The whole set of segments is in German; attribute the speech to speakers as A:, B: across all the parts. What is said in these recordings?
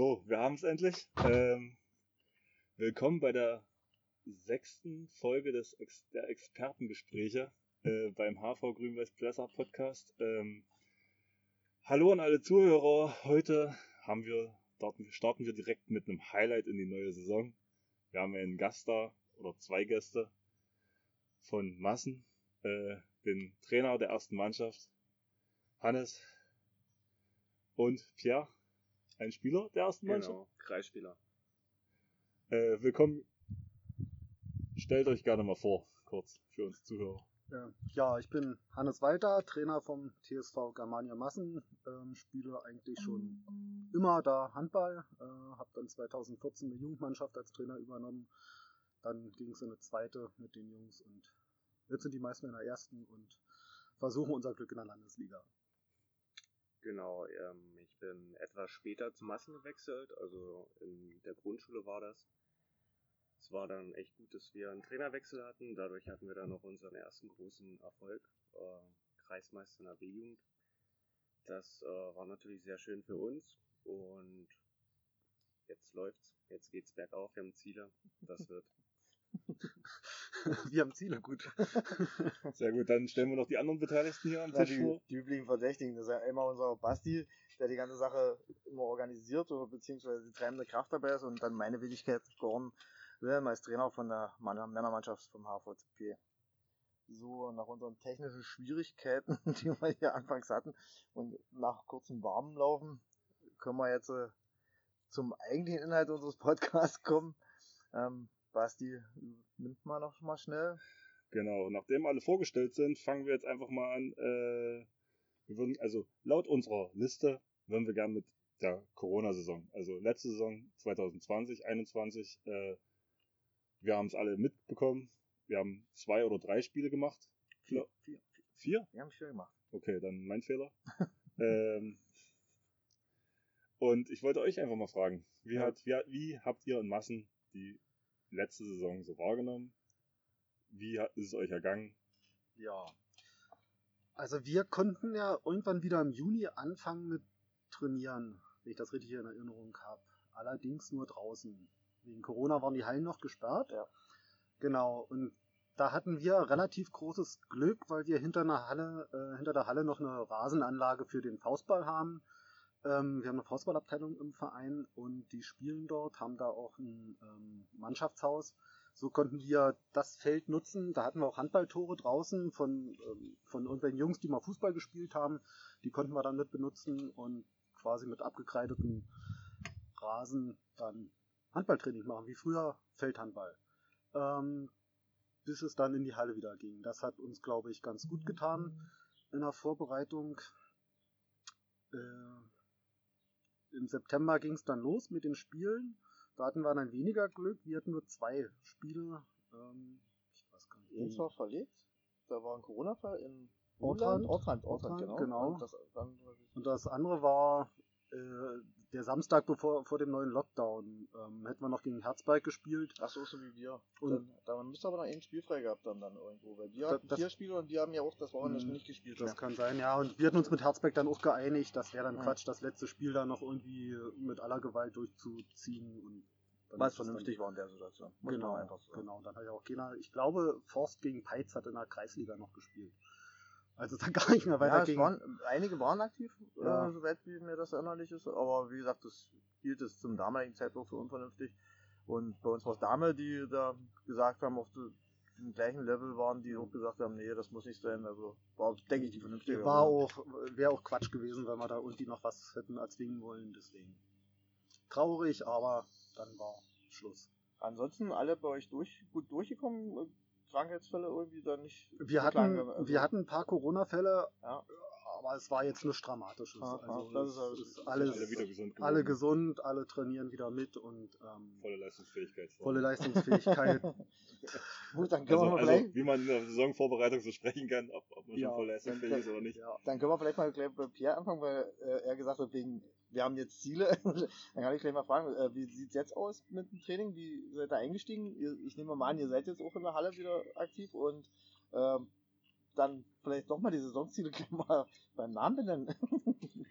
A: So, wir haben es endlich. Ähm, willkommen bei der sechsten Folge des Ex der Expertengespräche äh, beim HV Grün-Weiß Plesser Podcast. Ähm, hallo an alle Zuhörer. Heute haben wir, starten wir direkt mit einem Highlight in die neue Saison. Wir haben einen Gast da oder zwei Gäste von Massen, äh, den Trainer der ersten Mannschaft, Hannes und Pierre, ein Spieler der ersten Mannschaft.
B: Genau, Kreisspieler.
A: Äh, willkommen. Stellt euch gerne mal vor, kurz für uns Zuhörer.
C: Ja, ich bin Hannes Walter, Trainer vom TSV Germania Massen, ähm, spiele eigentlich schon immer da Handball, äh, habe dann 2014 eine Jugendmannschaft als Trainer übernommen, dann ging es in eine zweite mit den Jungs und jetzt sind die meisten in der ersten und versuchen unser Glück in der Landesliga.
B: Genau, ähm, bin etwas später zu Massen gewechselt, also in der Grundschule war das. Es war dann echt gut, dass wir einen Trainerwechsel hatten. Dadurch hatten wir dann noch unseren ersten großen Erfolg, äh, Kreismeister in der B-Jugend. Das äh, war natürlich sehr schön für uns und jetzt läuft's. Jetzt geht's bergauf, wir haben Ziele. Das wird.
C: wir haben Ziele, gut.
A: Sehr gut, dann stellen wir noch die anderen Beteiligten hier am
D: Ja,
A: Tisch
D: die,
A: vor.
D: die üblichen Verdächtigen, das ist ja immer unser Basti, der die ganze Sache immer organisiert oder beziehungsweise die treibende Kraft dabei ist und dann meine Wenigkeit Gordon Wilhelm als Trainer von der Mann- Männermannschaft vom HVCP. So, nach unseren technischen Schwierigkeiten, die wir hier anfangs hatten und nach kurzem Warmlaufen, können wir jetzt äh, zum eigentlichen Inhalt unseres Podcasts kommen. Ähm, Basti, nimmt mal noch mal schnell.
A: Genau, nachdem alle vorgestellt sind, fangen wir jetzt einfach mal an. Äh, wir würden, also laut unserer Liste würden wir gerne mit der Corona-Saison, also letzte Saison 2020, 21, äh, wir haben es alle mitbekommen. Wir haben zwei oder drei Spiele gemacht.
D: Vier, vier, vier.
A: Vier?
D: Wir haben vier gemacht.
A: Okay, dann mein Fehler. ähm, und ich wollte euch einfach mal fragen, wie,
D: Ja.
A: hat, wie, wie habt ihr in Massen die letzte Saison so wahrgenommen? Wie hat, ist es euch ergangen?
C: Ja. Also wir konnten ja irgendwann wieder im Juni anfangen mit trainieren, wenn ich das richtig in Erinnerung habe. Allerdings nur draußen. Wegen Corona waren die Hallen noch gesperrt.
D: Ja.
C: Genau. Und da hatten wir relativ großes Glück, weil wir hinter einer Halle, äh, hinter der Halle noch eine Rasenanlage für den Faustball haben. Ähm, wir haben eine Faustballabteilung im Verein und die spielen dort, haben da auch ein ähm, Mannschaftshaus. So konnten wir das Feld nutzen. Da hatten wir auch Handballtore draußen von, ähm, von irgendwelchen Jungs, die mal Fußball gespielt haben. Die konnten wir dann mit benutzen und quasi mit abgekreideten Rasen dann Handballtraining machen, wie früher Feldhandball. Ähm, bis es dann in die Halle wieder ging. Das hat uns, glaube ich, ganz gut getan in der Vorbereitung. Äh, Im September ging es dann los mit den Spielen. Da hatten wir dann weniger Glück. Wir hatten nur zwei Spiele. Ähm, ich weiß gar nicht.
D: Eins war verlegt. Da war ein Corona-Fall in
C: Ortrand.
D: Ortrand, Ortrand, genau.
C: genau.
D: Und das, dann,
C: Und das andere war äh, der Samstag bevor vor dem neuen Lockdown. Ähm, hätten wir noch gegen Herzberg gespielt.
D: ach so, so wie wir.
C: Und-
D: dann, da müsste aber noch ein Spiel frei gehabt haben dann irgendwo. Weil wir
C: Da-
D: hatten
C: das-
D: vier Spiele und wir haben ja auch das Wochenende
C: Mhm.
D: nicht gespielt.
C: Das
D: mehr.
C: kann sein, ja. Und wir hatten uns mit Herzberg dann auch geeinigt, das wäre dann
D: Ja.
C: Quatsch, das letzte Spiel dann noch irgendwie mit aller Gewalt durchzuziehen. Und dann
D: Was
C: ist es
D: vernünftig
C: dann,
D: war in der Situation. Muss
C: Genau,
D: sagen.
C: genau. Dann hat ja auch keiner, ich glaube, Forst gegen Peitz hat in der Kreisliga noch gespielt. Also da gar nicht mehr weiter
D: Ja,
C: gegen.
D: waren, einige waren aktiv,
C: Ja.
D: äh, soweit wie mir das erinnerlich ist. Aber wie gesagt, das hielt es zum damaligen Zeitpunkt für unvernünftig. Und bei uns war es Dame, die da gesagt haben, auf de- dem gleichen Level waren, die auch gesagt haben, nee, das muss nicht sein. Also war, denke ich, die vernünftige.
C: War auch, wäre auch Quatsch gewesen, weil wir da irgendwie noch was hätten erzwingen wollen, deswegen. Traurig, aber dann war Schluss.
D: Ansonsten alle bei euch durch, gut durchgekommen, äh, Krankheitsfälle irgendwie dann nicht.
C: Wir hatten, wir hatten ein paar Corona-Fälle,
D: Ja.
C: Aber es war jetzt nichts Dramatisches.
D: Ah, ah,
C: also
D: das
C: es
D: ist alles-
C: ist alles,
A: Alle wieder gesund geworden.
C: alle gesund, alle trainieren wieder mit und ähm,
A: Volle Leistungsfähigkeit.
C: volle Leistungsfähigkeit.
D: Gut, dann können
A: Also,
D: wir mal
A: also
D: vielleicht,
A: wie man in der Saisonvorbereitung so sprechen kann, ob, ob man
C: Ja,
A: schon voll leistungsfähig ist oder nicht.
C: ja.
D: dann können wir vielleicht mal gleich bei Pierre anfangen, weil äh, er gesagt hat, wegen, wir haben jetzt Ziele. dann kann ich gleich mal fragen, äh, wie sieht's jetzt aus mit dem Training? Wie seid ihr eingestiegen? Ich nehme mal an, ihr seid jetzt auch in der Halle wieder aktiv und ähm, dann vielleicht doch mal die Saisonziele mal beim Namen benennen.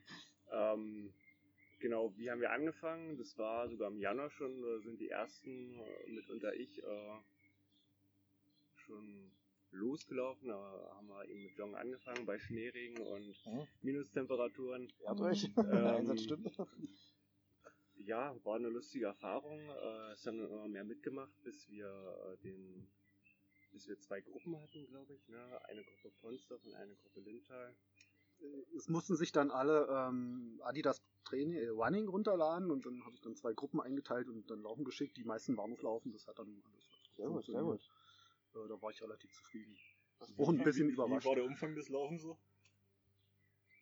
B: Ähm, genau, wie haben wir angefangen? Das war sogar im Januar schon, da sind die ersten, äh, mitunter ich, äh, schon losgelaufen. Da haben wir eben mit Joggen angefangen bei Schneeregen und
D: Mhm.
B: Minustemperaturen.
D: Ehrt euch.
B: Ähm,
D: Einsatz stimmt.
B: Ja, war eine lustige Erfahrung. Äh, es haben immer mehr mitgemacht, bis wir äh, den, bis wir zwei Gruppen hatten, glaube ich. Ne? Eine Gruppe Ponsdorf und eine Gruppe Lindtal.
C: Es mussten sich dann alle ähm, Adidas Training, äh, Running runterladen und dann habe ich dann zwei Gruppen eingeteilt und dann laufen geschickt. Die meisten waren auf Laufen, das hat dann alles
D: Sehr gut, sehr gut.
C: Äh, da war ich relativ zufrieden. Auch ein bisschen
A: wie,
C: überrascht.
A: Wie war der Umfang des Laufens so?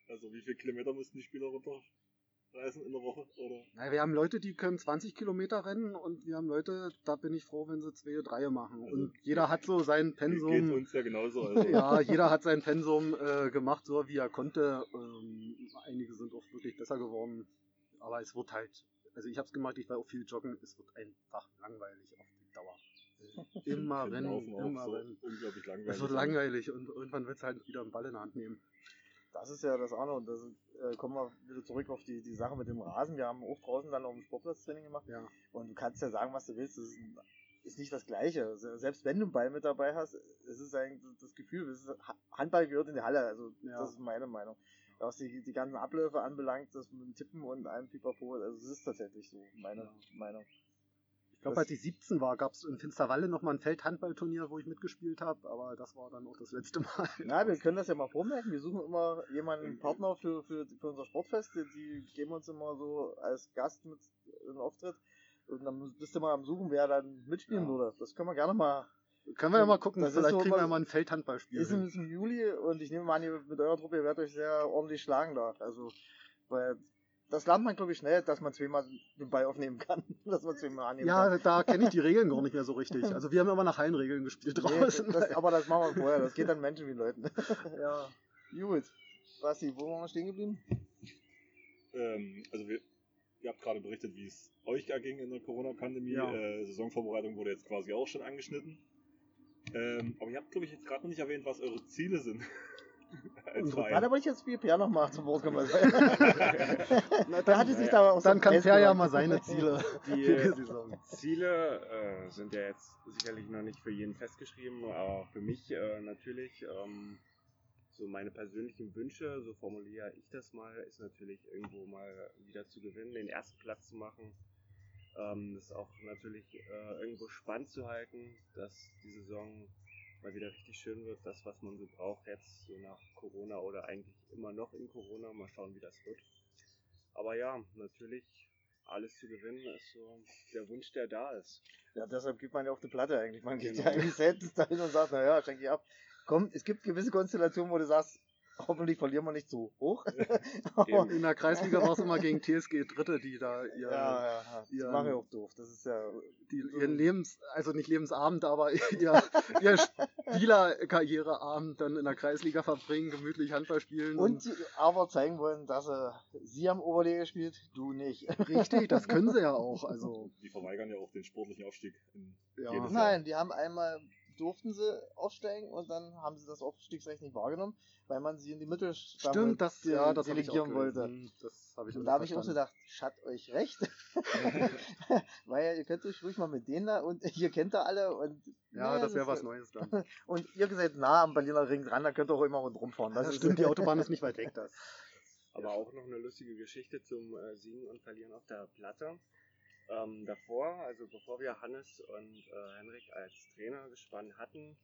A: Also wie viele Kilometer mussten die Spieler runterreisen in der Woche? Oder?
C: Naja, wir haben Leute, die können 20 Kilometer rennen und wir haben Leute, da bin ich froh, wenn sie zwei, drei machen.
A: Also,
C: und jeder hat so sein
A: Geht
C: Pensum.
A: uns ja genauso. Also.
C: Ja, jeder hat sein Pensum äh, gemacht, so wie er konnte. Ähm, einige sind auch wirklich besser geworden. Aber es wird halt, also ich habe es gemacht, ich war auch viel joggen, es wird einfach langweilig auf die Dauer. Äh, Immer rennen, immer
A: so
C: rennen.
A: Unglaublich langweilig.
C: Es wird langweilig und irgendwann wird es halt wieder einen Ball in der Hand nehmen.
D: Das ist ja das andere. Und das äh, kommen wir wieder zurück auf die, die Sache mit dem Rasen. Wir haben auch draußen dann auf dem Sportplatztraining gemacht.
C: Ja.
D: Und du kannst ja sagen, was du willst. Das ist, ist nicht das Gleiche. Se- Selbst wenn du einen Ball mit dabei hast, es ist eigentlich das Gefühl, es Handball gehört in die Halle. Also,
C: Ja.
D: das ist meine Meinung. Was die, die ganzen Abläufe anbelangt, das mit dem Tippen und allem Pipapo, also es ist tatsächlich so, meine
C: Ja.
D: Meinung.
C: Glaube, als ich 17 war, gab es in Finsterwalde nochmal ein Feldhandballturnier, wo ich mitgespielt habe, aber das war dann auch das letzte Mal.
D: Na, wir können das ja mal vormerken. Wir suchen immer jemanden, einen Partner für, für, für unser Sportfest. Die, geben uns immer so als Gast mit einen Auftritt. Und dann bist du mal am Suchen, wer dann mitspielen
C: Ja.
D: würde. Das können wir gerne mal.
C: Können wir ja mal gucken,
D: Das
C: vielleicht
D: so
C: kriegen wir mal ein Feldhandballspiel.
D: Ist im, ist im Juli und ich nehme mal an, ihr mit eurer Truppe, ihr werdet euch sehr ordentlich schlagen da. Also, weil das lernt man, glaube ich, schnell, dass man zweimal den Ball aufnehmen kann. dass man zweimal annehmen kann.
C: Ja, da kenne ich die Regeln gar nicht mehr so richtig. Also wir haben immer nach Hallenregeln gespielt
D: Nee,
C: draußen.
D: das, aber das machen wir vorher. Das geht dann Menschen wie Leuten.
C: ja.
D: Gut. Basti, wo waren wir stehen geblieben?
A: Ähm, also wir, ihr habt gerade berichtet, wie es euch erging in der Corona-Pandemie.
C: Ja.
A: Äh, Saisonvorbereitung wurde jetzt quasi auch schon angeschnitten. Ähm, aber ihr habt, glaube ich, jetzt gerade noch nicht erwähnt, was eure Ziele sind. Als
C: Unsere
A: Verein.
D: Ja, da wollte ich jetzt viel Per noch mal zum Wort kommen. da hatte sich da auch
C: Dann kann Per ja mal seine Ziele
B: Die,
C: für die Saison.
B: Ziele äh, sind ja jetzt sicherlich noch nicht für jeden festgeschrieben, aber für mich äh, natürlich ähm, so meine persönlichen Wünsche, so formuliere ich das mal, ist natürlich irgendwo mal wieder zu gewinnen, den ersten Platz zu machen. Ähm, das auch natürlich äh, irgendwo spannend zu halten, dass die Saison mal wieder richtig schön wird, das was man so braucht jetzt so nach Corona oder eigentlich immer noch in Corona, mal schauen wie das wird. Aber ja, natürlich alles zu gewinnen ist so der Wunsch, der da ist.
D: Ja, deshalb gibt man ja auf die Platte eigentlich. Man geht
B: Genau.
D: ja eigentlich selten dahin und sagt, naja, schenke ich ab. Komm, es gibt gewisse Konstellationen, wo du sagst, hoffentlich verlieren wir nicht zu hoch.
C: In der Kreisliga war es immer gegen TSG Dritte, die da ihr,
D: ja, ja, ja. Das
C: Ja.
D: mache ich auch doof. Das ist ja.
C: die, ihren Lebens, also nicht Lebensabend, aber ihr, ihr Spielerkarriereabend dann in der Kreisliga verbringen, gemütlich Handball spielen.
D: Und die aber zeigen wollen, dass äh, sie am Oberliga gespielt, du nicht.
C: richtig, das können sie ja auch. Also
A: Die verweigern ja auch den sportlichen Aufstieg. In
C: Ja.
D: Nein, die haben einmal durften sie aufsteigen und dann haben sie das Aufstiegsrecht nicht wahrgenommen, weil man sie in die Mittelstaffel
C: Stimmt, das,
D: de-
C: ja, das habe ich auch
D: delegieren wollte.
C: gelesen. Das habe ich
D: Und
C: auch
D: da habe ich auch gedacht, schat euch recht. Weil ihr könnt euch ruhig mal mit denen da und ihr kennt da alle und
C: Ja,
D: nee,
C: das wäre was Neues dann.
D: Und ihr seid nah am Berliner Ring dran, da könnt ihr auch immer rundherum fahren.
C: Das stimmt, die Autobahn ist nicht weit weg. Das.
B: Aber auch noch eine lustige Geschichte zum äh, Siegen und Verlieren auf der Platte. Ähm, davor, also bevor wir Hannes und äh, Henrik als Trainer gespannt hatten,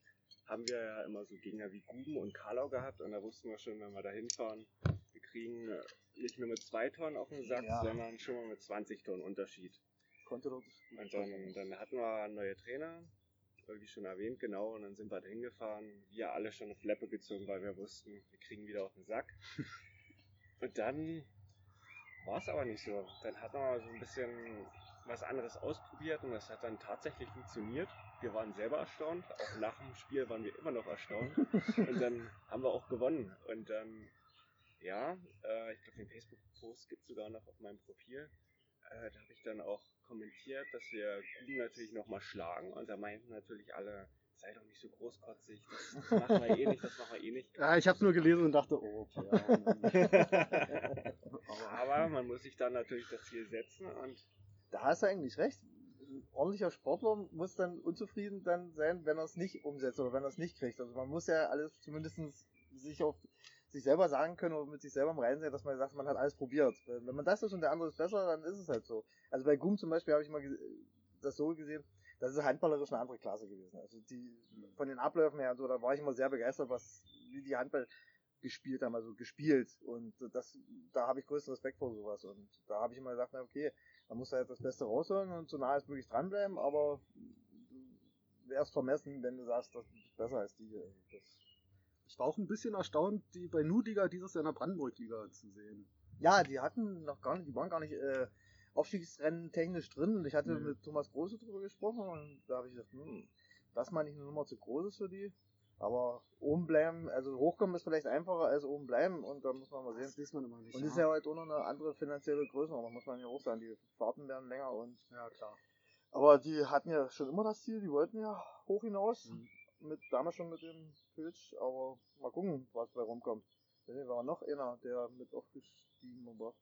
B: haben wir ja immer so Gegner wie Guben und Karlau gehabt und da wussten wir schon, wenn wir da hinfahren, wir kriegen äh, nicht nur mit zwei Tonnen auf den Sack,
D: Ja.
B: sondern schon mal mit 20 Tonnen Unterschied.
D: Konnte doch
B: Und dann, dann hatten wir neue Trainer, wie schon erwähnt, genau, und dann sind wir da hingefahren, wir alle schon eine Fleppe gezogen, weil wir wussten, wir kriegen wieder auf den Sack. Und dann war es aber nicht so. Dann hat man so ein bisschen was anderes ausprobiert und das hat dann tatsächlich funktioniert. Wir waren selber erstaunt, auch nach dem Spiel waren wir immer noch erstaunt. Und dann haben wir auch gewonnen. Und ähm, ja, äh, ich glaube, den Facebook-Post gibt es sogar noch auf meinem Profil. Äh, da habe ich dann auch kommentiert, dass wir Guben natürlich nochmal schlagen. Und da meinten natürlich alle, sei doch nicht so großkotzig, das, machen wir eh nicht, das machen wir eh nicht.
C: Ja, ich habe es nur gelesen und dachte, oh, okay.
B: Ja, aber man muss sich dann natürlich das Ziel setzen und
D: da hast du eigentlich recht. Ein ordentlicher Sportler muss dann unzufrieden dann sein, wenn er es nicht umsetzt oder wenn er es nicht kriegt. Also man muss ja alles zumindest sich auf sich selber sagen können oder mit sich selber im Reinen sein, dass man sagt, man hat alles probiert. Wenn man das ist und der andere ist besser, dann ist es halt so. Also bei Gum zum Beispiel habe ich mal das so gesehen, das ist handballerisch eine andere Klasse gewesen. Also die von den Abläufen her und so, da war ich immer sehr begeistert, was wie die Handball gespielt haben, also gespielt. Und das, da habe ich größten Respekt vor sowas. Und da habe ich immer gesagt, na okay, man muss halt das Beste rausholen und so nah als möglich dranbleiben, aber du wärst vermessen, wenn du sagst, das ist besser als die. Das
C: ich war auch ein bisschen erstaunt, die bei Nudiga dieses Jahr in der Brandenburg-Liga zu sehen.
D: Ja, die hatten noch gar nicht, die waren gar nicht äh, Aufstiegsrennen technisch drin und ich hatte mhm. mit Thomas Große drüber gesprochen und da habe ich gesagt, hm, das meine ich eine Nummer zu groß ist für die. Aber oben bleiben, also hochkommen ist vielleicht einfacher als oben bleiben und da muss man mal sehen. Das
C: weiß man immer nicht.
D: Und ja. ist ja halt auch noch eine andere finanzielle Größenordnung, muss man ja auch sagen. Die Fahrten werden länger und.
C: Ja, klar.
D: Aber die hatten ja schon immer das Ziel, die wollten ja hoch hinaus. Mhm. Mit, damals schon mit dem Pilz, aber mal gucken, was bei rumkommt. Da war noch einer, der mit aufgestiegen war.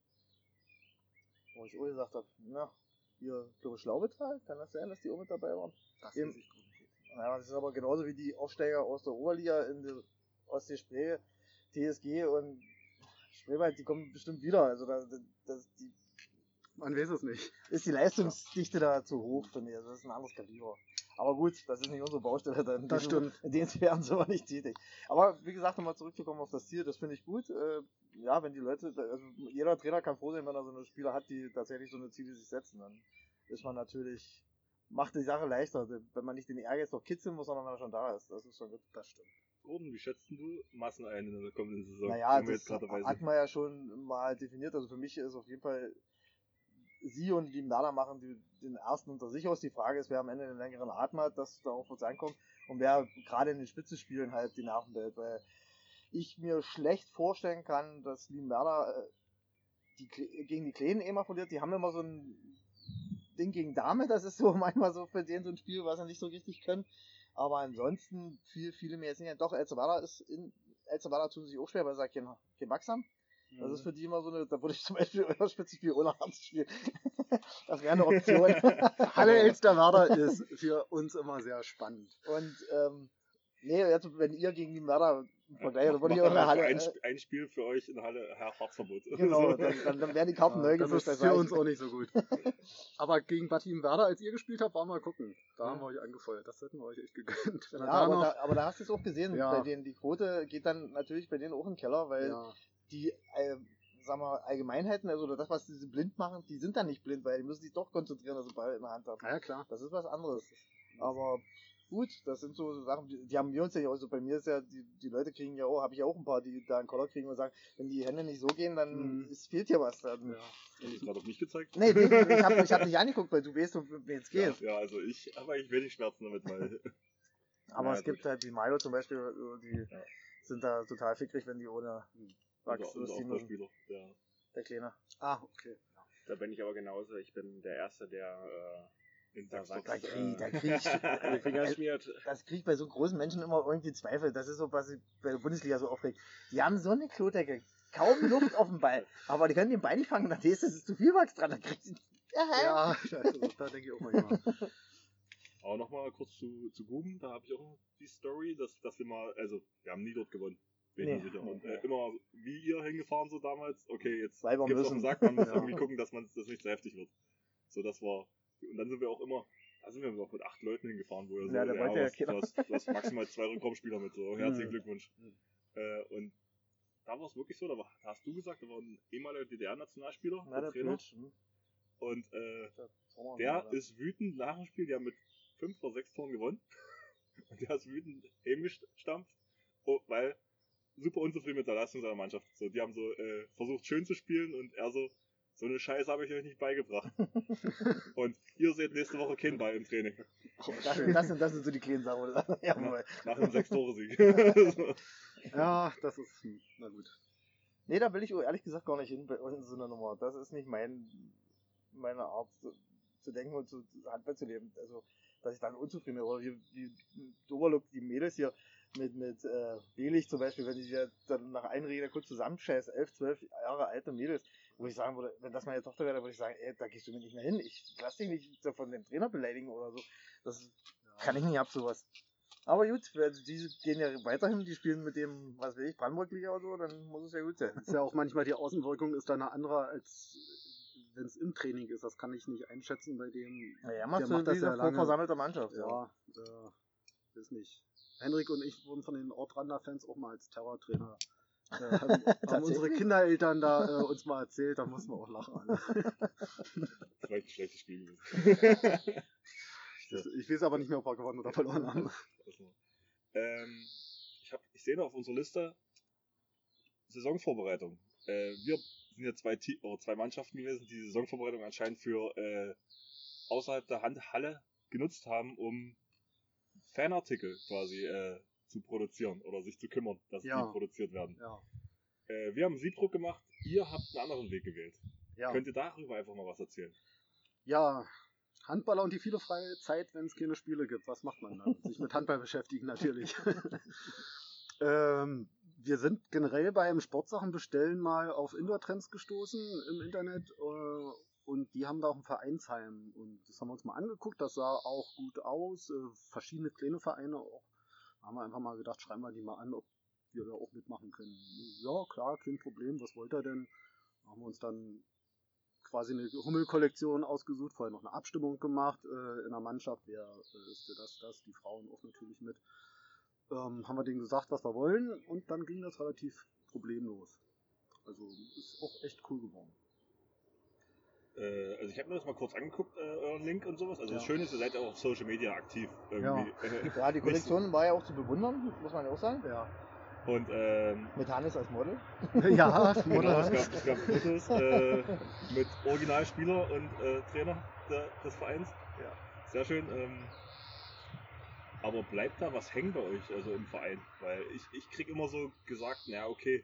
D: Wo ich auch gesagt habe, na, hier, glaube ich, Schlaubetal, kann das sein, dass die auch mit dabei waren?
C: Das ich
D: ja, das ist aber genauso wie die Aufsteiger aus der Oberliga in der Ostsee Spree, TSG und Spreewald, die kommen bestimmt wieder. Also da, das, die,
C: man weiß es nicht.
D: Ist die Leistungsdichte da zu hoch, finde ich. Also das ist ein anderes Kaliber. Aber gut, das ist nicht unsere Baustelle, dann
C: das stimmt.
D: in denen wären sie aber nicht tätig. Aber wie gesagt, nochmal zurückzukommen auf das Ziel, das finde ich gut. Äh, ja, wenn die Leute, also jeder Trainer kann froh sein, wenn er so eine Spieler hat, die tatsächlich so eine Ziele sich setzen, dann ist man natürlich macht die Sache leichter, wenn man nicht den Ehrgeiz noch kitzeln muss, sondern wenn er schon da ist. Das ist schon gut.
C: Das stimmt.
A: Gordon, wie schätzt du Massen ein in der kommenden Saison?
D: Naja, das hat man ja schon mal definiert. Also für mich ist auf jeden Fall sie und die Nada machen die, den ersten unter sich aus. Die Frage ist, wer am Ende den längeren Atem hat, dass da auch was ankommt und wer gerade in den Spitzenspielen halt die Nerven behält, weil ich mir schlecht vorstellen kann, dass Limberda äh, die, gegen die Kleinen immer verliert. Die haben immer so ein Ding gegen Dame, das ist so manchmal so für den so ein Spiel, was sie nicht so richtig können. Aber ansonsten, viel, viele mehr jetzt nicht. Doch, El Zavada ist in, El Zavada tun sich auch schwer, weil sie kein, kein Max haben. Das ist mhm. für die immer so eine, da würde ich zum Beispiel euer Spitzenspiel ohne Arms spielen. das wäre eine Option.
C: Halle Elsterwerder ist für uns immer sehr spannend.
D: Und, ähm, nee, jetzt, wenn ihr gegen die Werder Vergleich, oder wollte ich auch in der Halle.
A: Ein, ein, Spiel für euch in der Halle Herr Fahrtverbot.
D: Genau, dann, dann, dann werden die Karten ja, neu
C: gemischt. Das ist für uns auch nicht so gut. Aber gegen Batim Werder, als ihr gespielt habt, waren wir mal gucken. Da ja. haben wir euch angefeuert. Das hätten wir euch echt gegönnt.
D: ja, aber, noch... da, aber da hast du es auch gesehen. Ja. Bei denen, die Quote geht dann natürlich bei denen auch in den Keller, weil ja. die, äh, sagen wir, Allgemeinheiten, also das, was sie blind machen, die sind dann nicht blind, weil die müssen sich doch konzentrieren, dass sie Ball in der Hand haben.
C: Ja, klar.
D: Das ist was anderes. Aber gut. Das sind so Sachen, die, die haben wir uns ja auch so. Bei mir ist ja, die, die Leute kriegen ja auch, habe ich auch ein paar, die da einen Collar kriegen und sagen, wenn die Hände nicht so gehen, dann mhm. es fehlt hier was. Dann,
A: ja. Hast du es gerade auf mich gezeigt?
D: Nee, ich habe ich hab dich angeguckt, weil du weißt, um wen es geht.
A: Ja, ja, also ich habe eigentlich wenig Schmerzen damit, weil.
D: Aber ja, es gibt halt wie Milo zum Beispiel, die ja. sind da total fickrig, wenn die ohne
A: Wachs unser, unser Spieler, der,
D: der Kleine.
C: Ah, okay.
B: Da bin ich aber genauso. Ich bin der Erste, der äh,
D: da, da, da krieg, da krieg ich, das krieg ich bei so großen Menschen immer irgendwie Zweifel. Das ist so, was ich bei der Bundesliga so aufregt. Die haben so eine Klodecke, kaum Luft auf dem Ball, aber die können den Ball nicht fangen, dann ist es zu viel Wachs dran, dann kriegt sie,
C: ja, scheiße, da denke ich auch manchmal.
A: Aber nochmal kurz zu, zu Guben, da habe ich auch die Story, dass, dass wir mal, also, wir haben nie dort gewonnen. Bin nee. sicher. Und äh, immer wie ihr hingefahren so damals, okay, jetzt
D: Weil
A: gibt's auf den Sack, man muss ja. irgendwie gucken, dass man das nicht so heftig wird. So, das war und dann sind wir auch immer, da sind wir auch mit acht Leuten hingefahren, wo er so,
D: ja, da ja,
A: was, du, hast, du hast maximal zwei Rückraumspieler mit, so herzlichen mhm. Glückwunsch. Mhm. Äh, und da war es wirklich so, da, war, da hast du gesagt, da war ein ehemaliger DDR-Nationalspieler,
D: ja, der Trainer. Blitz, hm.
A: Und äh, der ist wütend nach dem Spiel, die haben mit fünf oder sechs Toren gewonnen. Und der ist wütend eben gestampft, oh, weil super unzufrieden mit der Leistung seiner Mannschaft. So, die haben so äh, versucht schön zu spielen und er so, so eine Scheiße habe ich euch nicht beigebracht. Und ihr seht nächste Woche keinen Ball im Training.
D: Das, das, sind, das sind so die kleinen Sachen, oder?
A: Ja, nach, nach einem Sechs-Tore-Sieg.
C: ja, das ist, hm, na gut.
D: Nee, da will ich ehrlich gesagt gar nicht hin bei so einer Nummer. Das ist nicht mein, meine Art zu, zu denken und zu Handball zu leben. Also, dass ich dann unzufrieden bin. Oder wie, wie Doberlook, die Mädels hier mit, mit äh, Belig zum Beispiel, wenn ich ja dann nach Einreden kurz zusammenscheiße, elf, zwölf Jahre alte Mädels, wo ich sagen würde, wenn das meine Tochter wäre, dann würde ich sagen, ey, da gehst du mir nicht mehr hin. Ich lass dich nicht so von dem Trainer beleidigen oder so. Das kann ich nicht ab, sowas. Aber gut, die gehen ja weiterhin, die spielen mit dem, was weiß ich, Brandenburg-Liga oder so, dann muss es ja gut sein.
C: Das ist ja auch manchmal die Außenwirkung ist da eine andere, als wenn es im Training ist. Das kann ich nicht einschätzen bei dem.
D: Naja, machst
C: der macht das ja lange.
D: versammelter Mannschaft.
C: Ja, äh, ist nicht. Henrik und ich wurden von den Ortrander-Fans auch mal als Terrortrainer. Äh, haben, haben unsere? Kindereltern da äh, uns mal erzählt, da mussten wir auch lachen.
A: Vielleicht ein schlechtes Spiel gewesen.
C: Ich weiß aber nicht mehr, ob wir gewonnen oder verloren haben.
A: Also, ähm, ich, hab, ich sehe noch auf unserer Liste Saisonvorbereitung. Äh, wir sind ja zwei, zwei Mannschaften gewesen, die die Saisonvorbereitung anscheinend für äh, außerhalb der Hand Halle genutzt haben, um Fanartikel quasi äh, zu produzieren oder sich zu kümmern, dass
C: Ja.
A: die produziert werden.
C: Ja.
A: Äh, wir haben Siebdruck gemacht, ihr habt einen anderen Weg gewählt.
C: Ja.
A: Könnt ihr darüber einfach mal was erzählen?
C: ja, Handballer und die viele freie Zeit, wenn es keine Spiele gibt. Was macht man dann? Sich mit Handball beschäftigen natürlich. ähm, wir sind generell beim Sportsachen bestellen mal auf Indoor-Trends gestoßen im Internet äh, und die haben da auch ein Vereinsheim und das haben wir uns mal angeguckt. Das sah auch gut aus. Äh, verschiedene kleine Vereine auch. Haben wir einfach mal gedacht, schreiben wir die mal an, ob wir da auch mitmachen können. Ja, klar, kein Problem. Was wollt ihr denn? Haben wir uns dann quasi eine Hummelkollektion ausgesucht, vorher noch eine Abstimmung gemacht äh, in der Mannschaft, wer äh, ist für das, das, die Frauen auch natürlich mit. Ähm, haben wir denen gesagt, was wir wollen und dann ging das relativ problemlos. Also ist auch echt cool geworden.
A: Äh, also ich habe mir das mal kurz angeguckt, äh, euren Link und sowas. Also das
C: Ja.
A: Schöne ist, ihr seid ja auch auf Social Media aktiv. Irgendwie.
D: Ja, die Kollektion war ja auch zu bewundern, muss man ja auch sagen.
C: Ja,
A: Und ähm,
D: Mit Hannes als Model.
C: ja
A: genau,
C: Mutter,
A: es gab, es gab Fotos äh, mit Originalspieler und äh, Trainer der, des Vereins.
C: Ja.
A: Sehr schön. Ähm, aber bleibt da was hängen bei euch, also im Verein? Weil ich, ich krieg immer so gesagt, na okay,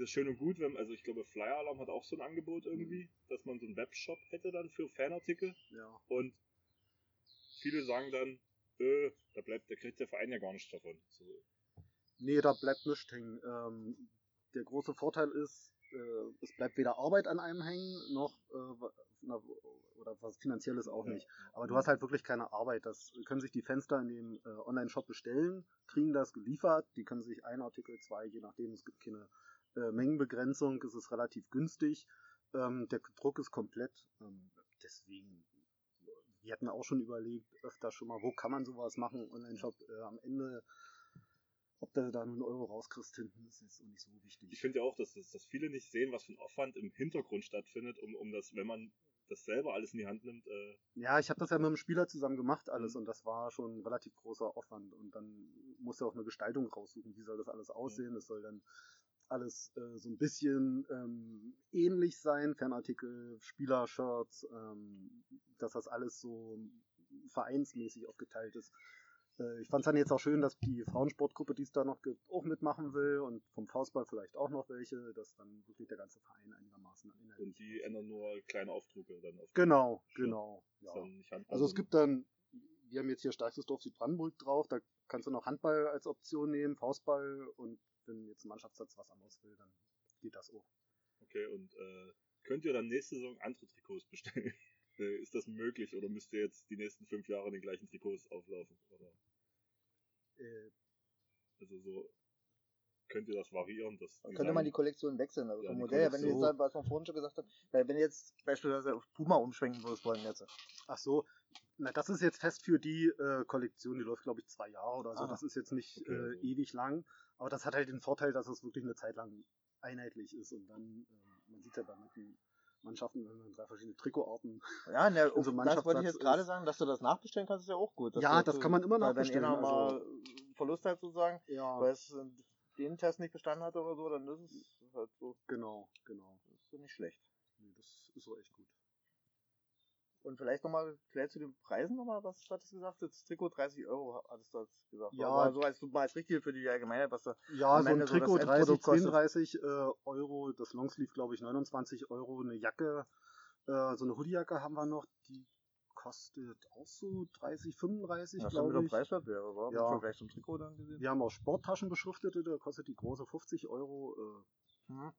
A: das ist schön und gut, wenn, also ich glaube Flyer Alarm hat auch so ein Angebot irgendwie, dass man so einen Webshop hätte dann für Fanartikel
C: ja.
A: und viele sagen dann, äh, da bleibt, da kriegt der Verein ja gar nichts davon. So,
C: Nee, da bleibt nichts hängen. Ähm, der große Vorteil ist, äh, es bleibt weder Arbeit an einem hängen, noch äh, na, oder was finanzielles auch
A: Ja.
C: nicht. Aber du hast halt wirklich keine Arbeit. Das können sich die Fenster in dem äh, Online-Shop bestellen, kriegen das geliefert. Die können sich ein Artikel, zwei, je nachdem. Es gibt keine äh, Mengenbegrenzung. Es ist relativ günstig. Ähm, der Druck ist komplett. Ähm, deswegen, wir hatten auch schon überlegt, öfter schon mal, wo kann man sowas machen? Online-Shop äh, am Ende. Ob du da nur einen Euro rauskriegst hinten, ist jetzt auch nicht so wichtig.
A: Ich finde ja auch, dass, dass, dass viele nicht sehen, was für ein Aufwand im Hintergrund stattfindet, um, um das, wenn man das selber alles in die Hand nimmt. Äh,
C: Ja, ich habe das ja mit dem Spieler zusammen gemacht alles
A: Mhm.
C: und das war schon ein relativ großer Aufwand und dann musst du auch eine Gestaltung raussuchen, wie soll das alles aussehen. Es soll dann alles äh, so ein bisschen ähm, ähnlich sein, Fanartikel, Spielershirts, ähm, dass das alles so vereinsmäßig aufgeteilt ist. Äh, ich fand es dann jetzt auch schön, dass die Frauensportgruppe, die es da noch gibt, auch mitmachen will und vom Faustball vielleicht auch noch welche, dass dann wirklich der ganze Verein einigermaßen einheitlich
A: und die ändern nur kleine Aufdrucke dann auf
C: Genau, genau. Ja. Also es gibt dann, wir haben jetzt hier Stärkstes Dorf Südbrandenburg drauf, da kannst du noch Handball als Option nehmen, Faustball und wenn jetzt ein Mannschaftssatz was anderes will, dann geht das auch.
A: Okay, und äh, könnt ihr dann nächste Saison andere Trikots bestellen? Äh, ist das möglich oder müsst ihr jetzt die nächsten fünf Jahre in den gleichen Trikots auflaufen? Oder,
C: Äh,
A: also so könnt ihr das variieren? Das
D: Dann könnte man die Kollektion wechseln, also
A: Ja,
D: vom Modell her, wenn du jetzt, was wir vorhin schon gesagt weil wenn du jetzt beispielsweise auf Puma umschwenken würdest wollen jetzt.
C: ach so, na das ist jetzt fest für die äh, Kollektion, die läuft glaube ich zwei Jahre oder so,
D: Ah,
C: das ist jetzt nicht
A: okay,
C: äh,
A: also-
C: ewig lang, aber das hat halt den Vorteil, dass es wirklich eine Zeit lang einheitlich ist und dann, äh, man sieht ja bei manchen Mannschaften, wenn man drei verschiedene Trikotarten
D: Ja, ne,
C: so einem
D: das wollte ich jetzt gerade sagen, dass du das nachbestellen kannst, ist ja auch gut.
C: Ja, das
D: so-
C: kann man immer nachbestellen,
D: Wenn einer
C: also-
D: mal Verlust hat sozusagen,
C: ja,
D: weil es den Test nicht bestanden hatte oder so, dann ist es halt so,
C: genau, genau.
D: das ist so nicht schlecht.
C: Nee, das ist so echt gut.
D: Und vielleicht nochmal, vielleicht zu den Preisen nochmal, was hattest du gesagt? Das Trikot 30 Euro hattest du jetzt gesagt.
C: Ja.
D: Aber so als, mal als richtig für die Allgemeinheit, was da,
C: Ja, so ein
D: Ende so das
C: Trikot 30,
D: Endprodukt kostet.
C: 32 äh, Euro, das Longsleeve glaube ich 29 Euro, eine Jacke, äh, so eine Hoodiejacke haben wir noch, die kostet auch so 30, 35,
D: Das ist schon wieder
C: glaube ich.
D: preiswert wäre, war
C: Ja.
D: Vergleich zum Trikot dann gesehen.
C: Wir haben auch Sporttaschen beschriftete, da kostet die große 50 Euro. Äh,
D: Mhm.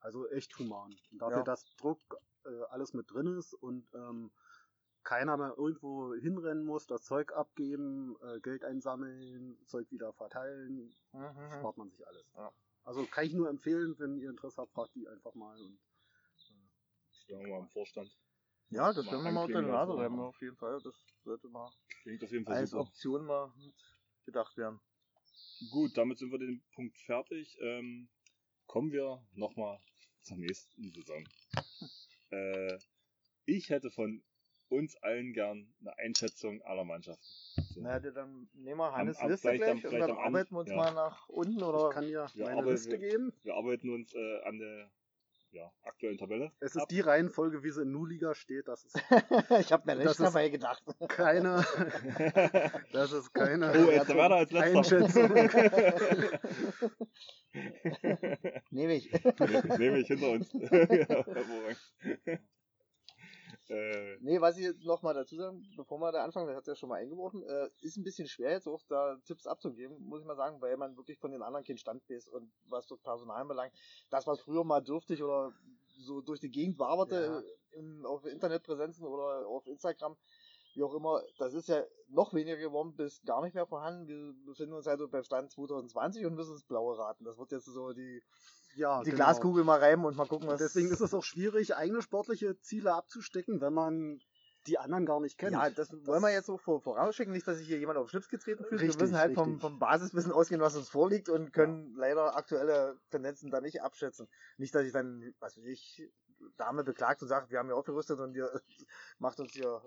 C: Also echt human. Und dafür,
D: Ja.
C: dass Druck äh, alles mit drin ist und ähm, keiner mehr irgendwo hinrennen muss, das Zeug abgeben, äh, Geld einsammeln, Zeug wieder verteilen,
D: Mhm.
C: spart man sich alles.
D: Ja.
C: Also kann ich nur empfehlen, wenn ihr Interesse habt, fragt die einfach mal. Und,
A: Sagen wir mal im Vorstand.
D: Ja, das
A: Mal
D: werden wir mal unter den Nase reiben, auf jeden Fall. Das sollte mal
A: Klingt auf jeden Fall
D: als
A: super.
D: Option mal mit gedacht werden.
A: Gut, damit sind wir den Punkt fertig. Ähm, kommen wir nochmal zur nächsten Saison. Äh, ich hätte von uns allen gern eine Einschätzung aller Mannschaften. So.
D: Na, dann nehmen wir Hannes
A: am-
D: Liste gleich und dann
A: am An-
D: arbeiten wir uns
A: ja.
D: mal nach unten oder
C: ich kann ja
A: Ja,
C: meine
A: aber
C: Liste
A: wir-
C: geben.
A: Wir arbeiten uns äh, an der ja, aktuellen Tabelle.
C: Es ist
A: ab.
C: die Reihenfolge, wie sie in Nu-Liga steht. Das ist
D: ich habe mir
C: Das
D: nicht
C: ist-
D: dabei gedacht.
C: keine, das ist keine
A: oh, jetzt der Werder als letzter.
C: Einschätzung.
D: Nehme ich.
A: Nehme ich hinter uns. ja, hervorragend. Äh,
D: Nee, was ich jetzt noch mal dazu sagen, bevor wir da anfangen, das hat ja schon mal eingebrochen, äh, ist ein bisschen schwer jetzt auch da Tipps abzugeben, muss ich mal sagen, weil man wirklich von den anderen keinen Stand weiß und was das Personal belangt, das was früher mal dürftig oder so durch die Gegend waberte
C: Ja.
D: im, auf Internetpräsenzen oder auf Instagram, wie auch immer, das ist ja noch weniger geworden, bis gar nicht mehr vorhanden. Wir befinden uns halt so beim Stand 2020 und müssen ins Blaue raten. Das wird jetzt so die,
C: Ja,
D: die
C: genau.
D: Glaskugel mal reiben und mal gucken, was.
C: Deswegen ist es auch schwierig, eigene sportliche Ziele abzustecken, wenn man die anderen gar nicht kennt.
D: Ja, das, wollen wir jetzt so vor, vorausschicken, nicht, dass sich hier jemand auf den Schlips getreten fühlt.
C: Richtig,
D: wir müssen halt vom, vom Basiswissen ausgehen, was uns vorliegt und können leider aktuelle Tendenzen da nicht abschätzen. Nicht, dass ich dann, was weiß ich, Dame beklagt und sagt, wir haben ja aufgerüstet und ihr macht uns hier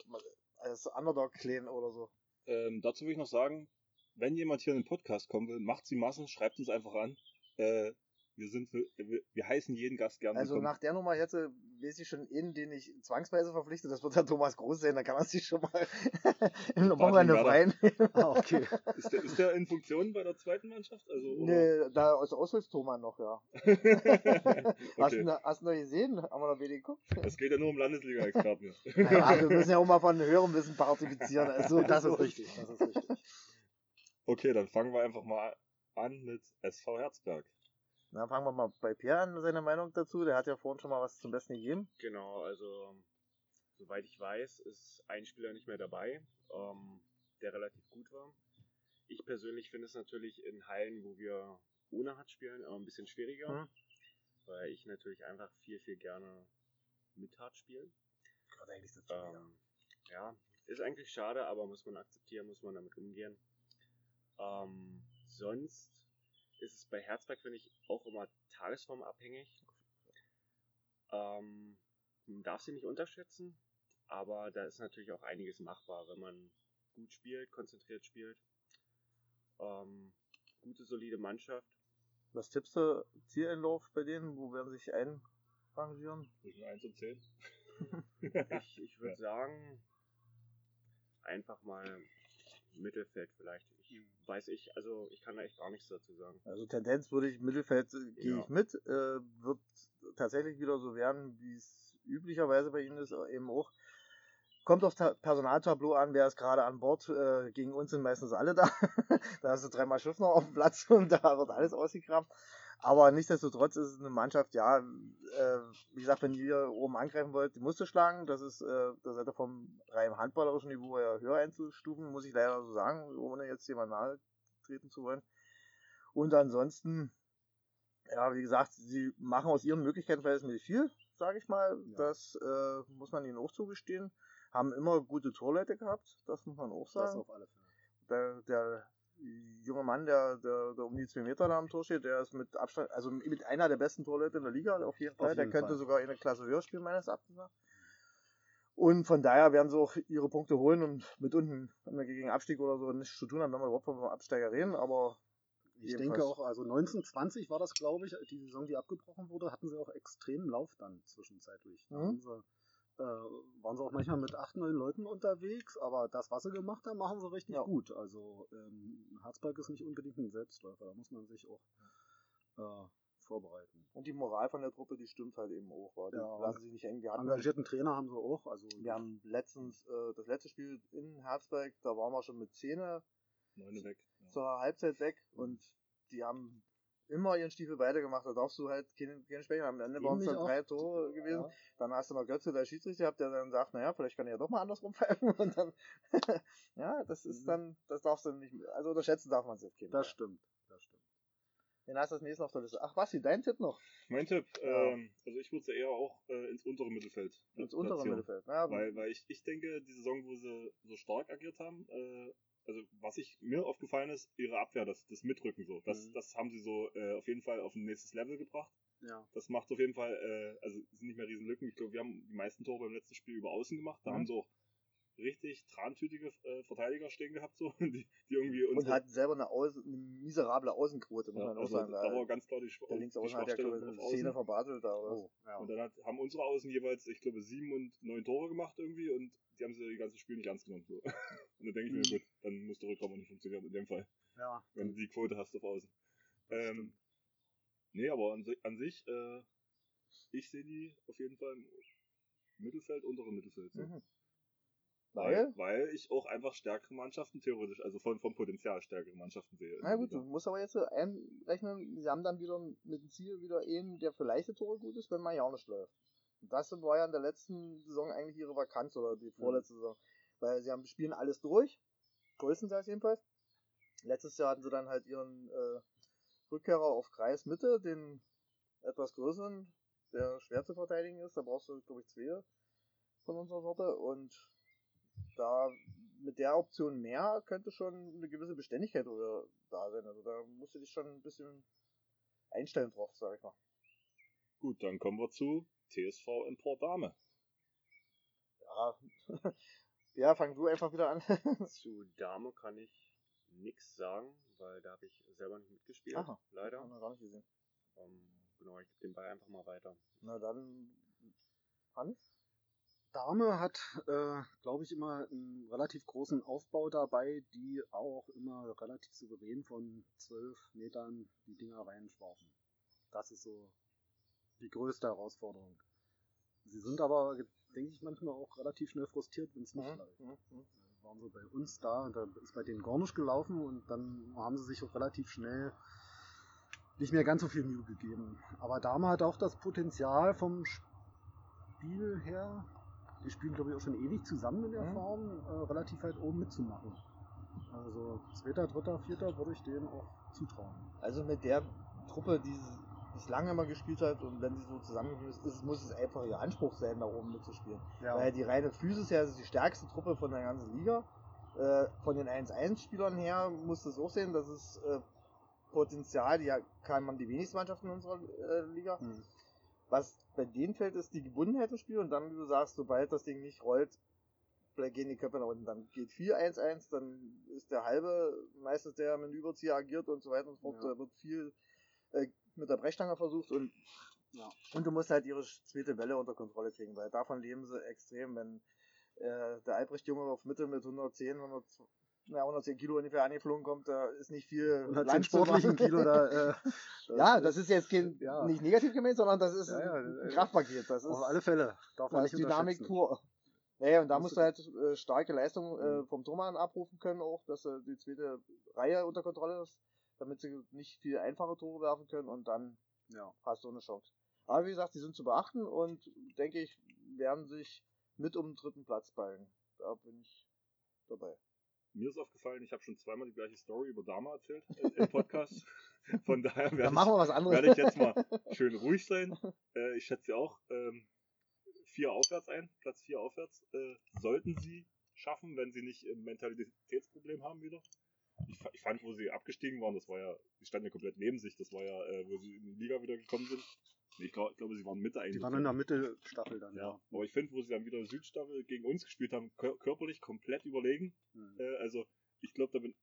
D: als Underdog clean oder so.
A: ähm, dazu will ich noch sagen, wenn jemand hier in den Podcast kommen will, macht sie Massen, schreibt uns einfach an. Äh, wir sind für, wir, wir heißen jeden Gast gerne
D: Also
A: willkommen.
D: nach der Nummer jetzt weiß ich schon einen, den ich zwangsweise verpflichte. Das wird der Thomas Groß sein, da kann man sich schon mal im Wochenende freien.
C: Ah, okay.
A: Ist der, ist der in Funktion bei der zweiten Mannschaft? Also, oder?
D: Nee, da aus Auswärtstoman noch, ja. Hast,
A: okay.
D: du, hast du noch gesehen? Haben wir noch wenig geguckt?
A: Es geht ja nur um Landesliga-Experten.
D: Ja, wir müssen ja auch mal von höherem Wissen partizipieren. Also,
C: Das ist richtig, das ist richtig.
A: okay, dann fangen wir einfach mal an mit SV Herzberg.
D: Na, fangen wir mal bei Pierre an, seine Meinung dazu. Der hat ja vorhin schon mal was zum Besten gegeben.
B: Genau, also soweit ich weiß, ist ein Spieler nicht mehr dabei, ähm, der relativ gut war. Ich persönlich finde es natürlich in Hallen, wo wir ohne Hart spielen, ein bisschen schwieriger,
D: Mhm.
B: weil ich natürlich einfach viel, viel gerne mit Hart spiele.
D: Gehört eigentlich dazu.
B: Ähm, ja, ist eigentlich schade, aber muss man akzeptieren, muss man damit umgehen. Ähm, sonst ist es bei Herzberg, finde ich, auch immer tagesformabhängig. Ähm, man darf sie nicht unterschätzen, aber da ist natürlich auch einiges machbar, wenn man gut spielt, konzentriert spielt. Ähm, gute, solide Mannschaft.
D: Was tippst du Zieleinlauf bei denen? Wo werden sie sich einrangieren?
A: Zwischen 1 und 10.
B: Ich, ich würde sagen, einfach mal Mittelfeld vielleicht. Weiß ich, also ich kann da echt gar nichts dazu sagen.
D: Also Tendenz würde ich Mittelfeld äh, gehe
B: Ja.
D: ich mit. Äh, wird tatsächlich wieder so werden, wie es üblicherweise bei ihnen ist, äh, eben auch. Kommt auf Ta Personaltableau an, wer ist gerade an Bord. Äh, gegen uns sind meistens alle da. da hast du dreimal Schiff noch auf dem Platz und da wird alles ausgegraben. Aber nichtsdestotrotz ist es eine Mannschaft, ja, äh, wie gesagt, wenn ihr oben angreifen wollt, die musst du schlagen. Das ist, äh, da seid ihr vom rein handballerischen Niveau ja höher einzustufen, muss ich leider so sagen, ohne jetzt jemand nahe treten zu wollen. Und ansonsten, ja, wie gesagt, sie machen aus ihren Möglichkeiten verhältnismäßig viel, sage ich mal.
C: Ja.
D: Das äh, muss man ihnen auch zugestehen. Haben immer gute Torleute gehabt, das muss man auch
C: Das
D: sagen.
C: auf alle Fälle.
D: Der, der junge Mann, der, der, der um die zwei Meter da am Tor steht, der ist mit Abstand, also mit einer der besten Torleute in der Liga, auf jeden Fall. der
C: jeden
D: könnte
C: Fall.
D: sogar eine Klasse höher spielen, meines Erachtens. Und von daher werden sie auch ihre Punkte holen und mit unten, wenn wir gegen Abstieg oder so nichts zu tun haben, wenn wir überhaupt vom Absteiger reden, aber
C: Ich denke auch, also 1920 war das, glaube ich, die Saison, die abgebrochen wurde, hatten sie auch extremen Lauf dann zwischenzeitlich. Da
D: Mhm.
C: haben sie, äh, waren sie auch manchmal mit acht, neun Leuten unterwegs, aber das, was sie gemacht haben, machen sie richtig
D: Ja.
C: gut. Also ähm, Harzberg ist nicht unbedingt ein Selbstläufer, da muss man sich auch äh, vorbereiten.
D: Und die Moral von der Truppe, die stimmt halt eben auch. Die
C: Ja.
D: lassen sich nicht eng. Wir hatten
C: Engagierten Trainer haben sie auch, also
D: Wir haben letztens äh, das letzte Spiel in Herzberg, da waren wir schon mit Zähne
A: Neune weg. Ja.
D: zur Halbzeit weg und die haben immer ihren Stiefel weitergemacht. Da darfst du halt keine, keine Schwäche haben. Am Ende waren es dann
C: auch.
D: drei Tore gewesen.
C: Ja.
D: Dann hast du mal Götze, der Schiedsrichter, gehabt, der dann sagt, naja, vielleicht kann er ja doch mal andersrum pfeifen. Und dann, ja, das ist
C: Mhm.
D: dann, das darfst du nicht, also unterschätzen darf man es nicht.
C: das stimmt, das stimmt.
D: Den hast du das nächste auf der Liste. Ach, Basti, dein Tipp noch?
A: Mein Tipp,
D: Ja.
A: ähm, also ich würde eher auch äh, ins untere Mittelfeld.
D: Ins untere. Mittelfeld. Ja,
A: Weil, weil ich, ich denke, die Saison, wo sie so stark agiert haben, äh, also was ich mir aufgefallen ist, ihre Abwehr, das, das Mitrücken so, das,
C: Mhm.
A: das haben sie so äh, auf jeden Fall auf ein nächstes Level gebracht.
C: Ja.
A: Das macht auf jeden Fall, äh, also es sind nicht mehr riesen Lücken. Ich glaube, wir haben die meisten Tore beim letzten Spiel über Außen gemacht. Da
D: Mhm.
A: haben sie auch richtig trantütige äh, Verteidiger stehen gehabt, so, die, die irgendwie
D: und
A: unsere-
D: hat selber eine, Außen, eine miserable Außenquote, muss
A: ja,
D: man auch
A: also,
D: sagen.
A: da war ganz klar die,
D: der
A: die
D: Linksaußen hat ja, glaube ich, eine Szene verbaselt da. Oder?
C: Oh, ja.
A: Und dann hat, haben unsere Außen jeweils, ich glaube, sieben und neun Tore gemacht irgendwie und die haben sie die ganze Spiel nicht ernst genommen. So. Und dann denke ich mir,
C: Mhm.
A: gut, dann muss der Rückraum auch nicht funktionieren in dem Fall,
C: ja.
A: wenn du die Quote hast auf Außen. Ähm, nee, aber an, an sich, äh, ich sehe die auf jeden Fall im Mittelfeld, unteren Mittelfeld. So.
D: Mhm. Weil?
A: Weil ich auch einfach stärkere Mannschaften theoretisch, also von, vom Potenzial stärkere Mannschaften sehe.
D: Na gut,
A: Liga.
D: du musst aber jetzt so einrechnen, sie haben dann wieder mit dem Ziel wieder einen, der für leichte Tore gut ist, wenn man ja auch nicht läuft. Das war ja in der letzten Saison eigentlich ihre Vakanz oder die vorletzte Saison. Weil sie haben spielen alles durch, größtenteils jedenfalls. Letztes Jahr hatten sie dann halt ihren äh, Rückkehrer auf Kreis Mitte, den etwas größeren, der schwer zu verteidigen ist. Da brauchst du, glaube ich, zwei von unserer Sorte. Und da mit der Option mehr könnte schon eine gewisse Beständigkeit oder da sein. Also da musst du dich schon ein bisschen einstellen drauf, sag ich mal.
A: Gut, dann kommen wir zu TSV in Port Dame.
D: Ja, ja fang du einfach wieder an.
B: Zu Dame kann ich nichts sagen, weil da habe ich selber nicht mitgespielt.
D: Aha.
B: Leider.
D: Haben wir gar nicht gesehen.
B: Ähm, genau, ich gebe den Ball einfach mal weiter.
D: Na dann, Hans?
C: Dame hat, äh, glaube ich, immer einen relativ großen Aufbau dabei, die auch immer relativ souverän von 12 Metern die Dinger reinschwarfen. Das ist so die größte Herausforderung. Sie sind aber, denke ich, manchmal auch relativ schnell frustriert, wenn es nicht läuft.
D: Mhm. mhm.
C: Waren sie bei uns da und da ist bei denen gar nicht gelaufen und dann haben sie sich auch relativ schnell nicht mehr ganz so viel Mühe gegeben. Aber Dame hat auch das Potenzial vom Spiel her, die spielen glaube ich auch schon ewig zusammen in der
D: Mhm.
C: Form, äh, relativ weit oben mitzumachen. Also zweiter, dritter, vierter würde ich denen auch zutrauen.
D: Also mit der Truppe, die es lange immer gespielt hat und wenn sie so zusammengeführt ist, muss es einfach ihr Anspruch sein, da oben mitzuspielen.
C: Ja,
D: Weil die reine Physis her ist die stärkste Truppe von der ganzen Liga. Äh, von den 1-1-Spielern her musst du es auch sehen, das ist äh, Potenzial, die kann man die wenigsten Mannschaften in unserer äh, Liga.
C: Hm.
D: Was bei denen fällt, ist die Gebundenheit im Spiel und dann, wie du sagst, sobald das Ding nicht rollt, vielleicht gehen die Köpfe nach unten. Dann geht 4-1-1, dann ist der halbe, meistens der mit dem Überzieher agiert und so weiter und so fort.
C: Ja.
D: Da wird viel äh, mit der Brechstange versucht und,
C: Ja.
D: und du musst halt ihre zweite Welle unter Kontrolle kriegen, weil davon leben sie extrem, wenn äh, der Albrecht-Junge auf Mitte mit 110, 100, na, 110 Kilo ungefähr angeflogen kommt, da ist nicht viel
C: Und hat den
D: Land zu
C: sportlichen
D: machen.
C: Kilo da. Äh,
D: Ja, das ist jetzt kein,
C: Ja.
D: nicht negativ gemeint, sondern das ist
C: Ja, ja,
D: ein Kraftpaket. Das ist,
C: auf alle Fälle. Darf man nicht
D: ist Dynamik pur. Naja, und da
C: Musst
D: du halt äh, starke Leistung äh,
C: Mhm.
D: vom Tormann abrufen können, auch, dass er die zweite Reihe unter Kontrolle ist, damit sie nicht viel einfache Tore werfen können und dann
C: Ja.
D: hast du eine Chance. Aber wie gesagt, die sind zu beachten und denke ich, werden sich mit um den dritten Platz ballen. Da bin ich dabei.
A: Mir ist aufgefallen, ich habe schon zweimal die gleiche Story über Dama erzählt äh, im Podcast. Von daher
D: Dann
A: werde
D: machen
A: ich,
D: wir was anderes.
A: werde ich jetzt mal schön ruhig sein. Äh, ich schätze auch ähm, vier aufwärts ein, Platz vier aufwärts. Äh, sollten sie schaffen, wenn sie nicht ein Mentalitätsproblem haben wieder. Ich, ich fand, wo sie abgestiegen waren, das war ja, die standen ja komplett neben sich, das war ja, äh, wo sie in die Liga wieder gekommen sind. Nee, ich, glaub, ich glaube, sie waren Mitte eigentlich.
C: Die waren in der Mittelstaffel dann,
A: ja.
C: ja.
A: Aber ich finde, wo sie dann wieder Südstaffel gegen uns gespielt haben, kör körperlich komplett überlegen.
C: Hm.
A: Äh, also ich glaube, da bin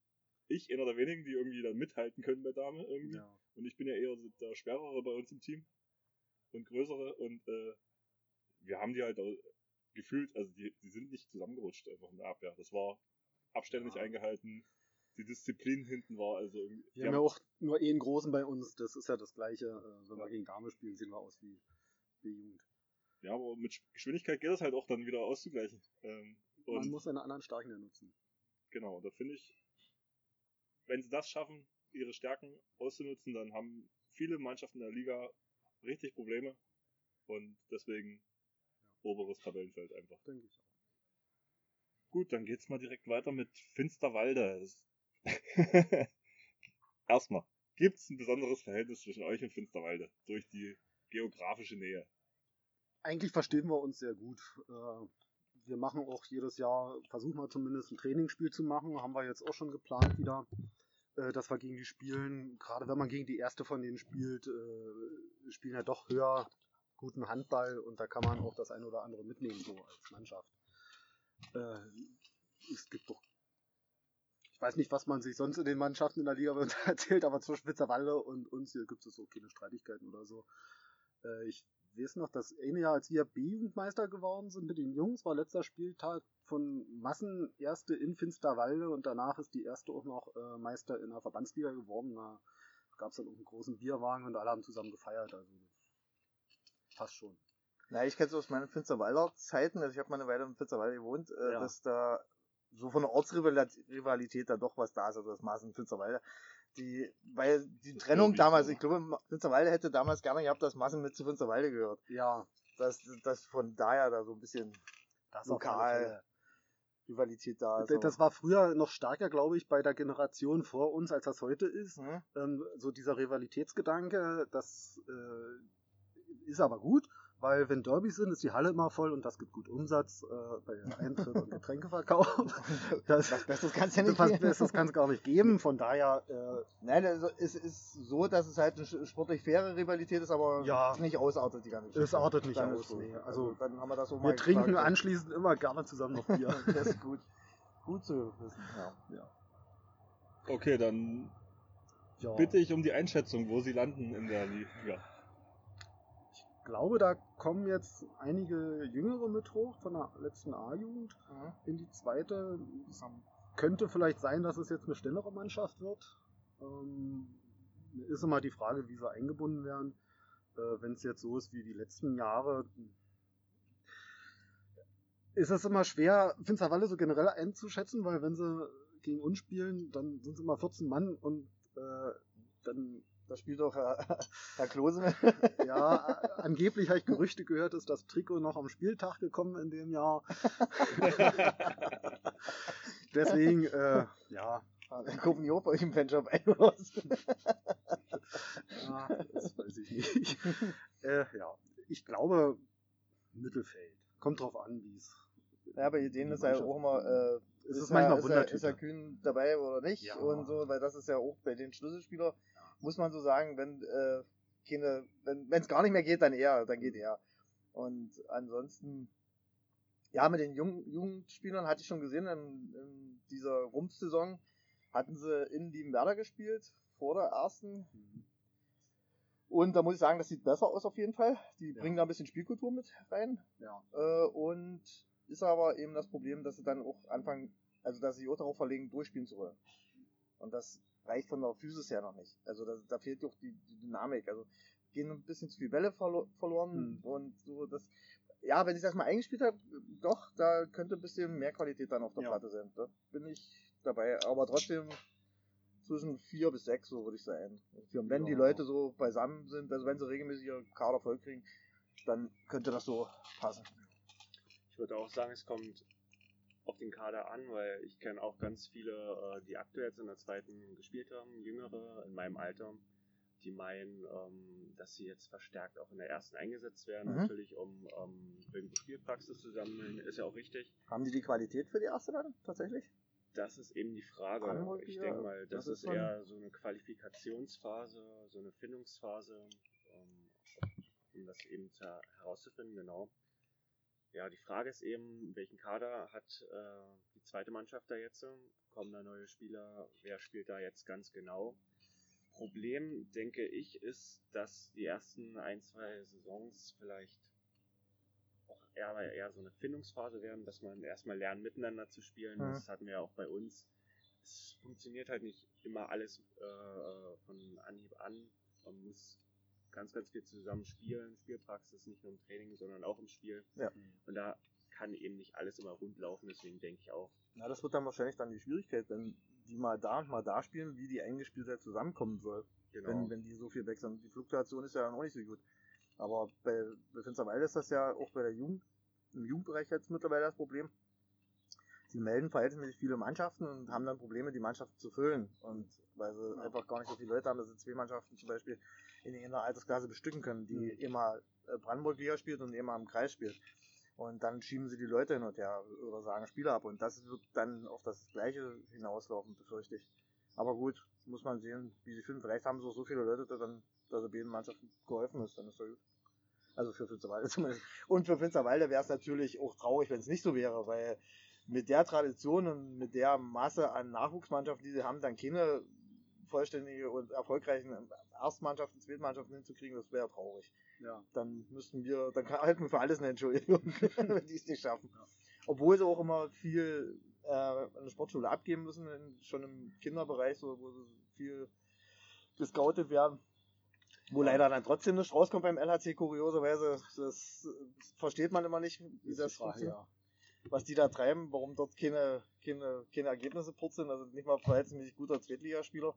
A: ich einer der wenigen, die irgendwie dann mithalten können bei Dame irgendwie.
C: ja.
A: Und ich bin ja eher der Schwerere bei uns im Team und größere und äh, wir haben die halt gefühlt, also die, die sind nicht zusammengerutscht einfach in der Abwehr. Das war Abstände nicht
C: Ja.
A: eingehalten. Die Disziplin hinten war. Also irgendwie,
C: Wir haben ja auch nur einen großen bei uns, das ist ja das gleiche. äh, Wenn wir gegen Dame spielen, sehen wir aus wie B-Jugend.
A: ja, aber mit Geschwindigkeit geht das halt auch dann wieder auszugleichen. Ähm,
C: Man muss seine anderen Stärken ja nutzen.
A: genau, da finde ich, wenn sie das schaffen, ihre Stärken auszunutzen, dann haben viele Mannschaften in der Liga richtig Probleme. Und deswegen oberes Tabellenfeld einfach.
C: Denke ich.
A: Gut, dann geht's mal direkt weiter mit Finsterwalde. Das- Erstmal, gibt's ein besonderes Verhältnis zwischen euch und Finsterwalde durch die geografische Nähe?
C: Eigentlich verstehen wir uns sehr gut. Äh, Wir machen auch jedes Jahr, versuchen wir zumindest ein Trainingsspiel zu machen. Haben wir jetzt auch schon geplant wieder, äh, dass wir gegen die spielen. Gerade wenn man gegen die erste von denen spielt, äh, spielen ja doch höher guten Handball und da kann man auch das eine oder andere mitnehmen, so als Mannschaft. Es gibt doch ich weiß nicht, was man sich sonst in den Mannschaften in der Liga erzählt, aber zwischen Spitzerwalde und uns hier gibt es so keine Streitigkeiten oder so. Äh, ich weiß noch, das eine Jahr, als wir B-Jugendmeister geworden sind mit den Jungs, war letzter Spieltag von Massen erste in Finsterwalde und danach ist die erste auch noch äh, Meister in der Verbandsliga geworden. Da gab es dann auch einen großen Bierwagen und alle haben zusammen gefeiert. Also passt schon.
D: Na, ich kenne es aus meinen Finsterwalder Zeiten, also ich habe mal eine Weile in Finsterwalde gewohnt, äh,
C: Ja.
D: dass da so von der Ortsrivalität da doch was da ist, also das Maßen Finsterwalde. Die, weil die Trennung damals, ich glaube, Finsterwalde hätte damals gerne gehabt, dass Maßen mit zu Finsterwalde gehört.
C: Ja,
D: Dass, dass von daher da so ein bisschen
C: das
D: lokal. Rivalität da ist.
C: Das war früher noch stärker, glaube ich, bei der Generation vor uns, als das heute ist.
D: Hm?
C: ähm, so dieser Rivalitätsgedanke, das äh, ist aber gut, weil wenn Derbys sind, ist die Halle immer voll und das gibt gut Umsatz äh, bei Eintritt und Getränkeverkauf. Das,
D: Was Besseres kann es ja nicht geben.
C: Besseres kann es gar nicht geben, von daher, äh,
D: Nein, also es ist so, dass es halt eine sportlich faire Rivalität ist, aber
C: Ja.
D: nicht ausartet die ganze
C: Es artet nicht
D: Dann
C: aus, nee.
D: Also,
C: Also,
D: dann haben wir das so mal
C: wir trinken
D: geklärt.
C: anschließend immer gerne zusammen noch Bier.
D: Das ist gut. Gut zu wissen. Ja.
A: Okay, dann
C: ja.
A: bitte ich um die Einschätzung, wo sie landen in der Liga.
C: Ich glaube, da kommen jetzt einige Jüngere mit hoch von der letzten A-Jugend
D: Mhm.
C: in die zweite. Es könnte vielleicht sein, dass es jetzt eine schnellere Mannschaft wird. Ähm, ist immer die Frage, wie sie eingebunden werden. Äh, Wenn es jetzt so ist wie die letzten Jahre, ist es immer schwer, Finsterwalde so generell einzuschätzen, weil wenn sie gegen uns spielen, dann sind es immer 14 Mann und äh, dann
D: Da spielt doch Herr, Herr Klose
C: ja, a- angeblich habe ich Gerüchte gehört, ist das Trikot noch am Spieltag gekommen in dem Jahr. Deswegen, äh, ja,
D: Dann gucken die auch bei euch im Fanshop was?
C: ja, das weiß ich nicht. äh, ja, ich glaube Mittelfeld. Kommt drauf an, wie es.
D: Ja, bei denen ist ja auch immer, äh,
C: Es ist
D: ja,
C: manchmal
D: ist, er, ist er kühn dabei oder nicht
C: Ja.
D: und so, weil das ist ja auch bei den Schlüsselspielern, muss man so sagen, wenn äh, keine, wenn es gar nicht mehr geht, dann er, dann geht er. Und ansonsten, ja, mit den jungen Jugendspielern hatte ich schon gesehen, in, in dieser Rumpfsaison hatten sie in Liebenwerder gespielt, vor der ersten. Und da muss ich sagen, das sieht besser aus auf jeden Fall. Die
C: Ja.
D: bringen da ein bisschen Spielkultur mit rein.
C: Ja.
D: Äh, und ist aber eben das Problem, dass sie dann auch anfangen, also dass sie sich auch darauf verlegen, durchspielen zu wollen. Und das reicht von der Physis her noch nicht. Also da, da fehlt doch die, die Dynamik. Also gehen ein bisschen zu viele Bälle verlo verloren
C: Hm.
D: und so das. Ja, wenn ich das mal eingespielt habe, doch, da könnte ein bisschen mehr Qualität dann auf der
C: Ja.
D: Platte sein. Da bin ich dabei. Aber trotzdem zwischen vier bis sechs, so würde ich sagen. Für- Wenn die
C: Ja.
D: Leute so beisammen sind, also wenn sie regelmäßig ihre Kader voll kriegen, dann könnte das so passen.
B: Ich würde auch sagen, es kommt auf den Kader an, weil ich kenne auch ganz viele, äh, die aktuell jetzt in der zweiten gespielt haben, jüngere in meinem Alter, die meinen, ähm, dass sie jetzt verstärkt auch in der ersten eingesetzt werden,
D: Mhm.
B: natürlich um ähm, irgendwo Spielpraxis zu sammeln, ist ja auch richtig.
D: Haben die die Qualität für die erste dann tatsächlich?
B: Das ist eben die Frage.
D: Brandenburg,
B: Ich
D: ja,
B: denke mal, das,
D: das
B: ist eher so eine Qualifikationsphase, so eine Findungsphase, ähm, um das eben zu, herauszufinden, genau. Ja, die Frage ist eben, welchen Kader hat äh, die zweite Mannschaft da jetzt? Kommen da neue Spieler? Wer spielt da jetzt ganz genau? Problem, denke ich, ist, dass die ersten ein, zwei Saisons vielleicht auch eher, eher so eine Findungsphase werden, dass man erstmal lernt, miteinander zu spielen.
D: Mhm.
B: Das hatten wir ja auch bei uns. es funktioniert halt nicht immer alles äh, von Anhieb an. Man muss ganz, ganz viel zusammen spielen, Spielpraxis, nicht nur im Training, sondern auch im Spiel.
D: Ja.
B: Und da kann eben nicht alles immer rund laufen, deswegen denke ich auch.
D: Na, das wird dann wahrscheinlich dann die Schwierigkeit, wenn die mal da und mal da spielen, wie die Eingespieltheit zusammenkommen soll.
B: Genau.
D: Wenn, wenn die so viel wechseln. Die Fluktuation ist ja dann auch nicht so gut. Aber bei, bei Finsterwalde ist das ja auch bei der Jugend, im Jugendbereich jetzt mittlerweile das Problem. Sie melden verhältnismäßig viele Mannschaften und haben dann Probleme, die Mannschaften zu füllen. Und weil sie einfach gar nicht so viele Leute haben, dass sie zwei Mannschaften zum Beispiel in der Altersklasse bestücken können, die
C: Mhm.
D: immer äh, Brandenburg-Liga spielt und immer im Kreis spielt. Und dann schieben sie die Leute hin und her oder sagen Spieler ab. Und das wird dann auf das Gleiche hinauslaufen, befürchte ich. Aber gut, muss man sehen, wie sie finden. Vielleicht haben sie auch so viele Leute, dass dann, dass er beiden Mannschaften geholfen ist, dann ist doch gut. Also für Finsterwalde zumindest. Und für Finsterwalde wäre es natürlich auch traurig, wenn es nicht so wäre, weil mit der Tradition und mit der Masse an Nachwuchsmannschaften, die sie haben, dann keine vollständige und erfolgreichen Erstmannschaften, Zweitmannschaften hinzukriegen, das wäre traurig.
C: Ja.
D: Dann müssten wir, dann halten wir für alles eine Entschuldigung, wenn die es nicht schaffen. Obwohl sie auch immer viel äh, an der Sportschule abgeben müssen, in, schon im Kinderbereich, so, wo sie viel gescoutet werden. Wo leider dann trotzdem nicht rauskommt beim LHC, kurioserweise. Das, das versteht man immer nicht, wie das
C: Frage,
D: funktioniert.
C: ja.
D: Was die da treiben, warum dort keine, keine, keine Ergebnisse purzeln, also nicht mal verhältnismäßig guter Zweitligaspieler.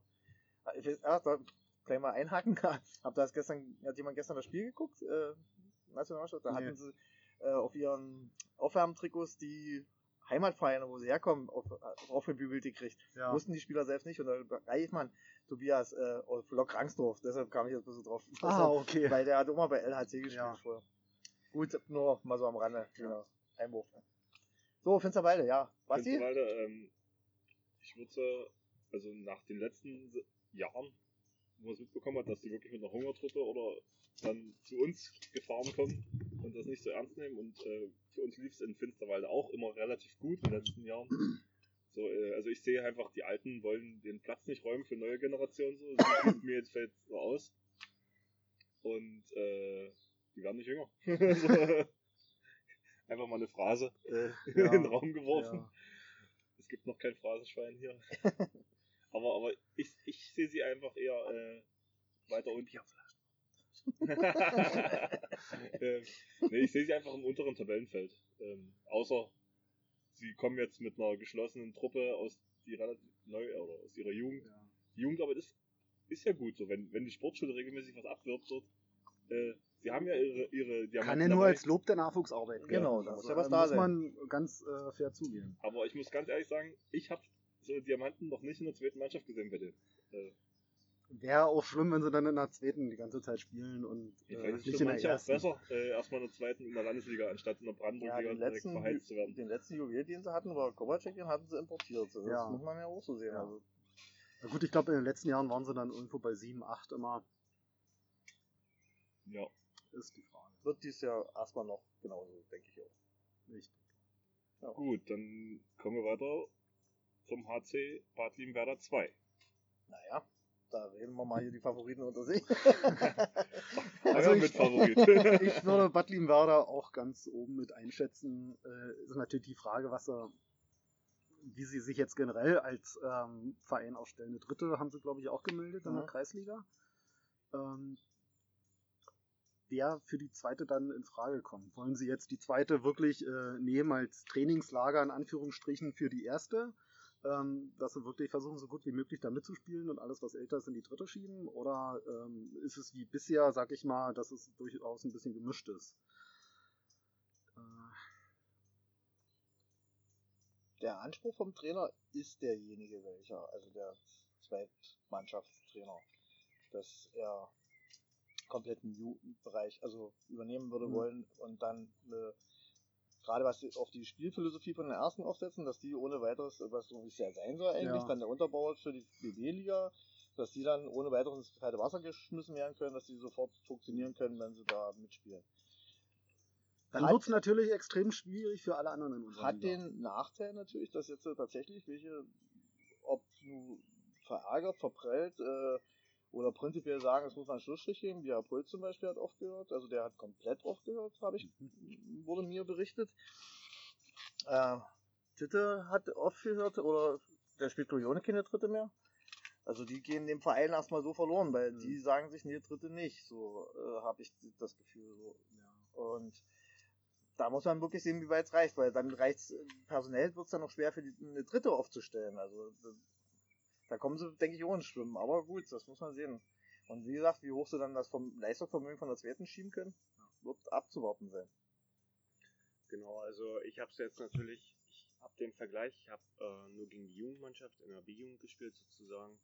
D: Ich weiß, ah, da gleich mal einhaken. Hab das gestern, hat jemand gestern das Spiel geguckt? Äh, Nationalmannschaft? Da
C: Nee.
D: hatten sie äh, auf ihren Aufwärmtrikots die Heimatvereine, wo sie herkommen, auf, aufgebügelt gekriegt.
C: Ja.
D: Wussten die Spieler selbst nicht. Und da Reichmann, Tobias, äh, auf Lok Rangsdorf, deshalb kam ich jetzt ein bisschen drauf.
C: Ah, okay.
D: Weil der hat immer bei LHC gespielt
C: Ja.
D: vorher. Gut, nur mal so am Rande. Genau. Einwurf. So, Finsterwalde, ja. Was die?
A: Finsterwalde, ähm, ich würde, also nach den letzten Jahren, wo man es mitbekommen hat, dass die wirklich mit einer Hungertruppe oder dann zu uns gefahren kommen und das nicht so ernst nehmen. Und äh, für uns lief es in Finsterwalde auch immer relativ gut in den letzten Jahren. So, äh, also ich sehe einfach, die Alten wollen den Platz nicht räumen für neue Generationen. So, das sieht mir jetzt fällt so aus. Und äh, die werden nicht jünger. so, einfach mal eine Phrase
C: Äh,
A: in den Raum geworfen.
C: ja.
A: Es gibt noch kein Phrasenschwein hier. Aber aber ich, ich sehe sie einfach eher äh, weiter unten. ähm, nee, ich sehe sie einfach im unteren Tabellenfeld. Ähm, außer sie kommen jetzt mit einer geschlossenen Truppe aus die relativ neu oder aus ihrer Jugend.
C: Ja.
A: Die Jugendarbeit ist, ist ja gut so, wenn, wenn die Sportschule regelmäßig was abwirbt dort. Äh, sie haben ja ihre, ihre
C: Kann
A: Diamanten
C: ja nur
A: dabei.
C: als Lob der Nachwuchsarbeit.
D: Genau, da
C: Also,
D: muss ja was da
C: muss
D: sein.
C: man ganz äh, fair zugeben.
A: Aber ich muss ganz ehrlich sagen, ich habe so Diamanten noch nicht in der zweiten Mannschaft gesehen denen. Äh,
C: Wäre auch schlimm, wenn sie dann in der zweiten die ganze Zeit spielen und äh,
A: ist
C: nicht in der ersten.
A: besser, äh, erstmal in der zweiten in der Landesliga, anstatt in der
D: Ja,
A: Brandenburg-Liga
D: den
A: direkt
D: letzten,
A: verheizt zu werden.
D: den letzten Juwel, den sie hatten, war Kovacic, den hatten sie importiert. Das
C: Ja.
D: muss man ja auch so sehen.
C: Ja.
D: Also,
C: Na gut, ich glaube, in den letzten Jahren waren sie dann irgendwo bei 7, 8 immer.
A: Ja.
C: Ist die Frage.
D: wird dies Jahr erstmal noch genauso, denke ich auch.
C: Nicht.
A: Gut, dann kommen wir weiter zum HC Bad Liebenwerder 2.
D: Naja, da reden wir mal hier die Favoriten unter sich.
C: Also ich-. Ich würde Bad Liebenwerder auch ganz oben mit einschätzen. Äh, ist natürlich die Frage, was er, wie sie sich jetzt generell als ähm, Verein aufstellen. Eine dritte haben sie, glaube ich, auch gemeldet in der
D: Mhm.
C: Kreisliga. Ähm, wer für die zweite dann in Frage kommt. Wollen sie jetzt die zweite wirklich äh, nehmen als Trainingslager in Anführungsstrichen für die erste? Ähm, dass sie wirklich versuchen, so gut wie möglich da mitzuspielen und alles, was älter ist, in die dritte schieben? Oder ähm, ist es wie bisher, sag ich mal, dass es durchaus ein bisschen gemischt ist? Äh,
D: Der Anspruch vom Trainer ist derjenige welcher, also der Zweitmannschaftstrainer, dass er kompletten Jugendbereich also übernehmen würde
C: Mhm.
D: wollen und dann äh, gerade was auf die Spielphilosophie von den ersten aufsetzen, dass die ohne weiteres, was so wie es ja sein soll eigentlich,
C: Ja.
D: dann der Unterbau für die BB-Liga, dass die dann ohne weiteres ins kalte Wasser geschmissen werden können, dass die sofort funktionieren können, wenn sie da mitspielen.
C: dann wird es natürlich extrem schwierig für alle anderen in unserer
D: Hat
C: Liga.
D: den Nachteil natürlich, dass jetzt tatsächlich welche, ob nun verärgert, verprellt äh, oder prinzipiell sagen, es muss einen Schlussstrich geben, Herr Pult zum Beispiel hat aufgehört, also der hat komplett aufgehört, habe ich, wurde mir berichtet. Äh, Titte hat aufgehört oder der spielt Kloione keine Dritte mehr. Also die gehen dem Verein erstmal so verloren, weil mhm. die sagen sich, nee, Dritte nicht. So äh, habe ich das Gefühl. So. Ja. Und da muss man wirklich sehen, wie weit es reicht, weil dann reicht personell wird es dann noch schwer für die, eine Dritte aufzustellen. Also da kommen sie, denke ich, ohne Schwimmen. Aber gut, das muss man sehen. Und wie gesagt, wie hoch sie dann das vom Leistungsvermögen von der zweiten schieben können, wird abzuwarten sein.
B: Genau, also ich habe es jetzt natürlich, ich habe den Vergleich, ich habe äh, nur gegen die Jugendmannschaft in der B-Jugend gespielt sozusagen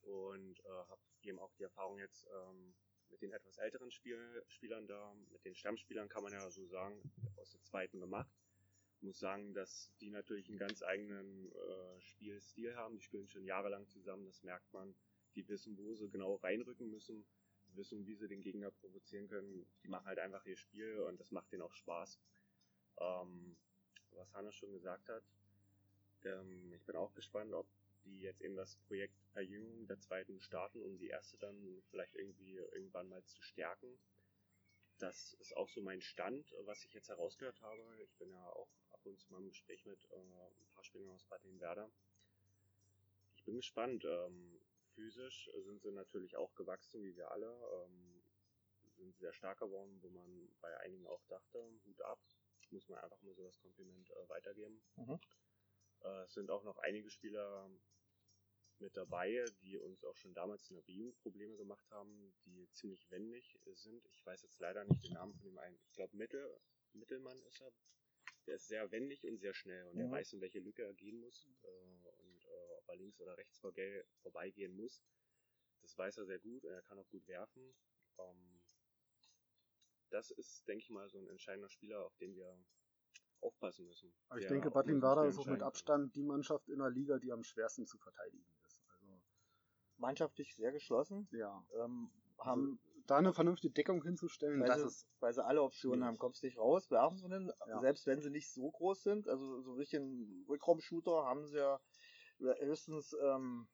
B: und äh, habe eben auch die Erfahrung jetzt ähm, mit den etwas älteren Spiel Spielern da, mit den Stammspielern kann man ja so sagen, aus der zweiten gemacht. Muss sagen, dass die natürlich einen ganz eigenen äh, Spielstil haben. Die spielen schon jahrelang zusammen, das merkt man. Die wissen, wo sie genau reinrücken müssen, wissen, wie sie den Gegner provozieren können. Die machen halt einfach ihr Spiel und das macht denen auch Spaß. Ähm, was Hannes schon gesagt hat, ähm, ich bin auch gespannt, ob die jetzt eben das Projekt Verjüngung der zweiten starten, um die erste dann vielleicht irgendwie irgendwann mal zu stärken. Das ist auch so mein Stand, was ich jetzt herausgehört habe. Ich bin ja auch ab und zu mal im Gespräch mit äh, ein paar Spielern aus Bad Werder. Ich bin gespannt. Ähm, physisch sind sie natürlich auch gewachsen, wie wir alle. Ähm, sind sehr stark geworden, wo man bei einigen auch dachte, Hut ab. Muss man einfach mal so das Kompliment äh, weitergeben. Mhm. Äh, es sind auch noch einige Spieler mit dabei, die uns auch schon damals in der b Probleme gemacht haben, die ziemlich wendig sind. Ich weiß jetzt leider nicht den Namen von dem einen. Ich glaube Mittel, Mittelmann ist er. Der ist sehr wendig und sehr schnell und mhm. er weiß, in welche Lücke er gehen muss äh, und äh, ob er links oder rechts vor vorbeigehen muss. Das weiß er sehr gut und er kann auch gut werfen. Ähm, das ist, denke ich mal, so ein entscheidender Spieler, auf den wir aufpassen müssen.
C: Aber ich denke, Bad Limwada ist auch mit Abstand die Mannschaft in der Liga, die am schwersten zu verteidigen ist. Also
D: mannschaftlich sehr geschlossen.
C: Ja.
D: Ähm, haben
C: da eine vernünftige Deckung hinzustellen,
D: weil, sie, weil sie alle Optionen haben. Kommst nicht raus, werfen sie den, ja. selbst wenn sie nicht so groß sind. Also so ein bisschen Rückraumshooter haben sie ja höchstens ähm,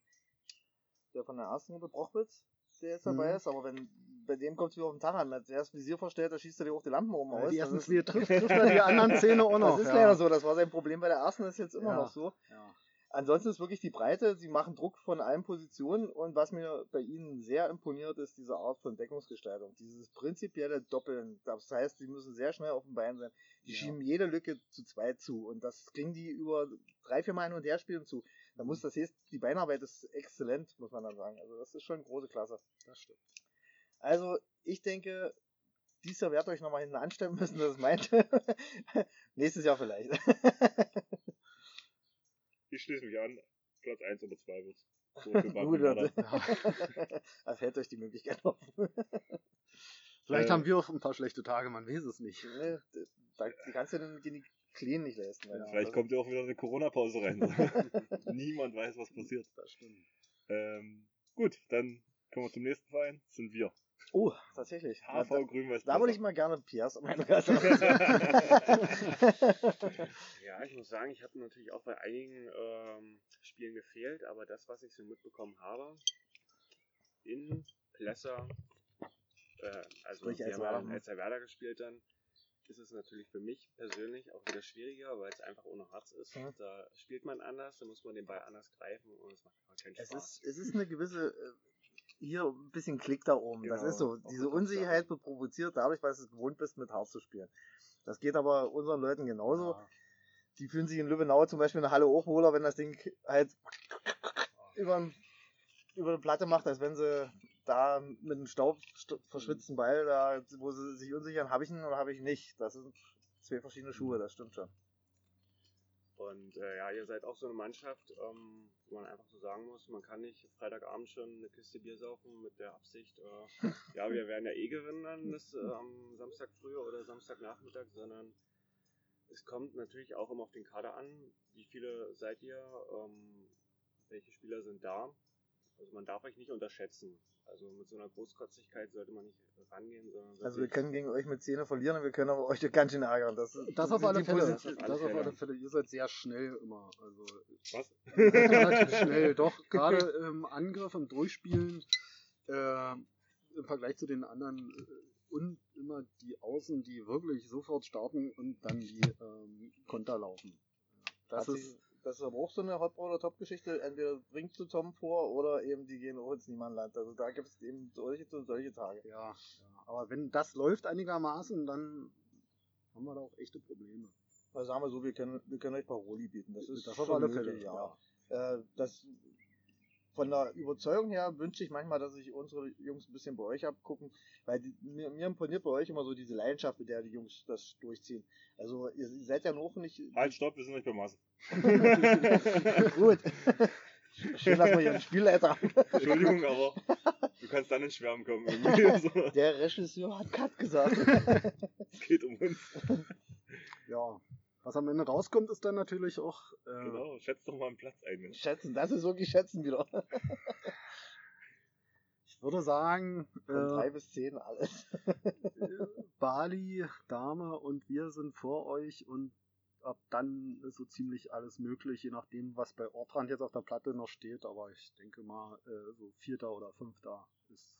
D: der von der ersten Runde, Brochwitz, der jetzt dabei mhm. ist, aber wenn bei dem kommt es wieder auf den Tag an. Wenn er das Visier verstellt, da schießt er dir auch die Lampen oben
C: aus. Die ersten vier trifft, trifft er die anderen Zähne auch noch.
D: Das ist ja. leider so, das war sein Problem bei der ersten, das ist jetzt immer ja. noch so. Ja. Ansonsten ist wirklich die Breite, sie machen Druck von allen Positionen und was mir bei ihnen sehr imponiert, ist diese Art von Deckungsgestaltung. Dieses prinzipielle Doppeln. Das heißt, sie müssen sehr schnell auf dem Bein sein. Die ja. schieben jede Lücke zu zweit zu und das kriegen die über drei, vier Mal hin und her spielen zu. Da muss das heißt, die Beinarbeit ist exzellent, muss man dann sagen. Also das ist schon große Klasse.
C: Das stimmt.
D: Also ich denke, dieses Jahr werdet ihr euch nochmal hinten anstellen müssen, das ist meint. Nächstes Jahr vielleicht.
A: ich schließe mich an. Platz 1 oder 2 wird
D: Gut, das hält euch die Möglichkeit offen.
C: Vielleicht äh, haben wir auch ein paar schlechte Tage, man weiß es nicht.
D: Ne, da, die kannst du den, den Clean nicht leisten. Ja,
A: vielleicht kommt ja auch wieder eine Corona-Pause rein. Niemand weiß, was passiert.
C: Das stimmt.
A: Ähm, gut, dann kommen wir zum nächsten Verein. Das sind wir.
D: Oh, tatsächlich.
A: HV Grün-Weiß.
D: Da würde ich mal gerne Piers um
B: Ja, ich muss sagen, ich habe natürlich auch bei einigen ähm, Spielen gefehlt, aber das, was ich so mitbekommen habe, in Plesser, äh, also
D: Sprich,
B: wir haben als Werder gespielt dann, ist es natürlich für mich persönlich auch wieder schwieriger, weil es einfach ohne Herz ist. Mhm. Da spielt man anders, da muss man den Ball anders greifen und es macht einfach keinen Spaß.
D: Es ist, es ist eine gewisse, äh, hier ein bisschen Klick da oben. Genau, das ist so. Diese Unsicherheit wird provoziert dadurch, weil du es gewohnt bist, mit Herz zu spielen. Das geht aber unseren Leuten genauso. Ja. Die fühlen sich in Lübbenau zum Beispiel in der Halle auch wohler, wenn das Ding halt über, über eine Platte macht, als wenn sie da mit einem Staub verschwitzten Ball, da, wo sie sich unsichern, habe ich ihn oder habe ich ihn nicht. Das sind zwei verschiedene Schuhe, das stimmt schon.
B: Und äh, ja, ihr seid auch so eine Mannschaft, ähm, wo man einfach so sagen muss, man kann nicht Freitagabend schon eine Kiste Bier saufen mit der Absicht, äh, ja, wir werden ja eh gewinnen dann das, äh, am Samstag früh oder Samstagnachmittag, sondern es kommt natürlich auch immer auf den Kader an. Wie viele seid ihr? Ähm, welche Spieler sind da? Also man darf euch nicht unterschätzen. Also mit so einer Großkotzigkeit sollte man nicht rangehen, sondern.
D: Also wir können gegen euch mit Zähne verlieren und wir können aber euch ganz schön ärgern. Das,
C: das auf alle Fälle. Das, das auf alle Fälle. Ihr seid sehr schnell immer. Also
A: Was?
C: relativ schnell. Doch, gerade im Angriff, im Durchspielen, äh, im Vergleich zu den anderen äh, und immer die Außen, die wirklich sofort starten und dann die ähm, Konter laufen.
D: Das hat ist, das ist aber auch so eine Hotball oder Top-Geschichte. Entweder bringst du Tom vor oder eben die gehen auch ins Niemandland. Also da gibt es eben solche und solche Tage.
C: Ja, ja, aber wenn das läuft einigermaßen, dann haben wir da auch echte Probleme.
D: Also sagen wir so, wir können, wir können euch Paroli bieten. Das ist
C: Das auf alle Fälle,
D: ja. Äh, das von der Überzeugung her wünsche ich manchmal, dass sich unsere Jungs ein bisschen bei euch abgucken, weil die, mir, mir imponiert bei euch immer so diese Leidenschaft, mit der die Jungs das durchziehen. Also ihr seid ja noch nicht.
A: Halt, stopp, wir sind nicht beim Maßen.
D: Gut. Schön, dass wir hier einen Spielleiter haben.
A: Entschuldigung, aber du kannst dann ins Schwärmen kommen. So,
D: Der Regisseur hat Cut gesagt.
A: es geht um uns.
C: Ja. Was am Ende rauskommt, ist dann natürlich auch äh,
A: Genau, schätzt doch mal einen Platz ein. Mensch.
D: Schätzen, das ist wirklich Schätzen wieder.
C: ich würde sagen,
D: Von
C: äh,
D: drei bis zehn alles.
C: Bali, Dame und wir sind vor euch und ab dann ist so ziemlich alles möglich, je nachdem, was bei Ortrand jetzt auf der Platte noch steht. Aber ich denke mal, äh, so Vierter oder Fünfter ist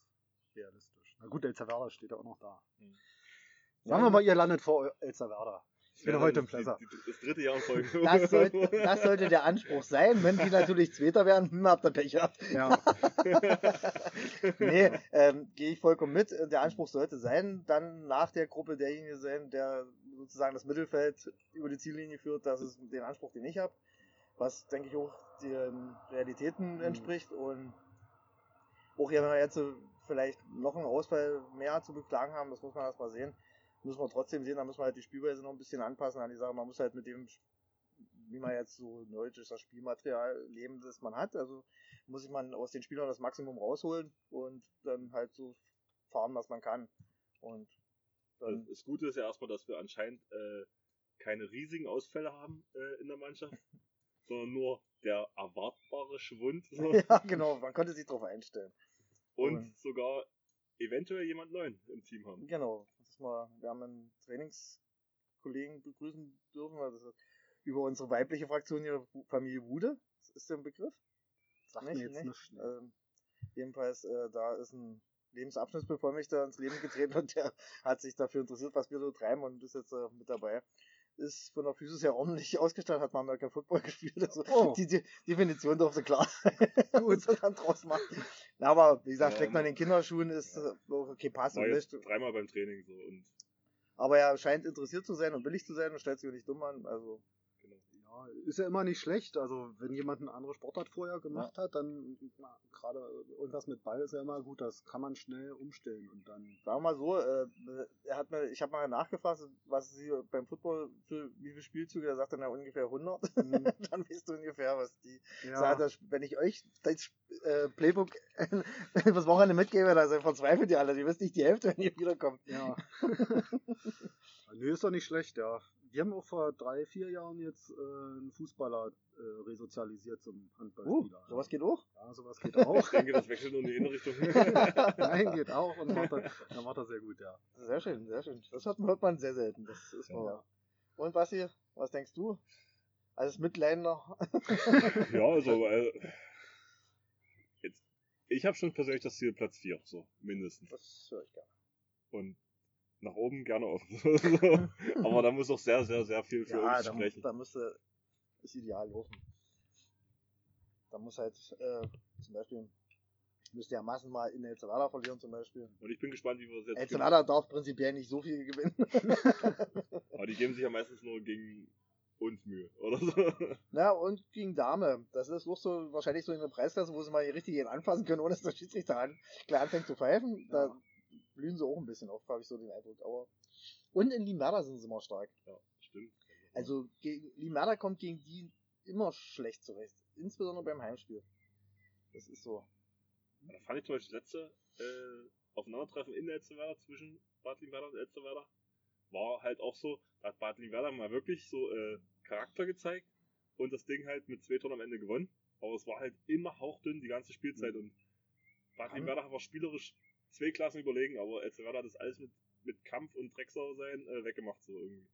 C: realistisch. Na gut, Elzerwerda steht ja auch noch da.
A: Hm.
C: Sagen wir mal, ihr landet vor Elzerwerda. Ich bin
A: Ja,
C: heute
A: das
C: im
A: die- Das dritte Jahr in Folge.
D: Das sollte, das sollte der Anspruch sein. Wenn die natürlich Zweiter wären, hm, habt ihr Pech gehabt.
C: Ja,
D: nee, ähm, gehe ich vollkommen mit. Der Anspruch sollte sein, dann nach der Gruppe derjenige sein, der sozusagen das Mittelfeld über die Ziellinie führt. Das ist den Anspruch, den ich habe. Was, denke ich, auch den Realitäten entspricht. Und auch ja, wenn wir jetzt vielleicht noch einen Ausfall mehr zu beklagen haben, das muss man erst mal sehen, müssen wir trotzdem sehen, da müssen wir halt die Spielweise noch ein bisschen anpassen an die Sache. Man muss halt mit dem, wie man jetzt so neudeutsch ist, das Spielmaterial leben, das man hat. Also muss sich man aus den Spielern das Maximum rausholen und dann halt so fahren, was man kann. Und dann,
A: Das Gute ist ja erstmal, dass wir anscheinend äh, keine riesigen Ausfälle haben äh, in der Mannschaft, sondern nur der erwartbare Schwund so.
D: ja genau, man konnte sich darauf einstellen.
A: und
D: Und-
A: sogar eventuell jemand neuen im Team haben.
D: Genau, ist mal, wir haben einen Trainingskollegen begrüßen dürfen, also über unsere weibliche Fraktion hier, Familie Wude, ist der ein Begriff?
C: sagt
D: Nicht,
C: mir jetzt
D: nicht?
C: nicht.
D: Ähm, jedenfalls, äh, da ist ein Lebensabschnittsbevollmächtiger ins Leben getreten und der hat sich dafür interessiert, was wir so treiben und ist jetzt äh, mit dabei. Ist von der Physis her ordentlich ausgestattet, hat mal American Football gespielt. Also
C: Oh.
D: die, die Definition durfte klar sein, was er dann draus macht. Na, aber wie gesagt,
A: Ja,
D: steckt man in den Kinderschuhen, ist
A: ja.
D: äh, auch okay, passt
A: War
D: und
A: jetzt
D: nicht.
A: dreimal beim Training so und
D: Aber er scheint interessiert zu sein und willig zu sein und stellt sich auch nicht dumm an. Also.
C: Ja, ist ja immer nicht schlecht. Also wenn jemand eine andere Sportart vorher gemacht hat, dann na, gerade irgendwas mit Ball ist ja immer gut. Das kann man schnell umstellen und dann.
D: sagen wir mal so, äh, er hat mir, ich habe mal nachgefragt, was sie beim Football für wie viele Spielzüge, er sagt dann ja ungefähr 100.
C: Mhm.
D: dann weißt du ungefähr, was die
C: Ja,
D: sagt. Das, wenn ich euch das äh, Playbook das Wochenende mitgebe, dann verzweifelt ihr alle. Ihr wisst nicht die Hälfte, wenn ihr wiederkommt.
C: ja. Nö, ist doch nicht schlecht, ja. Wir haben auch vor drei, vier Jahren jetzt äh, einen Fußballer äh, resozialisiert zum
D: Uh,
C: Handballspieler.
D: sowas geht auch.
C: Ja, sowas geht auch.
A: Ich denke, das wechselt nur in die Innenrichtung.
C: Nein, geht auch und macht er, er macht er sehr gut, ja.
D: Sehr schön, sehr schön. Das hört man, hört man sehr selten. Das ist
A: Ja.
D: wahr. Und Basti, was denkst du? Als Mitleidender?
A: ja, also äh, jetzt, ich habe schon persönlich das Ziel Platz 4, so mindestens.
D: Das höre ich gerne.
A: Und nach oben gerne offen. Aber da muss auch sehr, sehr, sehr viel für
D: Ja,
A: uns
D: da,
A: sprechen.
D: da müsste das Ideal laufen. Da muss halt äh, zum Beispiel müsste ja Massen mal in Elzevada verlieren zum Beispiel.
A: Und ich bin gespannt, wie wir es jetzt
D: Elzevada darf prinzipiell nicht so viel gewinnen.
A: Aber die geben sich ja meistens nur gegen uns Mühe, oder so.
D: ja, und gegen Dame. Das ist auch so wahrscheinlich so in der Preisklasse, wo sie mal richtig jeden anfassen können, ohne dass der Schiedsrichter an, gleich anfängt zu pfeifen. Da blühen sie auch ein bisschen auf, habe ich so den Eindruck. Aber und in Limada sind sie immer stark.
A: Ja, stimmt.
D: Also gegen, Limada kommt gegen die immer schlecht zurecht. Insbesondere beim Heimspiel. Das ist so.
A: Da fand ich zum Beispiel das letzte äh, Aufeinandertreffen in Elsterwerda zwischen Bad Limwerder und Elsterwerda war halt auch so, da hat Bad Limwerda mal wirklich so äh, Charakter gezeigt und das Ding halt mit zwei Toren am Ende gewonnen. Aber es war halt immer hauchdünn die ganze Spielzeit und Bad Limwerda war spielerisch zwei Klassen überlegen, aber Elsterwerda hat das alles mit, mit Kampf und Drecksau sein äh, weggemacht so irgendwie.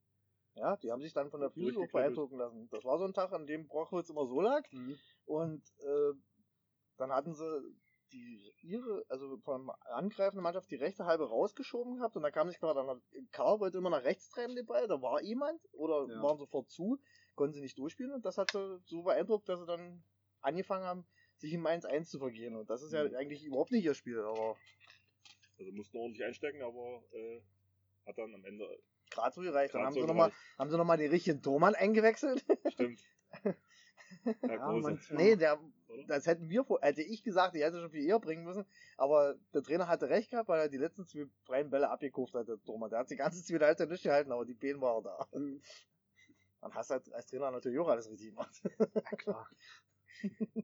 D: Ja, die haben sich dann von der
A: Durchgeknüppelt.
D: beeindrucken lassen. Das war so ein Tag, an dem Brochholz immer so lag.
C: Mhm.
D: Und äh, dann hatten sie die ihre, also vom angreifenden Mannschaft die rechte halbe rausgeschoben gehabt und da kam sich klar, dann hat Karl wollte immer nach rechts treiben den Ball, da war jemand oder
C: Ja.
D: waren sofort zu, konnten sie nicht durchspielen und das hat sie so beeindruckt, dass sie dann angefangen haben, sich im 1-1 zu vergehen. Und das ist ja
A: Mhm.
D: eigentlich überhaupt nicht ihr Spiel, aber
A: Also mussten ordentlich einstecken, aber äh, hat dann am Ende
D: gerade so gereicht. Dann haben
A: so
D: sie nochmal,
A: gereicht.
D: haben sie noch mal den richtigen Tormann eingewechselt.
A: Stimmt. Herr
C: Ja,
A: Große.
C: manchmal-
D: nee, der, das hätten wir, vor- hätte ich gesagt, ich hätte schon viel eher bringen müssen. Aber der Trainer hatte recht gehabt, weil er die letzten zwei freien Bälle abgekauft hat, der Tormann. Der hat die ganze zweite Halbzeit nicht gehalten, aber die Beine waren da. Dann hast du halt als Trainer natürlich auch alles richtig gemacht.
C: Ja, klar.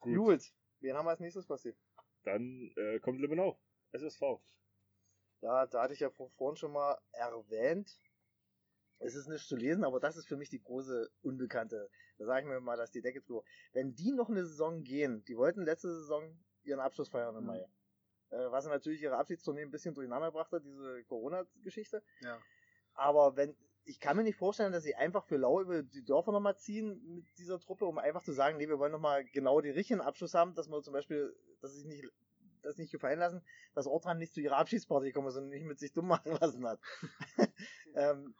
A: Gut.
D: Gut. Wen haben wir als nächstes passiert?
A: Dann äh, kommt Limmenau. SSV.
D: Ja, da hatte ich ja vor, vorhin schon mal erwähnt. Es ist nicht zu lesen, aber das ist für mich die große Unbekannte. Da sage ich mir mal, dass die Decke drüber. Wenn die noch eine Saison gehen, die wollten letzte Saison ihren Abschluss feiern im
C: Mhm.
D: Mai. Äh, was natürlich ihre Abschiedstournee ein bisschen durcheinander brachte, diese Corona-Geschichte.
C: Ja.
D: Aber wenn, ich kann mir nicht vorstellen, dass sie einfach für lau über die Dörfer nochmal ziehen mit dieser Truppe, um einfach zu sagen, nee, wir wollen nochmal genau den richtigen Abschluss haben, dass wir zum Beispiel, dass sie sich nicht, das nicht gefallen lassen, dass Ortran nicht zu ihrer Abschiedsparty gekommen ist und nicht mit sich dumm machen lassen hat. ähm,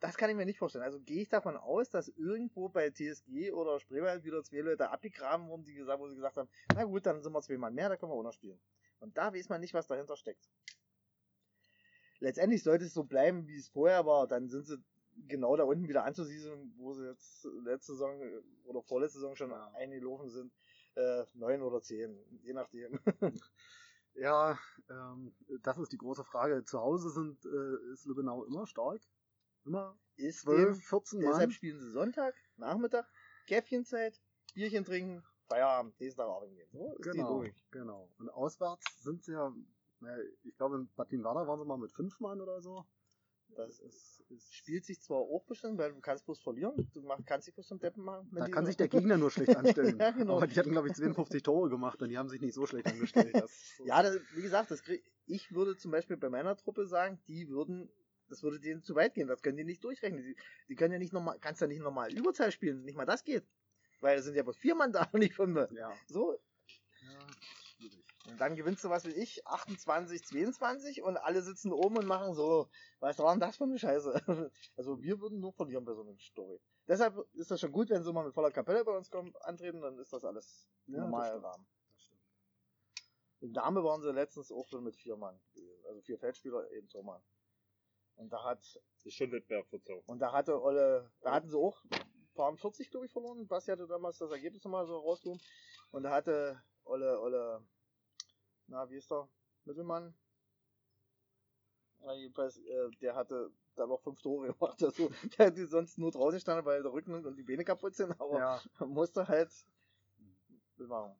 D: das kann ich mir nicht vorstellen. Also gehe ich davon aus, dass irgendwo bei TSG oder Spreewald wieder zwei Leute abgegraben wurden, die gesagt, wo sie gesagt haben, na gut, dann sind wir zwei Mann mehr, da können wir auch noch spielen. Und da weiß man nicht, was dahinter steckt letztendlich sollte es so bleiben, wie es vorher war. Dann sind sie genau da unten wieder anzusiedeln, wo sie jetzt letzte Saison äh, oder vorletzte Saison schon
C: Ja.
D: eingelaufen sind. Äh, neun oder zehn, je nachdem.
C: Ja, ähm, das ist die große Frage. Zu Hause sind, äh, ist Lübbenau immer stark. Immer
D: Ist
C: 12,
D: dem,
C: 14 Mann.
D: deshalb spielen sie Sonntag, Nachmittag, Käffchenzeit, Bierchen trinken, Feierabend, nächsten Tag arbeiten gehen. So ist die
C: Genau,
D: Logik.
C: genau. Und auswärts sind sie ja, ich glaube in Bad Werder waren sie mal mit fünf Mann oder so.
D: Das
C: ist, ist
D: spielt sich zwar auch bestimmt, weil du kannst bloß verlieren, du mach, kannst dich bloß zum Deppen machen.
C: Da kann sich der Gegner nur schlecht anstellen.
D: Ja, genau.
C: Aber die hatten, glaube ich, 52 Tore gemacht und die haben sich nicht so schlecht angestellt. Das,
D: Ja, das, wie gesagt, das krieg, ich würde zum Beispiel bei meiner Truppe sagen, die würden, das würde denen zu weit gehen, das können die nicht durchrechnen. Die, die können ja nicht nochmal, kannst ja nicht nochmal Überzahl spielen, nicht mal das geht. Weil es sind ja bloß vier Mann da und nicht fünf.
C: ja.
D: So,
C: ja.
D: Und dann gewinnst du was wie ich, 28, 22 und alle sitzen oben und machen so, was war denn das für eine Scheiße? Also wir würden nur verlieren bei so einer Story. Deshalb ist das schon gut, wenn sie mal mit voller Kapelle bei uns kommen, antreten, dann ist das alles
C: Ja,
D: normal. Rahmen.
C: Das stimmt.
D: In Dame waren sie letztens auch schon mit vier Mann. gewesen. Also vier Feldspieler, eben Tormann. Und da hat,
A: Das ist schon Wettbewerb verzau.
D: und da hatte Olle, da hatten sie auch paar 40, glaube ich, verloren. Basti hatte damals das Ergebnis nochmal so rausgehoben. Und da hatte Olle, Olle, na, wie ist der? Mittelmann? Na, jedenfalls, äh, der hatte da noch fünf Tore gemacht. Also, der hätte sonst nur draußen gestanden, weil der Rücken und die Beine kaputt sind, aber
C: Ja,
D: musste halt machen.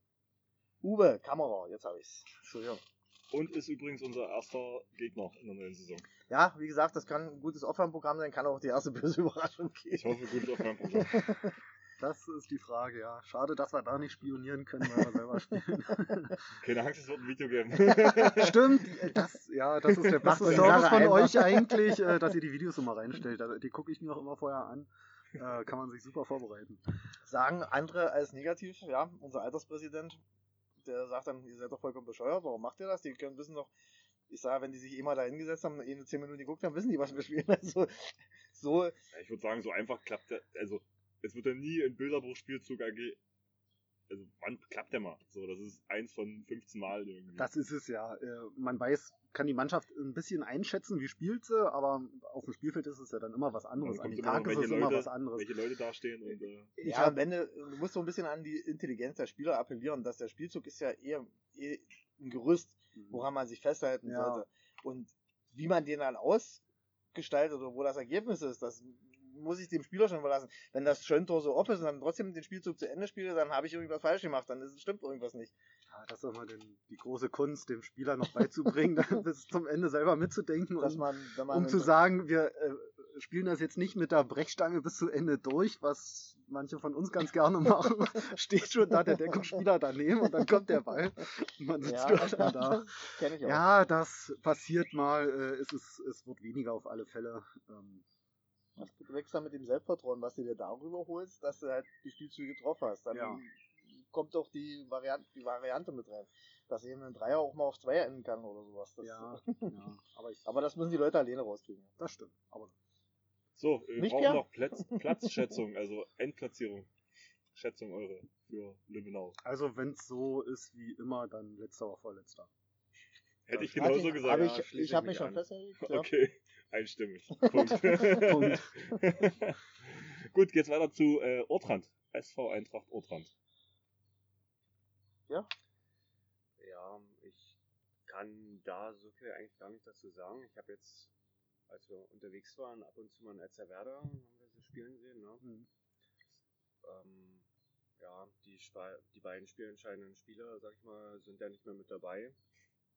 D: Uwe, Kamera, jetzt habe ich's. Entschuldigung.
A: Und ist übrigens unser erster Gegner in der neuen Saison.
D: Ja, wie gesagt, das kann ein gutes Offline-Programm sein, kann auch die erste böse Überraschung geben.
A: Ich hoffe, gutes Aufwärmprogramm.
C: Das ist die Frage, ja. Schade, dass wir da nicht spionieren können, weil wir selber spielen.
A: Keine Angst, es wird ein Video geben.
C: Stimmt, das, ja, das ist der beste Service von euch eigentlich, äh, dass ihr die Videos immer reinstellt. Die gucke ich mir auch immer vorher an. Äh, kann man sich super vorbereiten.
D: Sagen andere als negativ, ja, unser Alterspräsident, der sagt dann, ihr seid doch vollkommen bescheuert, warum macht ihr das? Die können wissen doch, ich sage, wenn die sich eh mal da hingesetzt haben, eh nur 10 Minuten geguckt haben, wissen die, was wir spielen. Also, so,
A: Ja, ich würde sagen, so einfach klappt der, also, es wird ja nie ein Bilderbruchspielzug AG, also, wann klappt der mal? So, das ist eins von 15 Mal irgendwie.
C: Das ist es ja. Äh, man weiß, kann die Mannschaft ein bisschen einschätzen, wie spielt sie, aber auf dem Spielfeld ist es ja dann immer was anderes.
A: Also
C: An
A: kommt
C: den
A: immer
C: Tag
A: noch,
C: ist es immer
A: Leute-
C: was anderes.
A: welche Leute dastehen und, äh,
C: Ich
D: ja,
C: hab-
D: am Ende, du musst so ein bisschen an die Intelligenz der Spieler appellieren, dass der Spielzug ist ja eher, eher ein Gerüst, woran man sich festhalten
C: Ja.
D: sollte. Und wie man den dann ausgestaltet oder wo das Ergebnis ist, das muss ich dem Spieler schon überlassen. Wenn das Schöntor so off ist und dann trotzdem den Spielzug zu Ende spiele, dann habe ich irgendwas falsch gemacht, dann ist, stimmt irgendwas nicht.
C: Ja, das ist immer den, die große Kunst, dem Spieler noch beizubringen, bis zum Ende selber mitzudenken
D: Dass
C: und
D: man, man
C: um zu sagen, wir äh, spielen das jetzt nicht mit der Brechstange bis zu Ende durch, was manche von uns ganz gerne machen. Steht schon da der Deckungsspieler daneben und dann kommt der Ball und man sitzt
D: ja,
C: schon da.
D: auch.
C: Ja, das passiert mal. Äh, es, ist, es wird weniger auf alle Fälle. Ähm,
D: Du wächst dann mit dem Selbstvertrauen, was du dir darüber holst, dass du halt die Spielzüge drauf hast. Dann
C: Ja.
D: kommt doch die Variante, die Variante mit rein. Dass eben ein Dreier auch mal auf Zweier enden kann oder sowas. Das,
C: ja, ja, aber ich,
D: Aber das müssen die Leute alleine rauskriegen.
C: das stimmt. Aber
A: So, wir
D: Nicht
A: brauchen
D: gern?
A: noch Platz, Platzschätzung, also Endplatzierung. Schätzung eure für Lübbenau.
C: Also wenn es so ist wie immer, dann letzter oder vorletzter.
A: Hätte ich genauso
D: Hab
A: gesagt.
D: ich,
B: Ja,
D: ich, habe
B: ich
D: mich schon festgelegt. Ja.
A: Okay, einstimmig. Punkt.
C: Punkt.
A: Gut, geht's weiter zu äh, Ortrand. SV Eintracht Ortrand.
B: Ja, ich kann da so viel eigentlich gar nicht dazu sagen. Ich habe jetzt, als wir unterwegs waren, ab und zu mal in Elzerwerda, haben wir sie spielen sehen. Ne?
C: Mhm.
B: Ähm, ja, die, Spa- die beiden spielentscheidenden Spieler, sag ich mal, sind ja nicht mehr mit dabei.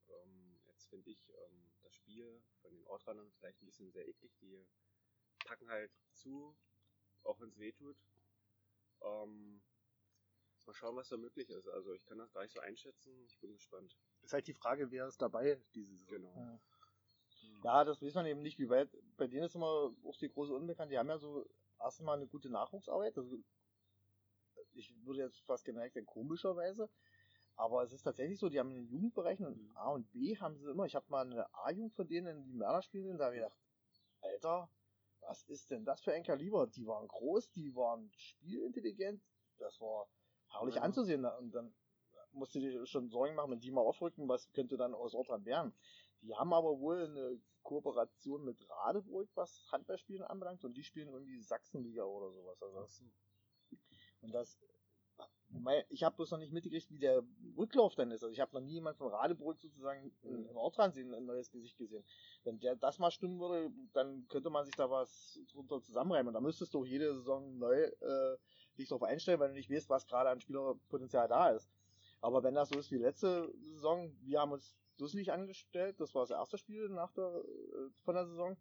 B: Ähm, jetzt finde ich ähm, das Spiel von den Ortrandern vielleicht ein bisschen sehr eklig. Die packen halt zu, auch wenn es weh tut. Ähm, mal schauen, was da möglich ist. Also ich kann das gar nicht so einschätzen. Ich bin gespannt.
C: Ist halt die Frage, wer ist dabei diese Saison.
B: Genau.
D: Ja. Ja, das weiß man eben nicht, wie weit. Bei denen ist immer auch die große Unbekannt. Die haben ja so erstmal eine gute Nachwuchsarbeit. Also, ich würde jetzt fast sein, komischerweise. Aber es ist tatsächlich so, die haben in den Jugendbereichen und A und B haben sie immer. Ich habe mal eine A-Jugend von denen in die Mörder spielen da habe ich gedacht, Alter, was ist denn das für ein Kaliber? Die waren groß, die waren spielintelligent, das war herrlich
C: Ja.
D: anzusehen. Und dann musst du dir schon Sorgen machen, wenn die mal aufrücken, was könnte dann aus Ortrand werden. Die haben aber wohl eine Kooperation mit Radeburg, was Handballspielen anbelangt, und die spielen irgendwie Sachsenliga oder sowas. Also das, und das, ich habe bloß noch nicht mitgekriegt, wie der Rücklauf dann ist. Also ich habe noch nie jemand von Radeburg sozusagen in, in Ortrand sehen, ein neues Gesicht gesehen. Wenn der das mal stimmen würde, dann könnte man sich da was drunter zusammenreimen. Und da müsstest du auch jede Saison neu äh, dich darauf einstellen, weil du nicht weißt, was gerade an Spielerpotenzial da ist. Aber wenn das so ist wie letzte Saison, wir haben uns dusselig angestellt, das war das erste Spiel nach der, äh, von der Saison,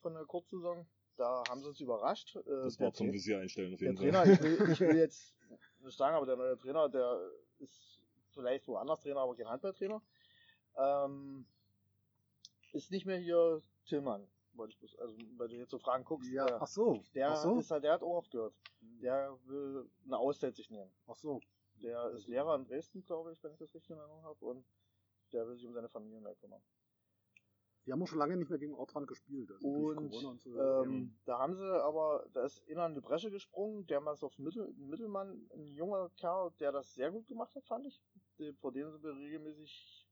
D: von der Kurzsaison, da haben sie uns überrascht. Äh,
A: Das
D: der
A: war zum Visier einstellen auf
D: der
A: jeden Fall.
D: Trainer, ich will, ich will jetzt nicht sagen, aber der neue Trainer, der ist vielleicht woanders Trainer, aber kein Handballtrainer. Ähm, ist nicht mehr hier Tillmann, wollte ich bloß, also weil du jetzt so Fragen guckst.
C: Ja,
D: der,
C: ach so.
D: der
C: ach so.
D: ist halt, der hat auch aufgehört. Der will eine Auszeit sich nehmen.
C: Ach so.
D: Der ist Lehrer in Dresden, glaube ich, wenn ich das richtig in Erinnerung habe, und der will sich um seine Familie mehr kümmern.
C: Die haben auch schon lange nicht mehr gegen Ortrand gespielt. Also
D: Und
C: und so.
D: ähm, da haben sie aber, da ist einer in die Bresche gesprungen, der mal auf Mittel, Mittelmann, ein junger Kerl, der das sehr gut gemacht hat, fand ich. Vor denen sind wir regelmäßig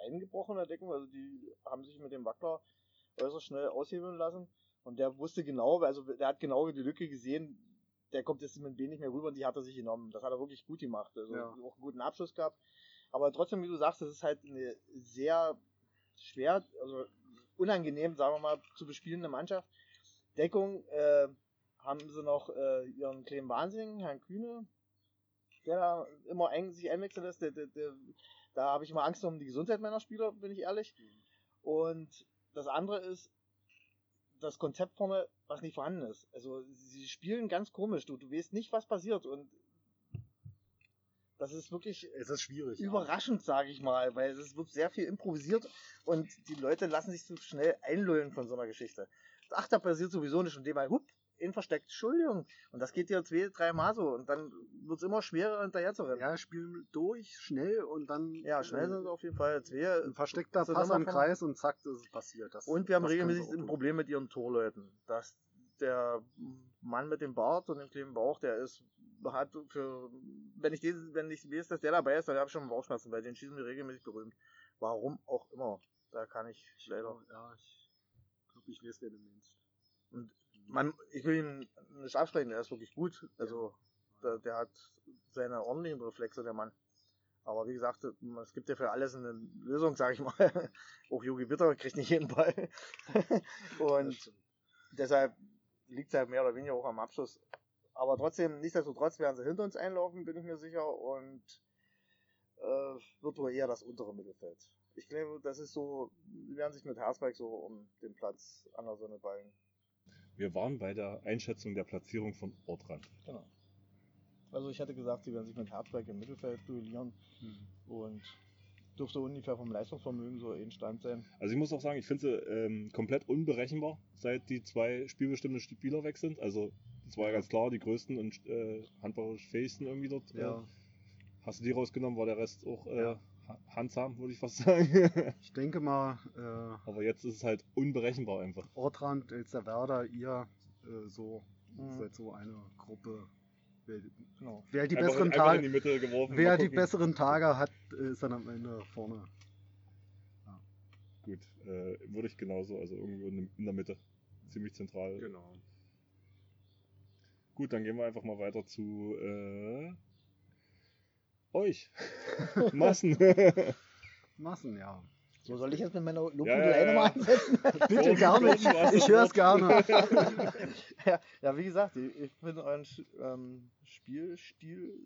D: eingebrochen in der Deckung, also die haben sich mit dem Wackler äußerst schnell aushebeln lassen. Und der wusste genau, also der hat genau die Lücke gesehen, der kommt jetzt mit B nicht mehr rüber und die hat er sich genommen. Das hat er wirklich gut gemacht. Also
C: Ja.
D: auch einen guten Abschluss gehabt. Aber trotzdem, wie du sagst, das ist halt eine sehr schwer, also unangenehm, sagen wir mal, zu bespielende Mannschaft. Deckung äh, haben sie noch äh, ihren kleinen Wahnsinn, Herrn Kühne, der da immer ein, sich einwechseln lässt. Der, der, der, da habe ich immer Angst um die Gesundheit meiner Spieler, bin ich ehrlich. Und das andere ist das Konzept vorne, was nicht vorhanden ist. Also sie spielen ganz komisch. Du, du weißt nicht, was passiert. Und das ist wirklich
C: es ist schwierig. ja.
D: überraschend, sage ich mal, weil es wird sehr viel improvisiert und die Leute lassen sich zu schnell einlullen von so einer Geschichte. Ach, da passiert sowieso nicht und dem mal, hup, ihn versteckt, Entschuldigung. Und das geht dir zwei, drei Mal so und dann wird es immer schwerer hinterher zu rennen.
C: Ja, spielen durch, schnell und dann.
D: Ja, schnell sind es auf jeden Fall zwei.
C: Ein versteckter
D: So,
C: Pass am
D: davon-
C: Kreis und zack, ist es passiert. Das,
D: Und wir haben
C: das
D: regelmäßig ein. Problem mit ihren Torleuten. Dass der Mann mit dem Bart und dem kleinen Bauch, der ist, hat für, wenn ich den, wenn ich weiß, dass der dabei ist, dann habe ich schon Bauchschmerzen, weil den schießen wir regelmäßig berühmt. Warum auch immer. Da kann ich leider.
C: Ja, ich glaube, ich weiß, wer du meinst.
D: Und man, ich will ihn nicht absprechen, er ist wirklich gut. Also, der, der hat seine ordentlichen Reflexe, der Mann. Aber wie gesagt, es gibt ja für alles eine Lösung, sag ich mal. Auch Yogi Witter kriegt nicht jeden Ball. Und deshalb liegt es halt mehr oder weniger auch am Abschluss. Aber trotzdem, nichtsdestotrotz werden sie hinter uns einlaufen, bin ich mir sicher. Und äh, wird wohl eher das untere Mittelfeld. Ich glaube, das ist so, die werden sich mit Herzberg so um den Platz an der Sonne ballen.
A: Wir waren bei der Einschätzung der Platzierung von Ortrand.
D: Genau. Also ich hatte gesagt, sie werden sich mit Herzberg im Mittelfeld duellieren und dürfte ungefähr vom Leistungsvermögen so ein Stand sein.
A: Also ich muss auch sagen, ich finde sie ähm, komplett unberechenbar, seit die zwei spielbestimmten Spieler weg sind. Also das war ja ganz klar, die größten und äh, handballerisch fähigsten irgendwie dort.
C: Ja.
A: Äh, hast du die rausgenommen, war der Rest auch äh,
C: Ja.
A: handsam, würde ich fast sagen.
C: Ich denke mal, äh,
A: Aber jetzt ist es halt unberechenbar einfach.
C: Ortrand, Elsterwerda, ihr äh, so
D: Mhm.
C: seid so eine Gruppe. Wer,
D: Genau.
C: wer die
A: einfach,
C: besseren Tage,
A: die Mitte geworfen.
C: wer die besseren Tage hat, äh, ist dann am Ende vorne.
A: Gut, äh, würde ich genauso, also irgendwo in in der Mitte. Ziemlich zentral.
B: Genau.
A: Gut, dann gehen wir einfach mal weiter zu äh, euch. Massen.
C: Massen, ja.
D: So soll ich jetzt mit meiner Lobhudel
A: Ja, ja,
D: ja, nochmal ansetzen?
C: Bitte
A: hast
C: Ich höre es gerne.
D: ja, ja, wie gesagt, ich, ich finde euren ähm, Spielstil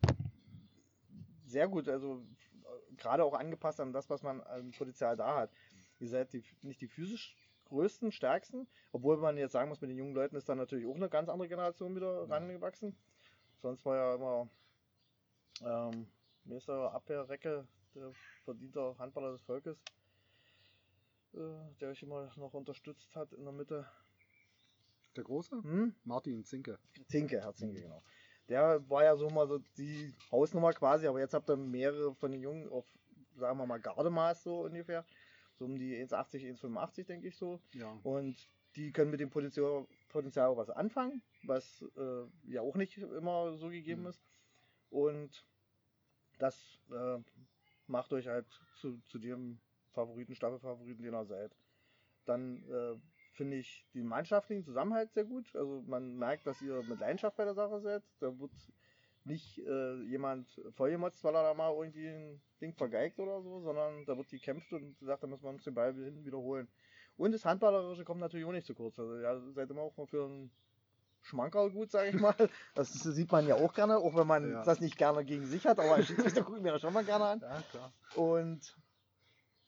D: sehr gut. Also äh, gerade auch angepasst an das, was man an Potenzial da hat. Ihr seid die, nicht die physisch größten, stärksten, obwohl man jetzt sagen muss, mit den jungen Leuten ist dann natürlich auch eine ganz andere Generation wieder rangewachsen. Sonst war ja immer ähm, mir ist der Abwehrrecke, der verdienter Handballer des Volkes, äh, der euch immer noch unterstützt hat in der Mitte.
C: Der Große?
D: Hm?
C: Martin Zinke.
D: Zinke, Herr Zinke, genau. Der war ja so mal so die Hausnummer quasi, aber jetzt habt ihr mehrere von den Jungen auf, sagen wir mal, Gardemaß so ungefähr. So um die 1,80, 1,85 denke ich so.
C: Ja.
D: Und die können mit dem Potenzial, Potenzial auch was anfangen, was äh, ja auch nicht immer so gegeben
C: Mhm.
D: ist. Und das äh, macht euch halt zu, zu dem Favoriten, Staffelfavoriten, den ihr seid. Dann äh, finde ich den mannschaftlichen Zusammenhalt sehr gut. Also man merkt, dass ihr mit Leidenschaft bei der Sache seid. Da wird nicht äh, jemand vollgemotzt, weil er da mal irgendwie ein Ding vergeigt oder so, sondern da wird gekämpft und sagt, da muss man uns den Ball hinten wiederholen. Und das Handballerische kommt natürlich auch nicht zu kurz. Also ja, seid immer auch mal für einen Schmankerl gut, sage ich mal. Das sieht man ja auch gerne, auch wenn man
C: Ja.
D: das nicht gerne gegen sich hat, aber als Schiedsrichter gucken wir das schon mal gerne an.
C: Ja, klar.
D: Und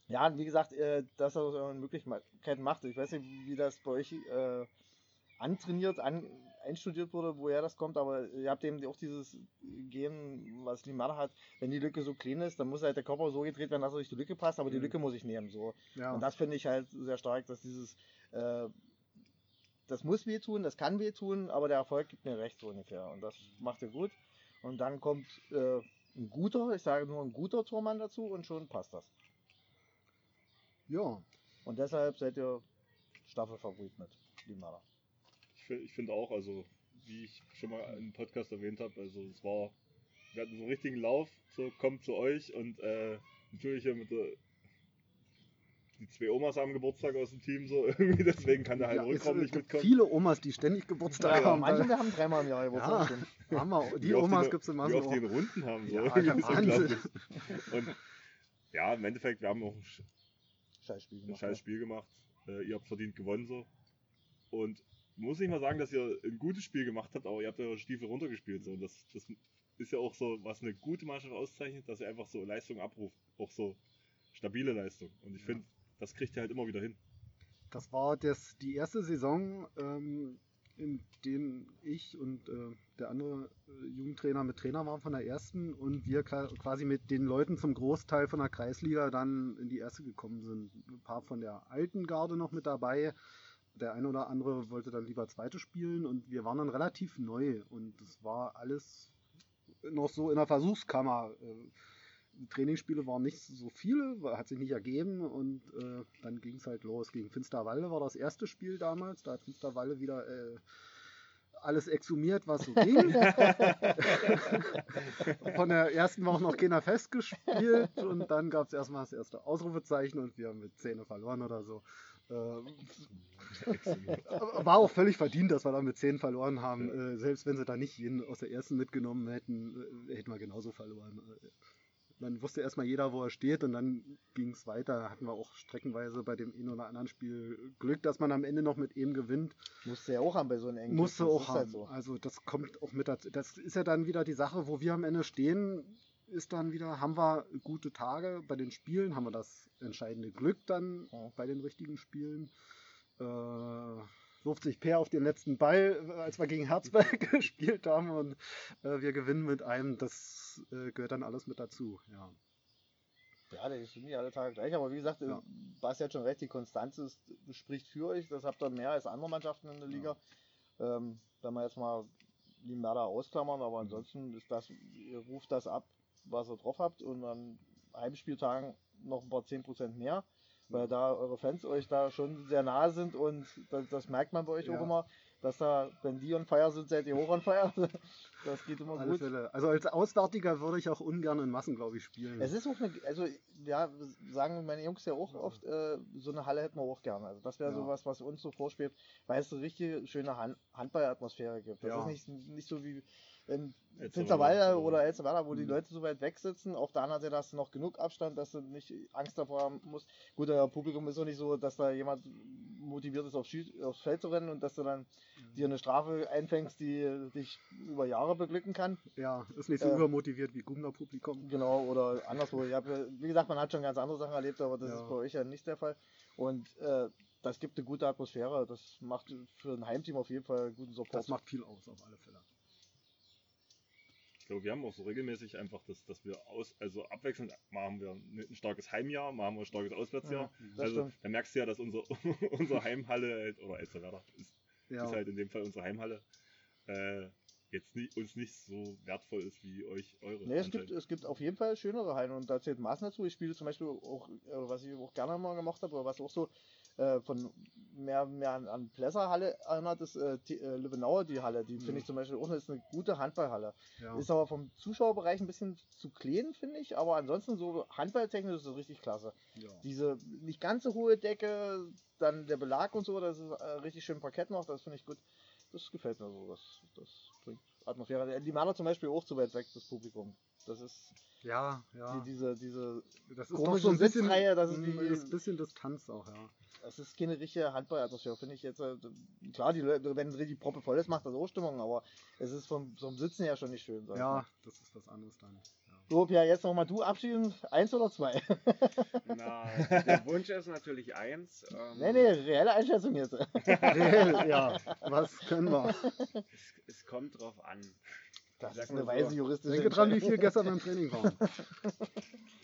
D: ja, wie gesagt, äh, dass er so Möglichkeiten macht. Ich weiß nicht, wie das bei euch äh, antrainiert, an, einstudiert wurde, woher das kommt, aber ihr habt eben auch dieses Gen, was Limana hat, wenn die Lücke so klein ist, dann muss halt der Körper so gedreht werden, dass er durch die Lücke passt, aber die
C: Mhm.
D: Lücke muss ich nehmen. So.
C: Ja.
D: Und das finde ich halt sehr stark, dass dieses, äh, das muss wehtun, das kann wehtun, aber der Erfolg gibt mir recht so ungefähr. Und das macht ihr gut. Und dann kommt äh, ein guter, ich sage nur ein guter Tormann dazu und schon passt das.
C: ja.
D: Und deshalb seid ihr Staffelfavorit mit Limana.
A: Ich, fi- ich finde auch, also wie ich schon mal im Podcast erwähnt habe, also es war, wir hatten so einen richtigen Lauf, so kommt zu euch und äh, natürlich hier mit der, die zwei Omas haben Geburtstag aus dem Team, so irgendwie, deswegen kann der halt
C: ja, es
A: Rückraum nicht
C: gibt
A: mitkommen.
C: viele Omas, die ständig Geburtstag
A: Ja, ja.
C: haben.
D: Manche wir haben dreimal im Jahr
C: Ja.
D: Geburtstag. stimmt.
C: haben wir, die Omas gibt es in
A: Wie
C: Massen
A: oft die in. Runden haben, so.
C: Ja.
A: Und ja, im Endeffekt, wir haben auch ein sch-
D: Scheißspiel
A: ein
D: gemacht.
A: scheiß Spiel gemacht. Äh, ihr habt verdient gewonnen so. Und muss ich mal sagen, dass ihr ein gutes Spiel gemacht habt, aber ihr habt eure Stiefel runtergespielt. So. Und das, das ist ja auch so, was eine gute Mannschaft auszeichnet, dass ihr einfach so Leistung abruft. Auch so stabile Leistung. Und ich
C: Ja.
A: finde, das kriegt ihr halt immer wieder hin.
C: Das war das, die erste Saison, ähm, in denen ich und äh, der andere äh, Jugendtrainer mit Trainer waren von der ersten und wir quasi mit den Leuten zum Großteil von der Kreisliga dann in die erste gekommen sind. Ein paar von der alten Garde noch mit dabei. Der eine oder andere wollte dann lieber zweite spielen und wir waren dann relativ neu und es war alles noch so in der Versuchskammer. Äh, die Trainingsspiele waren nicht so viele, hat sich nicht ergeben und äh, dann ging es halt los. Gegen Finsterwalde war das erste Spiel damals, da hat Finsterwalde wieder äh, alles exhumiert, was so ging. Von der ersten auch noch keiner festgespielt und dann gab es erstmal das erste Ausrufezeichen und wir haben mit Zähne verloren oder so. Ähm, war auch völlig verdient, dass wir da mit 10 verloren haben. Äh, selbst wenn sie da nicht jeden aus der ersten mitgenommen hätten, äh, hätten wir genauso verloren. Äh, Dann wusste erstmal jeder, wo er steht und dann ging es weiter. Da hatten wir auch streckenweise bei dem einen oder anderen Spiel Glück, dass man am Ende noch mit ihm gewinnt.
D: Musste ja auch haben bei so einem engen
C: Musste
D: das
C: auch
D: ist
C: haben.
D: halt so.
C: Also das kommt auch mit dazu. Das ist ja dann wieder die Sache, wo wir am Ende stehen, ist dann wieder, haben wir gute Tage bei den Spielen, haben wir das entscheidende Glück dann
D: Ja.
C: bei den richtigen Spielen. Äh, wirft sich Per auf den letzten Ball, äh, als wir gegen Herzberg gespielt haben und äh, wir gewinnen mit einem. Das äh, gehört dann alles mit dazu. Ja.
D: Ja, das sind nicht alle Tage gleich, aber wie gesagt,
C: Ja.
D: Bas hat schon recht, die Konstanz ist, spricht für euch, das habt ihr mehr als andere Mannschaften in der Liga. Ähm, wenn wir jetzt mal die Mörder ausklammern, aber ansonsten ist das, ihr ruft das ab, was ihr drauf habt und dann Heimspieltagen noch ein paar 10% mehr, weil da eure Fans euch da schon sehr nahe sind und das, das merkt man bei euch
C: Ja.
D: auch immer, dass da, wenn die on fire sind, seid ihr hoch on fire. Das geht immer
C: alle
D: gut.
C: Fälle. Also als Auswärtiger würde ich auch ungern in Massen, glaube ich, spielen.
D: Es ist auch eine, also ja, sagen meine Jungs ja auch oft, äh, so eine Halle hätten wir auch gerne. Also das wäre
C: Ja.
D: sowas, was uns so vorschwebt, weil es eine richtig schöne Han Handballatmosphäre gibt. Das
C: Ja.
D: ist nicht, nicht so wie in
A: Elsterwerda.
D: Finsterwalder oder Elsterwerda, wo die
C: Mhm.
D: Leute so weit weg sitzen. Auf der anderen Seite hast du noch genug Abstand, dass du nicht Angst davor haben musst. Gut, euer Publikum ist auch nicht so, dass da jemand motiviert ist, aufs, aufs Feld zu rennen und dass du dann
C: Mhm.
D: dir eine Strafe einfängst, die dich über Jahre beglücken kann.
C: ja, ist nicht so
D: Äh,
C: übermotiviert wie Gumner Publikum.
D: Genau, oder anderswo. Ich hab, ja- wie gesagt, man hat schon ganz andere Sachen erlebt, aber das
C: Ja.
D: ist bei euch ja nicht der Fall. Und äh, das gibt eine gute Atmosphäre. Das macht für ein Heimteam auf jeden Fall guten Support.
C: Das macht viel aus, auf alle Fälle.
A: Ich glaube, wir haben auch so regelmäßig einfach, das, dass wir aus, also abwechselnd, mal haben wir ein starkes Heimjahr, mal haben wir ein starkes Auswärtsjahr.
D: das
A: also
D: stimmt.
A: da merkst du ja, dass unser, unsere Heimhalle, halt- oder Elsterwerda, ist,
C: Ja,
A: ist halt in dem Fall unsere Heimhalle, äh, jetzt nicht, uns nicht so wertvoll ist wie euch eure.
D: Nee, es gibt, es gibt auf jeden Fall schönere Hallen und da zählt Maßen dazu. Ich spiele zum Beispiel auch, äh, was ich auch gerne mal gemacht habe, oder was auch so äh, von mehr, mehr an, an Plesser-Halle erinnert, ist äh, die, äh, Löwenauer, die Halle. Die finde
C: Mhm.
D: ich zum Beispiel auch eine, ist eine gute Handballhalle.
C: ja.
D: Ist aber vom Zuschauerbereich ein bisschen zu klein, finde ich, aber ansonsten so handballtechnisch ist es richtig klasse.
C: ja.
D: Diese nicht ganz so hohe Decke, dann der Belag und so, das ist äh, richtig schön Parkett noch, das finde ich gut. Das gefällt mir so, das, das bringt Atmosphäre. Die Mana zum Beispiel auch zu weit weg, das Publikum. Das ist
C: ja, ja.
D: die, diese, diese,
C: das ist
D: komische
C: doch so ein bisschen,
D: Sitzreihe, das ist
C: mm,
D: wie-
C: ist ein bisschen Distanz auch, ja.
D: das ist keine richtige Handballatmosphäre, finde ich jetzt. Äh, klar, die Leute, wenn es richtig Proppe voll ist, macht das auch Stimmung, aber es ist vom, vom Sitzen her schon nicht schön. sag.
C: Ja, das ist was anderes dann. Ja.
D: So, Pia, jetzt nochmal du abschieden, eins oder zwei?
B: Na, der Wunsch ist natürlich eins. Ähm,
D: nee, nee, reelle Einschätzung jetzt.
C: Reell, ja, was können wir?
B: Es, es kommt drauf an.
D: Das ist eine
B: so.
D: weise juristische
C: Denke dran, wie viel gestern beim Training waren.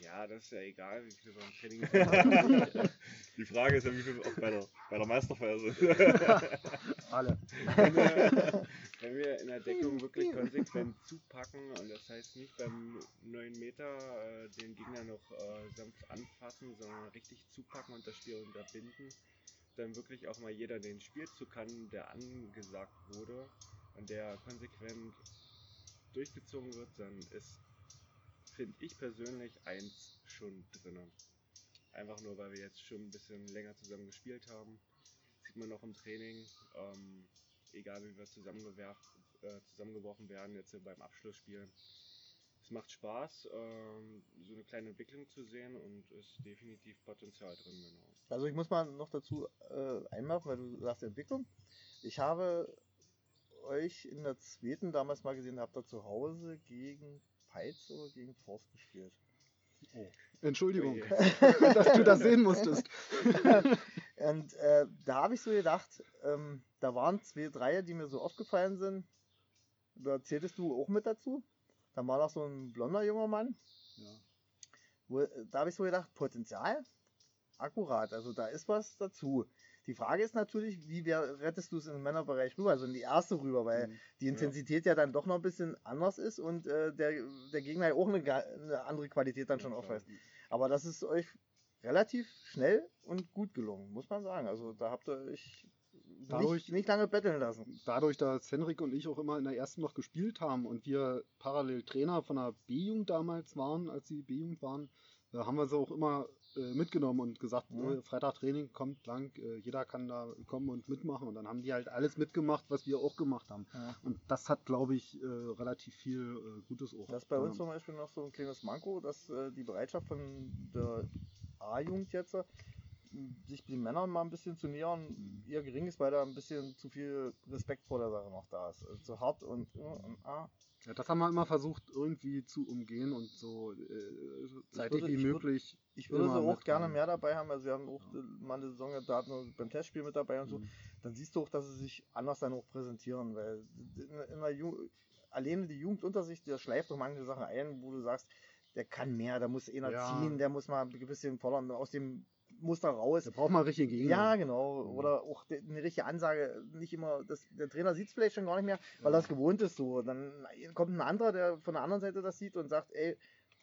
B: Ja, das ist ja egal, wie viel beim Training
A: Die Frage ist ja, wie viel auch bei der, bei der Meisterfeier sind.
C: Alle.
B: wenn, wir, wenn wir in der Deckung wirklich konsequent zupacken und das heißt nicht beim 9 Meter äh, den Gegner noch äh, sanft anfassen, sondern richtig zupacken und das Spiel unterbinden, dann wirklich auch mal jeder den Spielzug kann, der angesagt wurde und der konsequent durchgezogen wird, dann ist, finde ich persönlich, eins schon drinnen. Einfach nur, weil wir jetzt schon ein bisschen länger zusammen gespielt haben sieht man noch im Training, ähm, egal wie wir äh, zusammengeworfen werden, jetzt beim Abschlussspiel. Es macht Spaß, ähm, so eine kleine Entwicklung zu sehen und ist definitiv Potenzial drin, genau.
D: Also ich muss mal noch dazu äh, einmachen, weil du sagst Entwicklung. Ich habe euch in der zweiten damals mal gesehen, habt ihr zu Hause gegen Peitz oder gegen Forst gespielt.
C: Entschuldigung,
B: Oje.
C: dass du das sehen musstest.
D: Und äh, da habe ich so gedacht, ähm, da waren zwei, drei, die mir so aufgefallen sind. Da zähltest du auch mit dazu. Da war noch so ein blonder junger Mann.
C: Ja.
D: Wo, da habe ich so gedacht, Potenzial, akkurat, also da ist was dazu. Die Frage ist natürlich, wie wer, rettest du es im Männerbereich rüber, also in die erste rüber, weil
C: Mhm.
D: die Intensität ja. dann doch noch ein bisschen anders ist und äh, der, der Gegner ja auch eine, eine andere Qualität dann schon
A: Ja,
D: aufweist. Aber das ist euch relativ schnell und gut gelungen, muss man sagen. Also da habt ihr euch
C: Dadurch-
D: nicht, nicht lange betteln lassen.
C: Dadurch, dass Henrik und ich auch immer in der ersten noch gespielt haben und wir parallel Trainer von der B-Jugend damals waren, als sie B-Jugend waren, da haben wir sie auch immer äh, mitgenommen und gesagt,
D: Mhm.
C: äh, Freitag Training kommt lang, äh, jeder kann da kommen und mitmachen. Und dann haben die halt alles mitgemacht, was wir auch gemacht haben.
D: Ja.
C: Und das hat, glaube ich, äh, relativ viel äh, Gutes auch.
D: Das ist bei uns zum Beispiel noch so ein kleines Manko, dass äh, die Bereitschaft von der A-Jugend jetzt, äh, sich den Männern mal ein bisschen zu nähern, eher gering ist, weil da ein bisschen zu viel Respekt vor der Sache noch da ist. Also zu hart und, äh, und ah,
C: Ja, das haben wir immer versucht, irgendwie zu umgehen und so äh, zeitig
D: würde-
C: wie
D: ich würde-
C: möglich.
D: ich würde sie auch gerne mehr dabei haben. Also wir haben auch
C: Ja.
D: mal eine Saison, da hatten wir beim Testspiel mit dabei und so.
C: Mhm.
D: Dann siehst du auch, dass sie sich anders dann auch präsentieren, weil in, in der Ju alleine die Jugend unter sich, der schleift doch manche Sachen ein, wo du sagst, der kann mehr, der muss einer
C: Ja.
D: ziehen, der muss mal ein bisschen fordern, aus dem Muster raus.
C: Der braucht mal richtig Gegner.
D: Ja, genau.
C: Mhm.
D: Oder auch eine richtige Ansage. Nicht immer, das, der Trainer sieht es vielleicht schon gar nicht mehr, weil
C: Ja.
D: es gewohnt ist so. Dann kommt ein anderer, der von der anderen Seite das sieht und sagt, ey,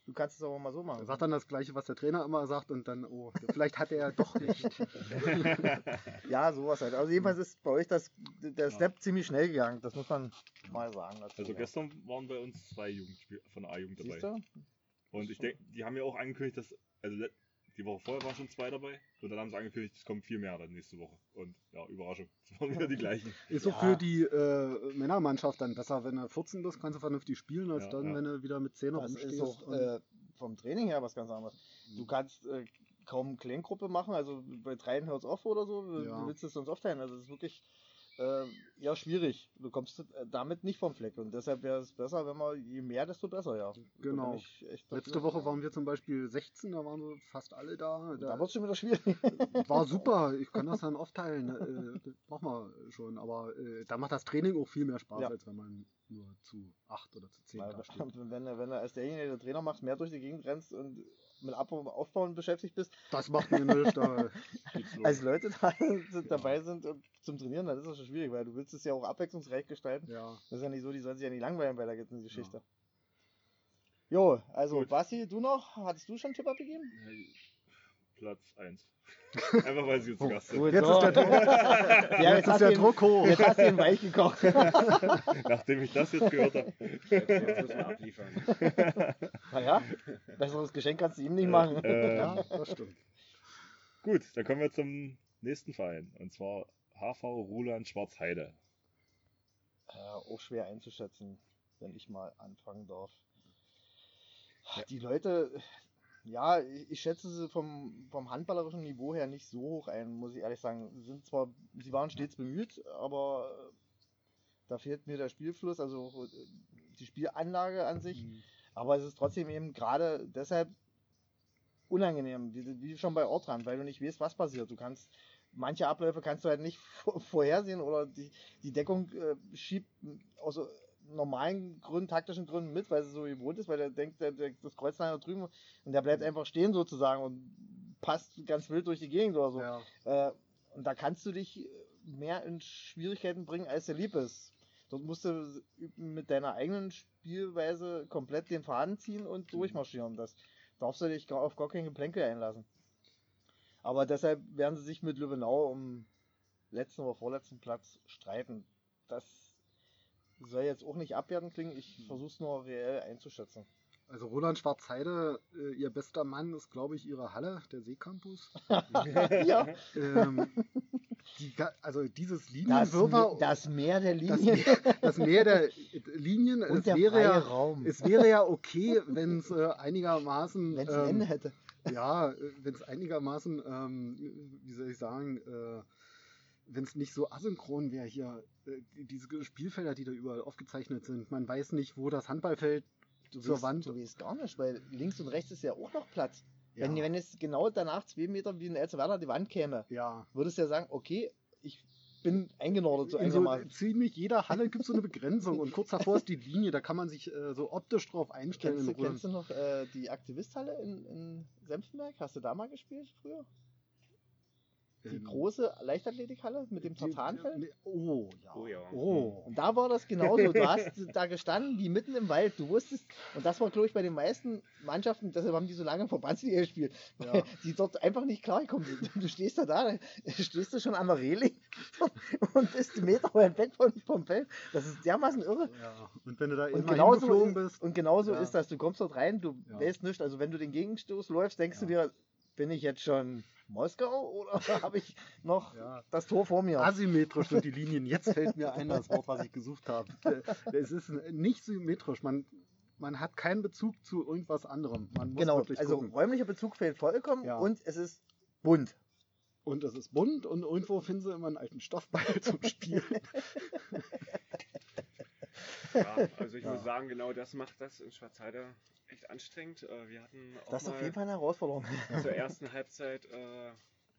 D: Du kannst es aber mal so machen.
C: Er sagt dann das Gleiche, was der Trainer immer sagt und dann, oh, vielleicht hat er ja doch recht.
D: ja, sowas halt. Also jedenfalls ist bei euch das, der Step ziemlich schnell gegangen. Das muss man mal sagen. dazu,
A: Also
D: ja.
A: gestern waren bei uns zwei Jugendspiel von der A-Jugend
D: Siehst
A: dabei.
D: du?
A: Und ich denke, die haben ja auch angekündigt, dass, also die Woche vorher waren schon zwei dabei und dann haben sie angekündigt, es kommen vier mehr dann nächste Woche. Und ja, Überraschung, es waren wieder die gleichen.
C: Ist so
D: Ja.
C: für die äh, Männermannschaft dann besser, wenn du 14 bist, kannst du vernünftig spielen, als
A: Ja,
C: dann,
A: ja.
C: wenn du wieder mit 10
D: Das ist auch äh, vom Training her was ganz anderes. Du kannst äh, kaum Kleingruppe machen, also bei dreien hört es auf oder so.
C: Ja.
D: Du willst es sonst aufteilen. Also es ist wirklich äh, ja schwierig. Du kommst äh, damit nicht vom Fleck. Und deshalb wäre es besser, wenn man je mehr, desto besser, ja.
C: Genau. Letzte. Woche waren wir zum Beispiel 16, da waren so fast alle da.
D: Da
C: Da
D: wird es schon wieder schwierig.
C: war super, ich kann das dann aufteilen. Äh, das machen wir schon, aber äh, da macht das Training auch viel mehr Spaß,
D: Ja.
C: als wenn man nur zu 8 oder zu 10
D: Weil,
C: da steht.
D: wenn, wenn du als derjenige, der Trainer macht, mehr durch die Gegend rennst und mit Ab- und Aufbauen beschäftigt bist,
C: Das macht mir nichts. Da,
D: als Leute da sind, dabei sind und zum Trainieren, dann ist das schon schwierig, weil du willst es ja auch abwechslungsreich gestalten.
C: ja.
D: Das ist ja nicht so, die sollen sich ja nicht langweilen bei der ganzen Geschichte. Jo, also
A: Gut.
D: Basti, du noch? Hattest du schon Tipp abgegeben?
A: Platz 1. Einfach weil sie zu Gast sind.
C: Jetzt
D: so.
C: ist der Druck,
D: ja,
C: jetzt
D: jetzt,
C: ist der
D: ihn,
C: Druck hoch.
D: jetzt hast du ihn weich gekocht.
A: Nachdem ich das jetzt gehört habe.
B: Jetzt, jetzt müssen wir abliefern.
D: naja, besseres Geschenk kannst du ihm nicht machen.
A: Äh,
C: Ja, das stimmt.
A: Gut, dann kommen wir zum nächsten Verein. Und zwar HV Ruland Schwarzheide.
D: Äh, auch schwer einzuschätzen, wenn ich mal anfangen darf. Die Leute, ja, ich schätze sie vom, vom handballerischen Niveau her nicht so hoch ein, muss ich ehrlich sagen. Sie Sind zwar, sie waren stets bemüht, aber äh, da fehlt mir der Spielfluss, also äh, die Spielanlage an sich. Aber es ist trotzdem eben gerade deshalb unangenehm, wie, wie schon bei Ortrand, weil du nicht weißt, was passiert. Du kannst, manche Abläufe kannst du halt nicht vor- vorhersehen oder die, die Deckung äh, schiebt aus normalen Gründen, taktischen Gründen mit, weil sie so gewohnt ist, weil der denkt, der, der, das Kreuz da drüben und der bleibt einfach stehen sozusagen und passt ganz wild durch die Gegend oder so.
C: Ja.
D: Äh, und da kannst du dich mehr in Schwierigkeiten bringen, als dir lieb ist. Dort musst du mit deiner eigenen Spielweise komplett den Faden ziehen und durchmarschieren. Das darfst du dich auf gar kein Geplänkel einlassen. Aber deshalb werden sie sich mit Lübbenau um letzten oder vorletzten Platz streiten. Das soll jetzt auch nicht abwertend klingen. Ich versuche es nur reell einzuschätzen.
C: Also Roland Schwarzheide, äh, ihr bester Mann ist, glaube ich, ihre Halle, der Seecampus.
D: ja,
C: ähm, die, also dieses
D: das,
C: Linienwirrwarr,
D: das Meer der
C: das,
D: Linien
C: Meer, das Meer der Linien,
D: und
C: es
D: der
C: wäre, ja,
D: Raum,
C: es wäre ja okay, wenn es äh, einigermaßen,
D: wenn es ein
C: ähm,
D: Ende hätte.
C: ja, wenn es einigermaßen, ähm, wie soll ich sagen, äh, wenn es nicht so asynchron wäre hier, äh, die- diese Spielfelder, die da überall aufgezeichnet sind. Man weiß nicht, wo das Handballfeld
D: Du
C: zur
D: weißt,
C: Wand.
D: Du weißt gar nicht, weil links und rechts ist ja auch noch Platz.
C: Ja,
D: Wenn, wenn es genau danach zwei Meter wie in Elsewerder die Wand käme,
C: ja.
D: würdest du ja sagen, okay, ich bin eingenordet so
C: In so
D: einigermaßen.
C: ziemlich jeder Halle gibt es so eine Begrenzung und kurz davor ist die Linie, da kann man sich äh, so optisch drauf einstellen.
D: Kennst du, kennst du noch äh, die Aktivisthalle in, in Senftenberg? Hast du da mal gespielt früher? Die
C: Ähm,
D: große Leichtathletikhalle mit dem
C: die-
D: Tartanfeld?
C: Oh, ja.
B: Oh ja.
C: Oh.
D: Und da war das genauso. Du hast da gestanden, wie mitten im Wald. Du wusstest, und das war, glaube ich, bei den meisten Mannschaften, deshalb haben die so lange Verbandsliga gespielt,
C: Ja.
D: die dort einfach nicht klarkommen. Du, du stehst da da, dann stehst du schon an der Reling und bist einen Meter weit weg von, vom Feld. Das ist dermaßen irre.
C: ja. Und wenn du da
D: Und genauso,
C: bist.
D: und genauso
C: Ja.
D: ist das. Du kommst dort rein, du
C: Ja.
D: weißt nichts. Also wenn du den Gegenstoß läufst, denkst du dir, bin ich jetzt schon Moskau oder habe ich noch
C: Ja.
D: das Tor vor mir?
C: Asymmetrisch sind die Linien. Jetzt fällt mir ein das Wort, was ich gesucht habe. Äh, Es ist nicht symmetrisch. Man, man hat keinen Bezug zu irgendwas anderem. Man muss
D: genau,
C: wirklich
D: also
C: gucken.
D: räumlicher Bezug fehlt vollkommen
C: Ja.
D: und es ist bunt.
C: Und es ist bunt und irgendwo finden sie immer einen alten Stoffball zum Spielen.
B: Ja, also ich
C: Ja.
B: muss sagen, genau das macht das in Schwarzheide echt anstrengend. Äh, Wir hatten auch
D: Das ist auf
B: mal
D: jeden Fall eine Herausforderung.
B: zur ersten Halbzeit äh,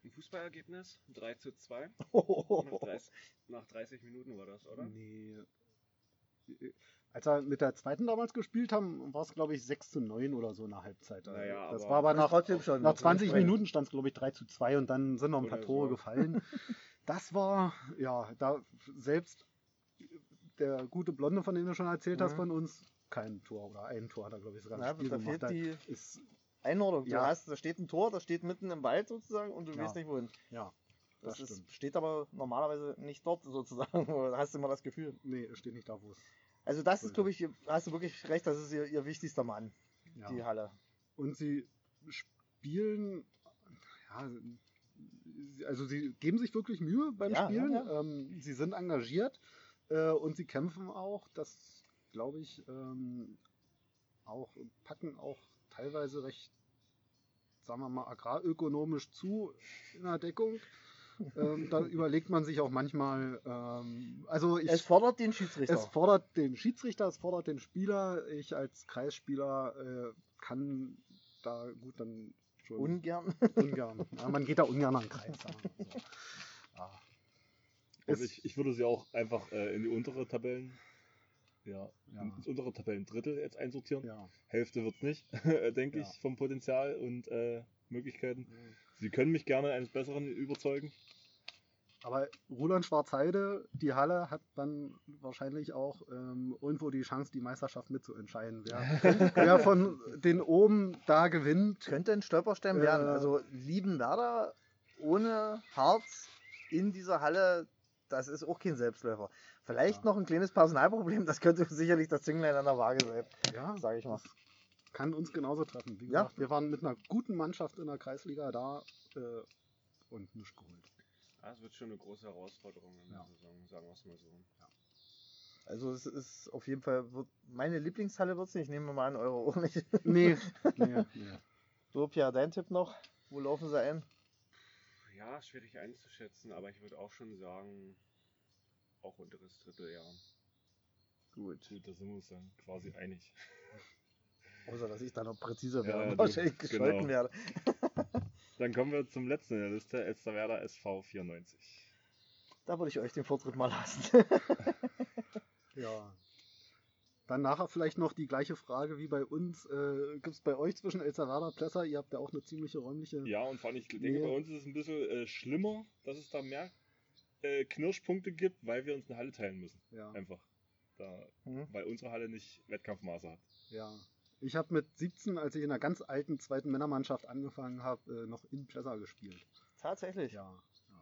B: ein Fußballergebnis, 3 zu 2.
D: Oh.
B: Nach 30, nach 30 Minuten war das, oder?
C: Nee. Als wir mit der zweiten damals gespielt haben, war es, glaube ich, 6 zu 9 oder so in der Halbzeit.
B: Naja,
C: das
B: aber-
C: war aber nach,
D: trotzdem schon.
C: nach 20
D: Streng.
C: Minuten stand es, glaube ich, 3 zu 2 und dann sind noch ein paar
B: Oder
C: Tore
B: so.
C: gefallen. Das war, ja, da selbst der gute Blonde, von dem du schon erzählt hast
D: Mhm.
C: von uns, kein Tor oder ein Tor hat er, glaube ich, sogar
D: Ja, da fehlt die
C: ist,
D: Einordnung. Du
C: Ja.
D: hast, da steht ein Tor, das steht mitten im Wald sozusagen und du
C: Ja.
D: weißt nicht wohin.
C: ja,
D: Das,
C: das
D: ist, steht aber normalerweise nicht dort sozusagen. Da hast du immer das Gefühl.
C: Nee, es steht nicht da, wo es.
D: Also das ist, glaube ich, hast du wirklich recht, das ist ihr, ihr wichtigster Mann,
C: Ja.
D: die Halle.
C: Und sie spielen, ja, also sie geben sich wirklich Mühe beim
D: Ja,
C: Spielen.
D: ja,
C: Ähm, sie sind engagiert äh, und sie kämpfen auch. Das, glaube ich, ähm, auch packen auch teilweise recht, sagen wir mal, agrarökonomisch zu in der Deckung. ähm, da überlegt man sich auch manchmal, ähm, also ich,
D: Es fordert den Schiedsrichter.
C: es fordert den Schiedsrichter, es fordert den Spieler. Ich als Kreisspieler äh, kann da gut dann schon
D: Ungern.
C: ungern. Ja, man geht da ungern an den Kreis. sagen wir so. Ja.
A: Also
C: Es-
A: ich, ich würde sie auch einfach äh, in die untere Tabellen, ja,
C: Ja.
A: ins untere Tabellendrittel jetzt einsortieren.
C: ja.
A: Hälfte wird's nicht, denke
C: Ja.
A: ich, vom Potenzial und äh, Möglichkeiten. Sie können mich gerne eines Besseren überzeugen.
C: Aber Roland Schwarzheide, die Halle, hat dann wahrscheinlich auch ähm, irgendwo die Chance, die Meisterschaft mitzuentscheiden. Wer, wer von den oben da gewinnt,
D: Könnte ein Stolperstein
C: Äh,
D: werden. Also lieben Werder ohne Harz in dieser Halle, das ist auch kein Selbstläufer. Vielleicht
C: Ja.
D: noch ein kleines Personalproblem, das könnte sicherlich das Zünglein an der Waage sein,
C: ja,
D: sage ich mal.
C: das kann uns genauso treffen. Wie
D: Ja.
C: gesagt, wir waren mit einer guten Mannschaft in der Kreisliga da äh, und nichts geholt.
B: Es wird schon eine große Herausforderung in der
C: Ja.
B: Saison, sagen wir es mal so.
D: Also es ist auf jeden Fall, wird, meine Lieblingshalle wird es nicht, nehmen wir mal an, eure auch nicht.
C: Nee, nee, nee.
D: So, Pierre, dein Tipp noch? Wo laufen sie ein?
B: Ja, schwierig einzuschätzen, aber ich würde auch schon sagen, auch unteres Drittel, ja.
D: Gut.
A: Gut, da sind wir uns dann quasi einig.
D: Außer, dass ich da noch präziser
A: Ja,
D: werde und wahrscheinlich gescholten
A: genau.
D: werde.
A: Dann kommen wir zum letzten in der Liste, Elsterwerda SV 94.
D: Da würde ich euch den Vortritt mal lassen.
C: Ja. Dann nachher vielleicht noch die gleiche Frage wie bei uns. Äh, Gibt es bei euch zwischen Elsterwerda Plesser? Ihr habt ja auch eine ziemliche räumliche.
A: Ja, und vor allem, ich denke,
C: Nee.
A: bei uns ist es ein bisschen äh, schlimmer, dass es da mehr äh, Knirschpunkte gibt, weil wir uns eine Halle teilen müssen.
C: Ja.
A: Einfach. Da,
D: Hm?
A: weil unsere Halle nicht Wettkampfmaße hat.
C: ja. Ich habe mit 17, als ich in einer ganz alten zweiten Männermannschaft angefangen habe, äh, noch in Plesser gespielt.
D: Tatsächlich.
C: Ja.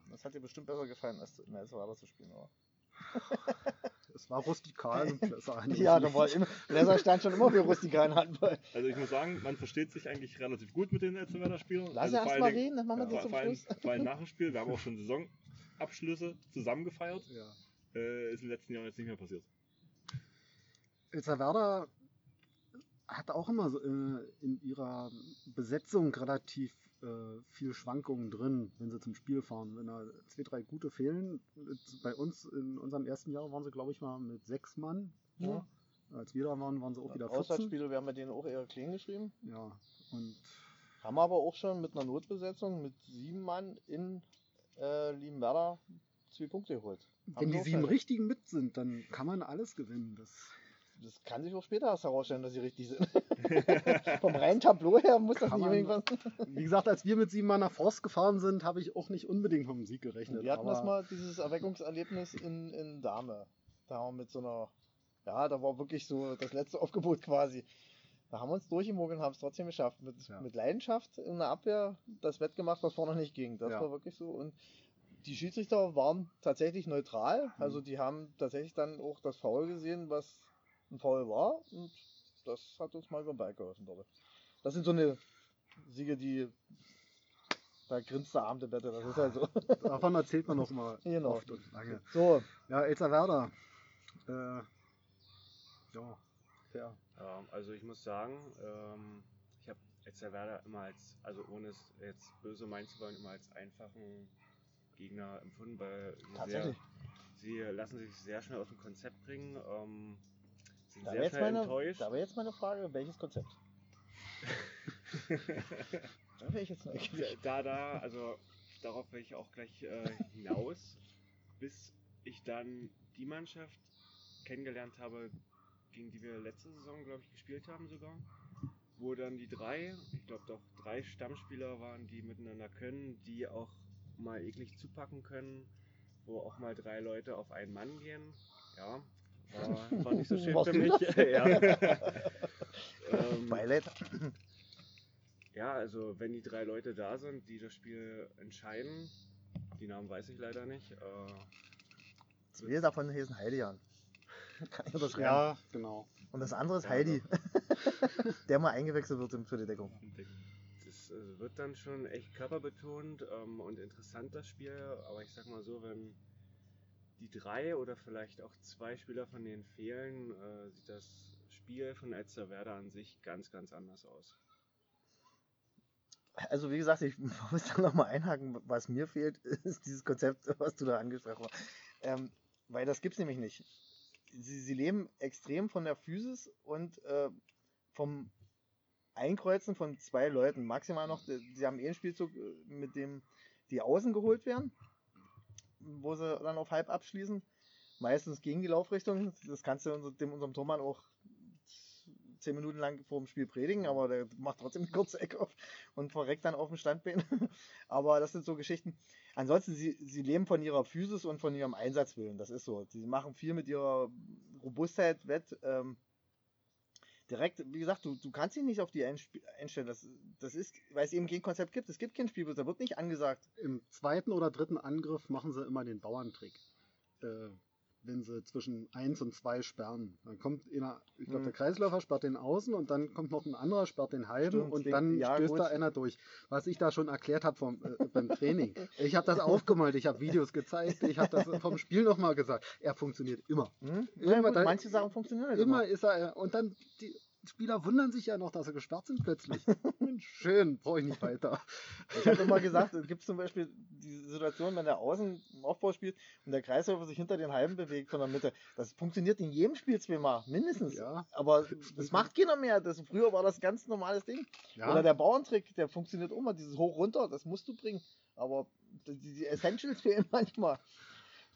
D: Das hat dir bestimmt besser gefallen, als in Elsterwerda zu spielen, oder?
C: Es war rustikal in Plesser.
D: Ja, da war immer, Lesser stand schon immer für rustikalen Handball.
A: Also ich muss sagen, man versteht sich eigentlich relativ gut mit den Elsterwerder Spielern.
D: Lass
A: also
D: erst mal reden, dann machen wir das zum
A: vor, allem,
D: Schluss.
A: vor allem nach dem Spiel. Wir haben auch schon Saisonabschlüsse zusammen gefeiert.
C: Ja.
A: Äh, ist in den letzten Jahren jetzt nicht mehr passiert.
C: Elsterwerda hat auch immer so, äh, in ihrer Besetzung relativ äh, viel Schwankungen drin, wenn sie zum Spiel fahren. Wenn da zwei, drei gute fehlen, bei uns in unserem ersten Jahr waren sie, glaube ich, mal mit sechs Mann.
D: Ja.
C: Als wir da waren, waren sie auch wieder 14.
D: Auswärtsspiele, wir haben mit denen auch eher clean geschrieben.
C: Ja, und
D: Haben aber auch schon mit einer Notbesetzung mit sieben Mann in äh, Liebenwerder zwei Punkte geholt.
C: Wenn die sieben. Richtigen mit sind, dann kann man alles gewinnen. Das,
D: Das kann sich auch später erst herausstellen, dass sie richtig sind. Vom reinen Tableau her muss das
C: Kann
D: nicht
C: man-
D: unbedingt was.
C: wie gesagt, als wir mit sieben Mann nach Forst gefahren sind, habe ich auch nicht unbedingt vom Sieg gerechnet.
D: Wir hatten das mal, dieses Erweckungserlebnis in, in Dahme. Da haben wir mit so einer, ja, da war wirklich so das letzte Aufgebot quasi. Da haben wir uns durchgemogelt und haben es trotzdem geschafft. Mit,
C: Ja.
D: mit Leidenschaft in der Abwehr das wettgemacht, was vorne nicht ging. Das
C: Ja.
D: war wirklich so. Und die Schiedsrichter waren tatsächlich neutral.
C: Mhm.
D: Also die haben tatsächlich dann auch das Foul gesehen, was ein Foul war. Und das hat uns mal über den Ball geholfen, glaube ich. Das sind so eine Siege, die da grinst der Abend im Bett. Das ist halt so.
C: Davon erzählt man noch mal
D: Genau.
C: oft und lange.
D: So,
C: Ja, Elsterwerda. Äh, ja, ja.
B: Ja, also ich muss sagen, ähm, ich habe Elsterwerda immer als, also ohne es jetzt böse meinen zu wollen, immer als einfachen Gegner empfunden, weil sie lassen sich sehr schnell aus dem Konzept bringen, ähm,
D: Da
B: sehr
D: wäre jetzt,
B: schnell
D: meine-
B: enttäuscht.
D: da wäre jetzt meine Frage, welches Konzept? da wäre ich jetzt neugierig.
B: da, da, also darauf will ich auch gleich äh, hinaus, bis ich dann die Mannschaft kennengelernt habe, gegen die wir letzte Saison, glaube ich, gespielt haben sogar, wo dann die drei, ich glaube doch drei Stammspieler waren, die miteinander können, die auch mal eklig zupacken können, wo auch mal drei Leute auf einen Mann gehen. Ja, War, war nicht so schön
D: Warst
B: für mich. ja. ähm,
D: Beileid.
B: ja, also wenn die drei Leute da sind, die das Spiel entscheiden, die Namen weiß ich leider nicht. Äh,
D: Zwei davon heißen Heidejan. Kann ich unterschreiben.
C: Ja, genau.
D: Und das andere ist
B: Ja,
D: Heidi. der mal eingewechselt wird für die Deckung.
B: Das äh, wird dann schon echt körperbetont ähm, und interessant, das Spiel. Aber ich sag mal so, wenn die drei oder vielleicht auch zwei Spieler von denen fehlen, äh, sieht das Spiel von Elsterwerda an sich ganz, ganz anders aus.
D: Also wie gesagt, ich muss da nochmal einhaken, was mir fehlt, ist dieses Konzept, was du da angesprochen hast. Ähm, weil das gibt's nämlich nicht. Sie, sie leben extrem von der Physis und äh, vom Einkreuzen von zwei Leuten. Maximal noch, sie haben eh einen Spielzug, äh, mit dem die Außen geholt werden, wo sie dann auf halb abschließen. Meistens gegen die Laufrichtung. Das kannst du dem unserem Tormann auch zehn Minuten lang vor dem Spiel predigen, aber der macht trotzdem eine kurze Ecke auf und verreckt dann auf dem Standbein. aber das sind so Geschichten. Ansonsten, sie, sie leben von ihrer Physis und von ihrem Einsatzwillen. Das ist so. Sie machen viel mit ihrer Robustheit wett. Ähm, direkt, wie gesagt, du, du kannst dich nicht auf die einstellen. Das, das ist, weil es eben kein Konzept gibt. Es gibt kein Spielbus. Da wird nicht angesagt.
C: Im zweiten oder dritten Angriff machen sie immer den Bauerntrick. Äh, wenn sie zwischen 1 und 2 sperren. Dann kommt einer, ich glaube,
D: Mhm.
C: der Kreisläufer sperrt den außen und dann kommt noch ein anderer, sperrt den halben
D: Stimmt,
C: und dann
D: ja,
C: stößt
D: gut.
C: da einer durch. Was ich da schon erklärt habe vom, äh, beim Training. Ich habe das aufgemalt, ich habe Videos gezeigt, ich habe das vom Spiel nochmal gesagt. Er funktioniert immer.
D: Hm?
C: Immer
D: Ja, gut,
C: da-
D: manche Sachen funktionieren halt
C: Immer ist er, und dann die Spieler wundern sich ja noch, dass sie gesperrt sind plötzlich. Schön, brauche ich nicht weiter.
D: Ich habe immer gesagt, es gibt zum Beispiel die Situation, wenn der Außen im Aufbau spielt und der Kreisläufer sich hinter den Halben bewegt von der Mitte. Das funktioniert in jedem Spiel zweimal, mindestens.
C: Ja.
D: Aber das macht keiner mehr. Das, früher war das ein ganz normales Ding.
C: Ja.
D: Oder der Bauerntrick, der funktioniert immer. Dieses Hoch runter, das musst du bringen. Aber die, die Essentials fehlen manchmal.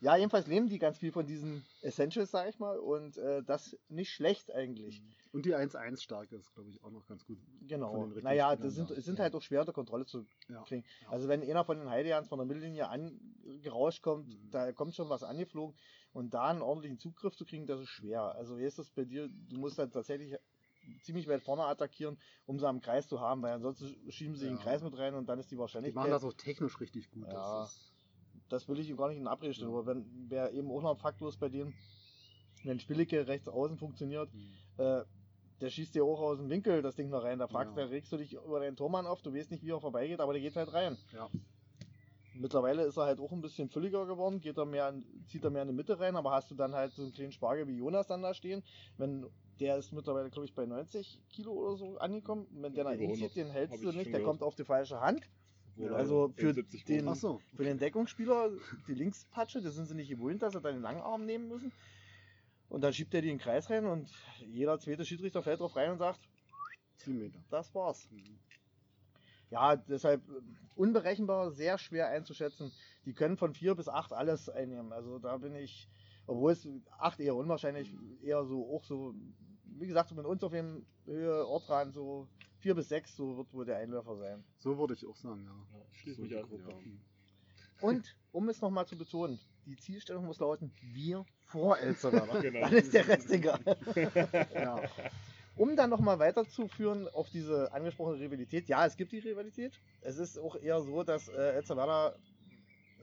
D: Ja, jedenfalls leben die ganz viel von diesen Essentials, sag ich mal. Und äh, das nicht schlecht eigentlich.
C: Und die 1-1 starke ist, glaube ich, auch noch ganz gut.
D: Genau.
C: den
D: Naja, das sind,
C: da.
D: sind halt auch schwer unter Kontrolle zu
C: Ja.
D: kriegen.
C: Ja.
D: Also wenn einer von den Heidejans von der Mittellinie angerauscht kommt,
C: Mhm.
D: da kommt schon was angeflogen und da einen ordentlichen Zugriff zu kriegen, das ist schwer. Also wie ist das bei dir? Du musst halt tatsächlich ziemlich weit vorne attackieren, um sie am Kreis zu haben, weil ansonsten schieben sie den
C: Ja.
D: Kreis mit rein und dann ist die
C: Die
D: Wahrscheinlichkeit.
C: machen das auch technisch richtig gut.
D: Ja.
C: Das ist,
D: das will ich ihm gar nicht in Abrede stellen,
C: Ja.
D: aber wenn wäre eben auch noch ein Faktor ist bei denen, wenn Spillicke rechts außen funktioniert,
C: Mhm.
D: äh, der schießt dir auch aus dem Winkel das Ding noch rein. Da fragst,
C: Ja.
D: da regst du dich über deinen Tormann auf, du weißt nicht, wie er vorbeigeht, aber der geht halt rein.
C: ja.
D: Mittlerweile ist er halt auch ein bisschen fülliger geworden, geht er mehr, zieht er mehr in die Mitte rein, aber hast du dann halt so einen kleinen Spargel wie Jonas dann da stehen, wenn der ist mittlerweile, glaube ich, bei 90 Kilo oder so angekommen. Wenn der nach innen
A: 100,
D: zieht, den hältst du
A: ich
D: nicht, der
A: gehört.
D: kommt auf die falsche Hand.
A: Oder
D: Also für
A: 70
D: den-
C: Ach so.
D: Für den Deckungsspieler, die Linkspatsche, da sind sie nicht gewöhnt, dass sie dann den langen Arm nehmen müssen. Und dann schiebt er die in den Kreis rein und jeder zweite Schiedsrichter fällt drauf rein und sagt,
C: 10 Meter.
D: das war's.
C: Mhm.
D: Ja, deshalb unberechenbar, sehr schwer einzuschätzen. Die können von vier bis acht alles einnehmen. Also da bin ich, obwohl es acht eher unwahrscheinlich, eher so auch so, wie gesagt, so mit uns auf dem Höhe Ortrand so vier bis sechs, so wird wohl der Einwerfer sein.
C: So würde ich auch sagen, ja.
A: Ja, schließ
C: So
A: mich an. Ja.
D: Und um es nochmal zu betonen, die Zielstellung muss lauten, wir vor Elsterwerda.
A: Genau.
D: Dann ist der Rest egal.
C: Ja.
D: Um dann nochmal weiterzuführen auf diese angesprochene Rivalität. Ja, es gibt die Rivalität. Es ist auch eher so, dass äh, Elsterwerda,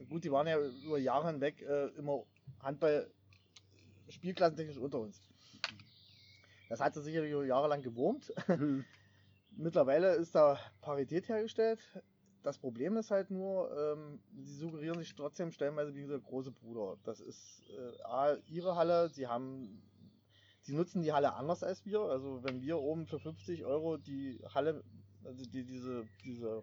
D: gut, die waren ja über Jahre hinweg äh, immer Handball spielklassentechnisch unter uns. Das hat sie sicherlich über Jahre lang gewurmt. Mittlerweile ist da Parität hergestellt. Das Problem ist halt nur, ähm, sie suggerieren sich trotzdem stellenweise wie der große Bruder. Das ist äh, A, ihre Halle, sie haben, sie nutzen die Halle anders als wir. Also wenn wir oben für 50 Euro die Halle, also die, diese, diese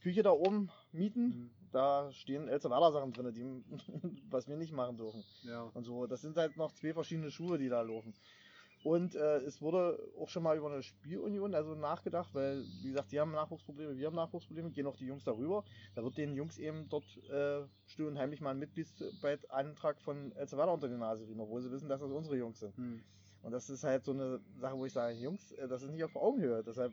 D: Küche da oben mieten,
C: Mhm.
D: da stehen Elsterwerder Sachen drin, die, was wir nicht machen dürfen.
C: Ja.
D: Und so, das sind halt noch zwei verschiedene Schuhe, die da laufen. Und äh, es wurde auch schon mal über eine Spielunion also nachgedacht, weil, wie gesagt, die haben Nachwuchsprobleme, wir haben Nachwuchsprobleme, gehen auch die Jungs darüber. Da wird den Jungs eben dort äh, still und heimlich mal ein Mitgliedsantrag von Elsewerder unter die Nase riemen, obwohl sie wissen, dass das unsere Jungs sind.
C: Mhm.
D: Und das ist halt so eine Sache, wo ich sage, Jungs, äh, das ist nicht auf Augenhöhe. Deshalb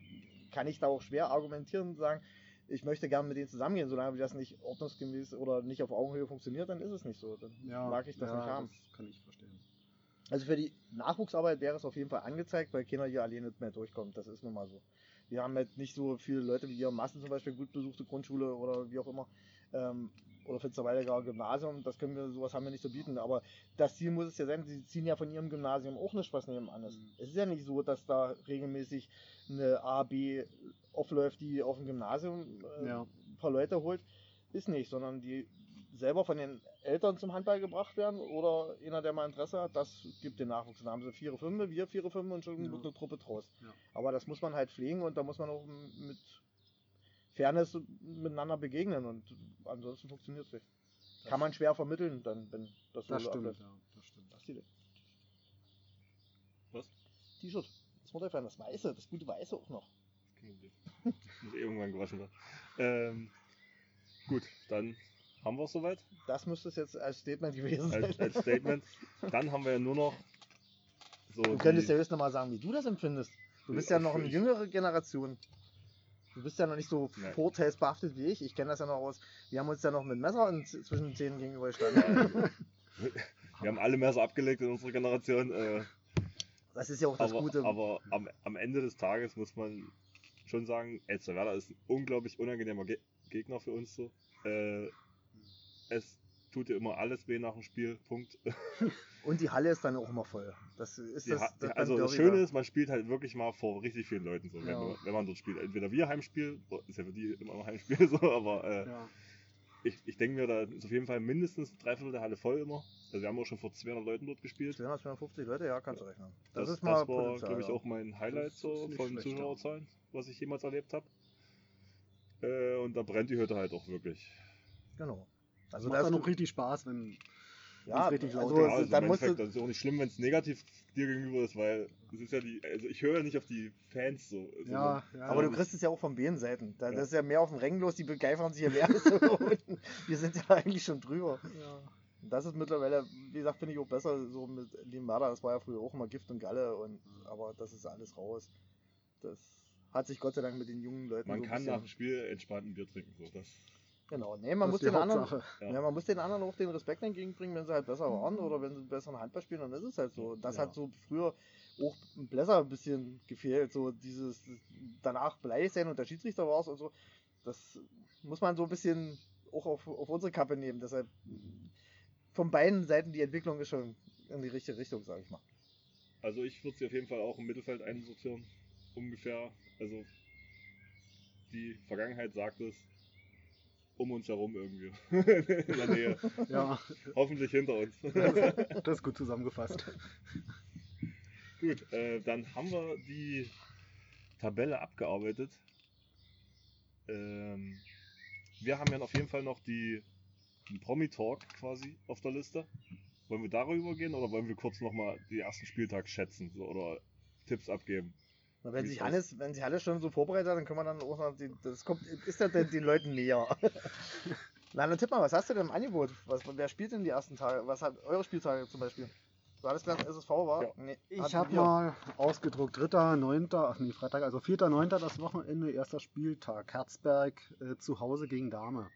D: kann ich da auch schwer argumentieren und sagen, ich möchte gerne mit denen zusammengehen, solange das nicht ordnungsgemäß oder nicht auf Augenhöhe funktioniert, dann ist es nicht so. Dann
C: Ja,
D: mag ich das
C: ja,
D: nicht haben.
C: Das kann ich verstehen.
D: Also für die Nachwuchsarbeit wäre es auf jeden Fall angezeigt, weil keiner hier alleine nicht mehr durchkommt. Das ist nun mal so. Wir haben halt nicht so viele Leute wie hier Massen zum Beispiel, gut besuchte Grundschule oder wie auch immer. Ähm, oder Finsterwalder Gymnasium, das können wir, sowas haben wir nicht zu bieten. Aber das Ziel muss es ja sein, sie ziehen ja von ihrem Gymnasium auch nicht was nebenan ist.
C: Mhm.
D: Es ist ja nicht so, dass da regelmäßig eine A, B aufläuft, die auf dem Gymnasium äh,
C: Ja.
D: ein paar Leute holt. Ist nicht, sondern die selber von den Eltern zum Handball gebracht werden oder einer, der mal Interesse hat, das gibt den Nachwuchs. Dann haben sie vier, fünf, wir vier, fünf und schon
C: Ja.
D: wird eine Truppe draus.
C: Ja.
D: Aber das muss man halt pflegen und da muss man auch mit Fairness miteinander begegnen und ansonsten funktioniert es nicht. Kann man schwer vermitteln, dann, wenn das so
C: Das stimmt,
D: abläuft.
C: ja, das stimmt.
D: Was die denn?
A: Was?
D: T-Shirt. Das Mutterfan, das Weiße, das gute Weiße auch noch.
A: Muss irgendwann gewaschen werden. Ähm, gut, dann haben wir es soweit
D: Das müsste es jetzt als Statement gewesen sein.
A: als, als Statement. Dann haben wir ja nur noch so.
D: Du könntest ja höchstens noch mal sagen, wie du das empfindest. Du bist ja noch eine jüngere Generation. Du bist ja noch nicht so
A: Nein.
D: vorteilsbehaftet wie ich. Ich kenne das ja noch aus. Wir haben uns ja noch mit Messer in- zwischen den Zähnen gegenübergestanden.
A: wir haben alle Messer abgelegt in unserer Generation. Äh,
D: Das ist ja auch das
A: aber
D: Gute.
A: aber am, am Ende des Tages muss man schon sagen, Elsterwerda ist ein unglaublich unangenehmer Ge Gegner für uns so. Äh, es tut dir immer alles weh nach dem Spiel. Punkt.
D: Und die Halle ist dann auch immer voll. Das ist das, das
A: also das Schöne ist, man spielt halt wirklich mal vor richtig vielen Leuten so, wenn,
C: Ja.
A: man, wenn man dort spielt. Entweder wir Heimspiel, ist ja für die immer ein Heimspiel so, aber äh,
C: Ja.
A: ich, ich denke mir, da ist auf jeden Fall mindestens drei Viertel der Halle voll immer. Also wir haben auch schon vor 200 Leuten dort gespielt.
D: 200, 250 Leute, ja, kannst du rechnen.
A: Das,
D: Das,
A: das,
D: ist mal
A: war,
D: Potenzial,
A: glaube ich, auch mein Highlight
C: Das
A: so von
C: schlecht.
A: Zuschauerzahlen, was ich jemals erlebt habe. Äh, und da brennt die Hütte halt auch wirklich.
D: Genau.
C: Also
D: Also
C: macht
D: das
C: dann auch richtig Spaß, wenn
D: ja,
C: richtig laut
D: also,
C: ist.
A: Ja, also
D: dann musst
A: Endeffekt,
D: du,
A: das ist auch nicht schlimm, wenn es negativ dir gegenüber ist, weil es ist ja die, also ich höre ja nicht auf die Fans so. Also
C: ja, ja,
D: aber du kriegst es ja auch von beiden Seiten. Da,
A: Ja.
D: Das ist ja mehr auf dem Rängen los, die begeifern sich ja mehr. als so unten. Wir sind ja eigentlich schon drüber.
C: ja.
D: Das ist mittlerweile, wie gesagt, finde ich auch besser so mit Limada. Das war ja früher auch immer Gift und Galle. Und, aber das ist alles raus. Das hat sich Gott sei Dank mit den jungen Leuten
A: Man
D: so
A: kann nach dem Spiel entspannt ein Bier trinken. So. Das,
D: Genau, nee, man muss, den anderen.
A: Ja.
D: ja. man muss den anderen auch den Respekt entgegenbringen, wenn sie halt besser waren oder wenn sie besseren Handball spielen, dann ist es halt so. Das
C: Ja.
D: hat so früher auch im Bläser ein bisschen gefehlt, so dieses danach beleidigt sein und der Schiedsrichter war es und so. Das muss man so ein bisschen auch auf, auf unsere Kappe nehmen. Deshalb von beiden Seiten die Entwicklung ist schon in die richtige Richtung, sage ich mal.
A: also ich würde sie auf jeden Fall auch im Mittelfeld einsortieren. Ungefähr. Also die Vergangenheit sagt es. Um uns herum irgendwie. In der Nähe.
C: ja,
A: Hoffentlich hinter uns.
C: das ist gut zusammengefasst.
A: Gut, äh, dann haben wir die Tabelle abgearbeitet. Ähm, wir haben ja auf jeden Fall noch die Promi-Talk quasi auf der Liste. Wollen wir darüber gehen oder wollen wir kurz nochmal die ersten Spieltag schätzen so, oder Tipps abgeben?
D: Na, wenn sich
A: das?
D: alles, wenn sich alles schon so vorbereitet hat, dann können wir dann auch noch, die, das kommt, ist ja den, den Leuten näher. Na, dann tipp mal, was hast du denn im Angebot? Was, wer spielt denn die ersten Tage? Was hat eure Spieltage zum Beispiel? Du hattest gesagt, SSV war?
A: Ja.
D: Nee,
C: Ich habe mal ausgedruckt, 3.9., ach nee, Freitag, also 4.9. das Wochenende, erster Spieltag. Herzberg äh, zu Hause gegen Dame.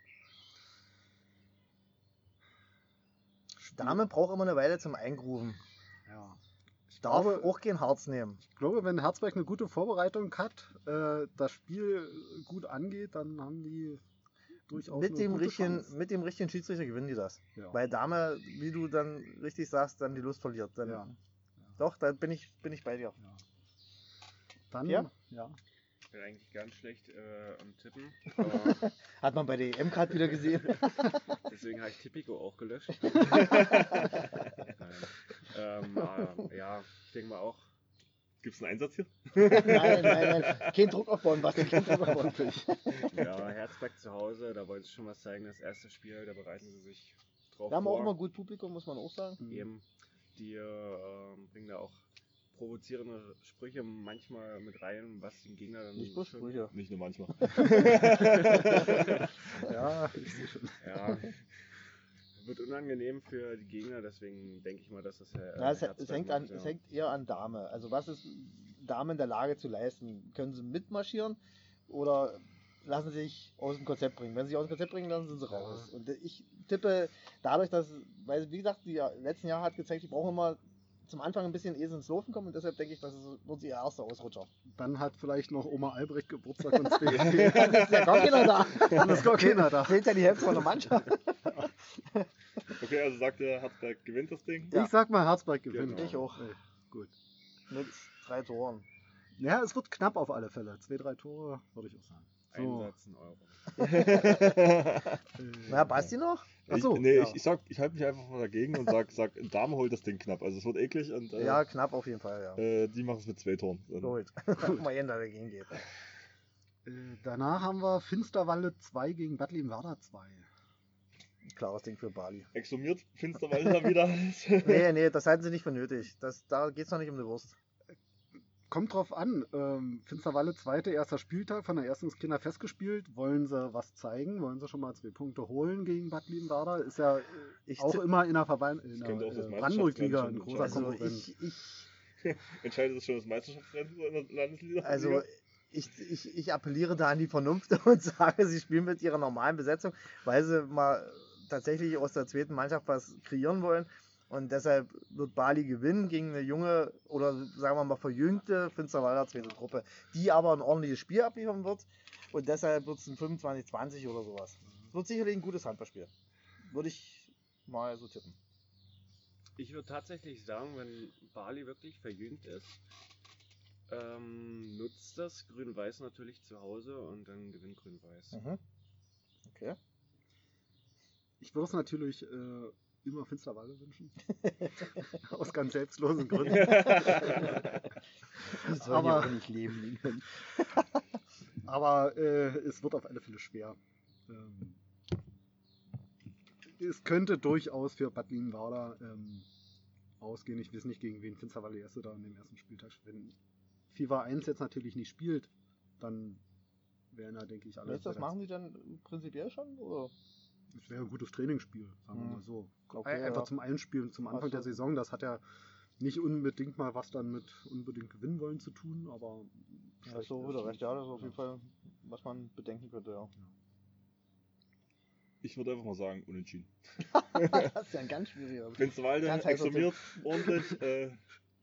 D: Dame braucht immer eine Weile zum Eingrooven.
C: Ja. Ich
D: Darf
C: glaube,
D: auch kein Harz nehmen.
C: ich glaube, wenn Herzberg eine gute Vorbereitung hat, äh, das Spiel gut angeht, dann haben die durchaus
D: Mit
C: eine
D: dem,
C: gute
D: richtigen,
C: Chance.
D: mit dem richtigen Schiedsrichter gewinnen die das.
C: Ja.
D: Weil Dame, wie du dann richtig sagst, dann die Lust verliert. Dann,
C: Ja.
D: Doch, da bin ich, bin ich bei dir.
C: Ja. Dann,
D: Ja?
C: ja.
B: Ich bin eigentlich ganz schlecht äh, am Tippen. Aber
D: Hat man bei der EM gerade wieder gesehen.
B: deswegen habe ich Tipico auch gelöscht. Ähm, äh, ja, ich denke mal auch.
A: Gibt es einen Einsatz hier?
D: nein, nein, nein. Kein Druck aufbauen, Basti. Kein Druck aufbauen.
B: Ja, Herzberg zu Hause, da wollen sie schon was zeigen. Das erste Spiel, da bereiten sie sich drauf
D: Wir haben auch
B: vor.
D: immer gut Publikum, muss man auch sagen.
C: Mhm.
B: Eben, die äh, bringen da auch provozierende Sprüche manchmal mit rein, was den Gegner dann
D: Nicht bloß
B: schon-
D: Sprüche.
A: Nicht nur manchmal.
C: Ja, ich sehe schon.
B: Ja, wird unangenehm für die Gegner, deswegen denke ich mal, dass das äh,
D: Ja, es, es, hängt an,
B: ja.
D: es hängt eher an Dame. Also was ist Dame in der Lage zu leisten? Können sie mitmarschieren oder lassen sie sich aus dem Konzept bringen? Wenn sie sich aus dem Konzept bringen, dann sind sie raus. Und ich tippe dadurch, dass, weil wie gesagt, die letzten Jahre hat gezeigt, die brauchen immer zum Anfang ein bisschen eh ins Laufen kommen und deshalb denke ich, das wird ihr erster Ausrutscher.
C: Dann hat vielleicht noch Oma Albrecht Geburtstag und
D: Dann ist ja gar keiner da.
C: Dann ist gar keiner da.
D: Fehlt ja die Hälfte von der Mannschaft.
A: Okay, also sagt der Herzberg gewinnt das Ding.
D: Ja.
C: Ich sag mal, Herzberg gewinnt.
A: Genau.
D: Ich auch.
C: Ey, gut.
D: Mit drei Toren.
C: Ja, es wird knapp auf alle Fälle. Zwei, drei Tore, würde ich auch sagen. So,
B: Einsatz ein Euro.
D: Na, Basti noch?
C: Ach so,
A: ich, nee,
C: ja.
A: ich, ich, sag, ich halte mich einfach mal dagegen und sag, sag, Dame holt das Ding knapp. Also es wird eklig und äh,
D: Ja, knapp auf jeden Fall, ja.
A: äh, die machen es mit zwei Toren.
D: Gut. Guck mal, jeder dagegen geht.
C: Äh, danach haben wir Finsterwalde 2 gegen Bad Werder 2.
D: Klares Ding für Bali.
A: Exhumiert Finsterwalde da wieder.
D: Nee, nee, das halten sie nicht für nötig. Das, da geht es noch nicht um die Wurst.
C: Kommt drauf an. Ähm, Finsterwalde, zweite, erster Spieltag, von der ersten Kinder festgespielt. Wollen sie was zeigen? Wollen sie schon mal zwei Punkte holen gegen Bad Werder? Ist ja äh,
D: Ich
C: auch immer in der, Verband in der
A: könnte auch das
C: äh, Brandenburg-Liga ein
A: Meisterschaftsrennen
C: großer
A: schon
D: Also
C: Konkurrent.
D: ich, ich,
A: Entscheidet es schon das Meisterschaftsrennen in der Landesliga?
D: also ich, ich, ich appelliere da an die Vernunft und sage, sie spielen mit ihrer normalen Besetzung, weil sie mal tatsächlich aus der zweiten Mannschaft was kreieren wollen. Und deshalb wird Bali gewinnen gegen eine junge oder sagen wir mal verjüngte Finsterwalder zweite Truppe, die aber ein ordentliches Spiel abliefern wird. Und deshalb wird es ein 25-20 oder sowas. Es wird sicherlich ein gutes Handballspiel. Würde ich mal so tippen.
B: Ich würde tatsächlich sagen, wenn Bali wirklich verjüngt ist, ähm, nutzt das Grün-Weiß natürlich zu Hause und dann gewinnt Grün-Weiß.
D: Mhm. Okay.
C: Ich würde es natürlich äh, immer Finsterwalde wünschen. Aus ganz selbstlosen Gründen.
D: Die sollen
C: Aber-
D: ja auch nicht leben.
C: Aber äh, es wird auf alle Fälle schwer. Ähm, es könnte durchaus für Bad Werder ähm, ausgehen. Ich weiß nicht, gegen wen Finsterwalde erste da an dem ersten Spieltag. Wenn FIFA 1 jetzt natürlich nicht spielt, dann wären da, denke ich, alle.
D: Das machen die dann prinzipiell schon? Oder?
C: Es wäre ein gutes Trainingsspiel, sagen wir
D: Mhm.
C: mal so.
D: Okay,
C: Einfach
D: ja.
C: zum Einspielen, zum Anfang
D: so.
C: der Saison. Das hat ja nicht unbedingt mal was dann mit unbedingt gewinnen wollen zu tun, aber.
D: Ja,
C: schlecht
D: so
C: wär's
D: wieder recht. Ja, das ist auf
C: Ja.
D: jeden Fall, was man bedenken könnte, ja.
A: Ich würde einfach mal sagen, unentschieden.
D: das ist ja ein ganz schwieriger. Heißer
A: exhumiert ordentlich. Äh,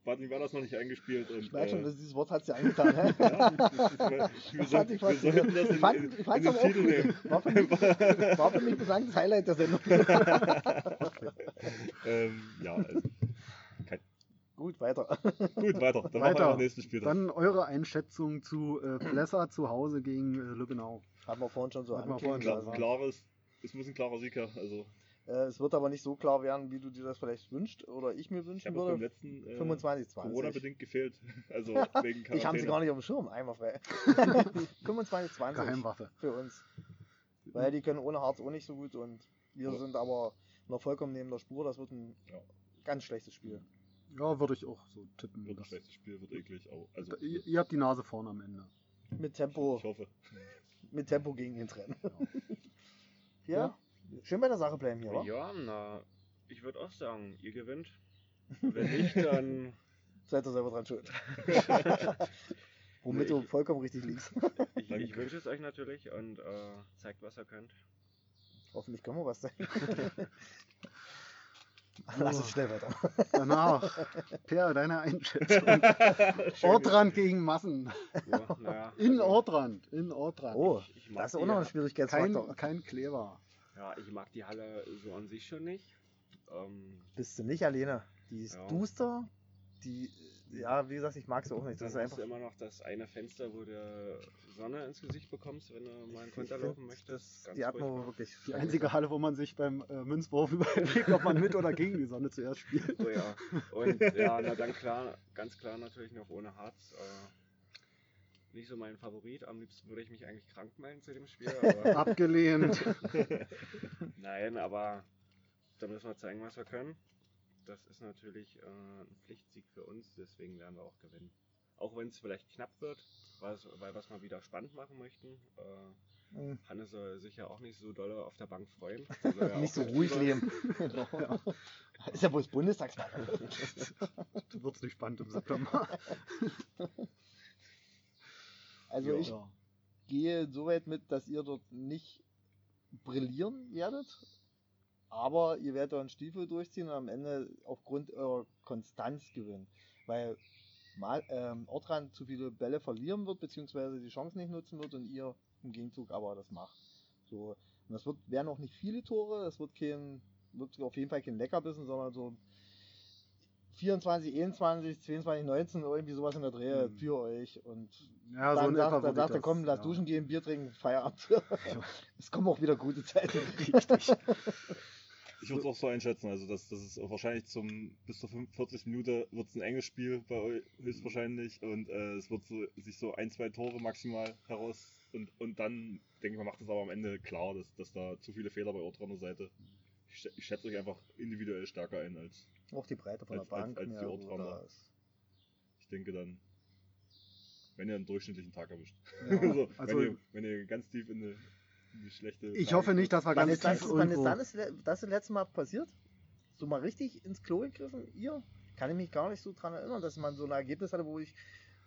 A: Werder ist noch nicht eingespielt. Und,
D: Ich merke schon,
A: äh,
D: dass dieses Wort hat sie angetan. Hä?
A: ja, wir,
D: Das
A: sollten, das in, den
D: auch
A: Titel nehmen.
D: War für mich, war für mich bislang das Highlight der Sendung.
A: ähm, ja, also,
D: Gut, weiter.
A: gut, weiter. Dann machen wir
C: Weiter.
A: nächsten Spieltag.
C: Dann eure Einschätzung zu äh, Plesser zu Hause gegen äh, Lübbenau.
D: Haben wir vorhin schon so
C: Hatten wir vorhin
A: Klar, klares, es muss ein klarer Sieg her. Also,
D: äh, es wird aber nicht so klar werden, wie du dir das vielleicht wünscht oder ich mir
A: ich
D: wünschen
A: habe auch beim
D: würde.
A: letzten äh,
D: 25, 20.
A: Corona-bedingt gefehlt. Also wegen Quarantäne.
D: Ich habe sie gar nicht auf dem Schirm, einwandfrei. 25, 20
C: Geheimwaffe.
D: für uns. Weil die können ohne Harz auch nicht so gut und wir
A: Ja.
D: sind aber noch vollkommen neben der Spur. Das wird ein
A: Ja.
D: ganz schlechtes Spiel.
C: Ja, würde ich auch so tippen.
A: Wird ein
C: Das-
A: schlechtes Spiel, wird eklig. Auch, also,
C: ihr, ihr habt die Nase vorne am Ende.
D: Mit Tempo,
A: ich hoffe.
D: mit Tempo gegen ihn trennen.
C: Ja.
D: ja. Schön bei der Sache bleiben hier, wa?
B: Ja, na, ich würde auch sagen, ihr gewinnt. Wenn nicht, dann
D: Seid ihr selber dran schuld. Womit
B: Nee,
D: du
B: ich-
D: vollkommen richtig liegst.
B: ich, ich wünsche es euch natürlich und äh, zeigt, was ihr könnt.
D: Hoffentlich können wir was sein. Lass uns schnell weiter.
C: Danach, Per, deine Einschätzung. Ortrand gegen Massen.
B: Ja, naja,
C: In
B: also,
C: Ortrand. In Ortrand.
D: Oh,
B: ich mag
D: das ist auch noch ein Schwierigkeitsfaktor.
C: kein, kein Kleber.
B: Ja, ich mag die Halle so an sich schon nicht. Ähm,
D: Bist du nicht alleine. Die ist
B: Ja.
D: duster. Die, ja, wie gesagt, ich mag sie auch nicht. Das
B: dann
D: ist
B: hast
D: einfach.
B: du immer noch das eine Fenster, wo du Sonne ins Gesicht bekommst, wenn du mal einen Konter laufen möchtest.
D: Die Atmo wirklich.
C: Die einzige Halle, wo man sich beim äh, Münzwurf überlegt, ob man mit oder gegen die Sonne zuerst spielt.
B: Oh ja. Und ja, na dann klar, ganz klar natürlich noch ohne Harz. Äh, nicht so mein Favorit. Am liebsten würde ich mich eigentlich krank melden zu dem Spiel.
C: Abgelehnt.
B: nein, aber da müssen wir zeigen, was wir können. Das ist natürlich äh, ein Pflichtsieg für uns, deswegen werden wir auch gewinnen. Auch wenn es vielleicht knapp wird, weil, weil wir es mal wieder spannend machen möchten. Äh,
D: Hm,
B: Hannes soll sich ja auch nicht so doll auf der Bank freuen. Ja
D: nicht so ruhig leben. Genau. Ist ja wohl das Bundestagswahl.
C: Das wird nicht spannend im September.
D: Also
B: Ja.
D: ich gehe so weit mit, dass ihr dort nicht brillieren werdet. aber ihr werdet euren Stiefel durchziehen und am Ende aufgrund eurer Konstanz gewinnen. Weil mal ähm, Ortrand zu viele Bälle verlieren wird, beziehungsweise die Chance nicht nutzen wird und ihr im Gegenzug aber das macht. So. Und das wird, werden auch nicht viele Tore, das wird kein, wird auf jeden Fall kein Leckerbissen, sondern so 24, 21, 22, 19, irgendwie sowas in der Dreh
C: Mhm.
D: für euch. Und
C: Ja,
D: dann
C: in
D: sagt, dann sagt er, komm, lass
C: ja.
D: duschen gehen, Bier trinken, Feierabend. es kommen auch wieder gute Zeiten.
C: Richtig.
A: Ich würde es auch so einschätzen, also das, das ist wahrscheinlich zum bis zur 45 Minute wird es ein enges Spiel bei euch höchstwahrscheinlich und äh, es wird so, sich so ein, zwei Tore maximal heraus und, und dann denke ich mal macht es aber am Ende klar, dass, dass da zu viele Fehler bei Ortraner Seite. Ich, ich schätze euch einfach individuell stärker ein als
D: auch die Breite von
A: Als-
D: der Bank.
A: als- als die
D: ist.
A: ich denke dann, wenn ihr einen durchschnittlichen Tag erwischt.
C: Ja,
A: also,
C: also-
A: wenn, ihr, wenn ihr ganz tief in eine, in die schlechte.
C: Ich
A: Lage
C: hoffe nicht, dass wir ganz
D: ist, das,
C: tief
D: wann ist
C: irgendwo...
D: dann das, das, das letzte Mal passiert? So mal richtig ins Klo gegriffen? Ihr? Kann ich mich gar nicht so dran erinnern, dass man so ein Ergebnis hatte, wo ich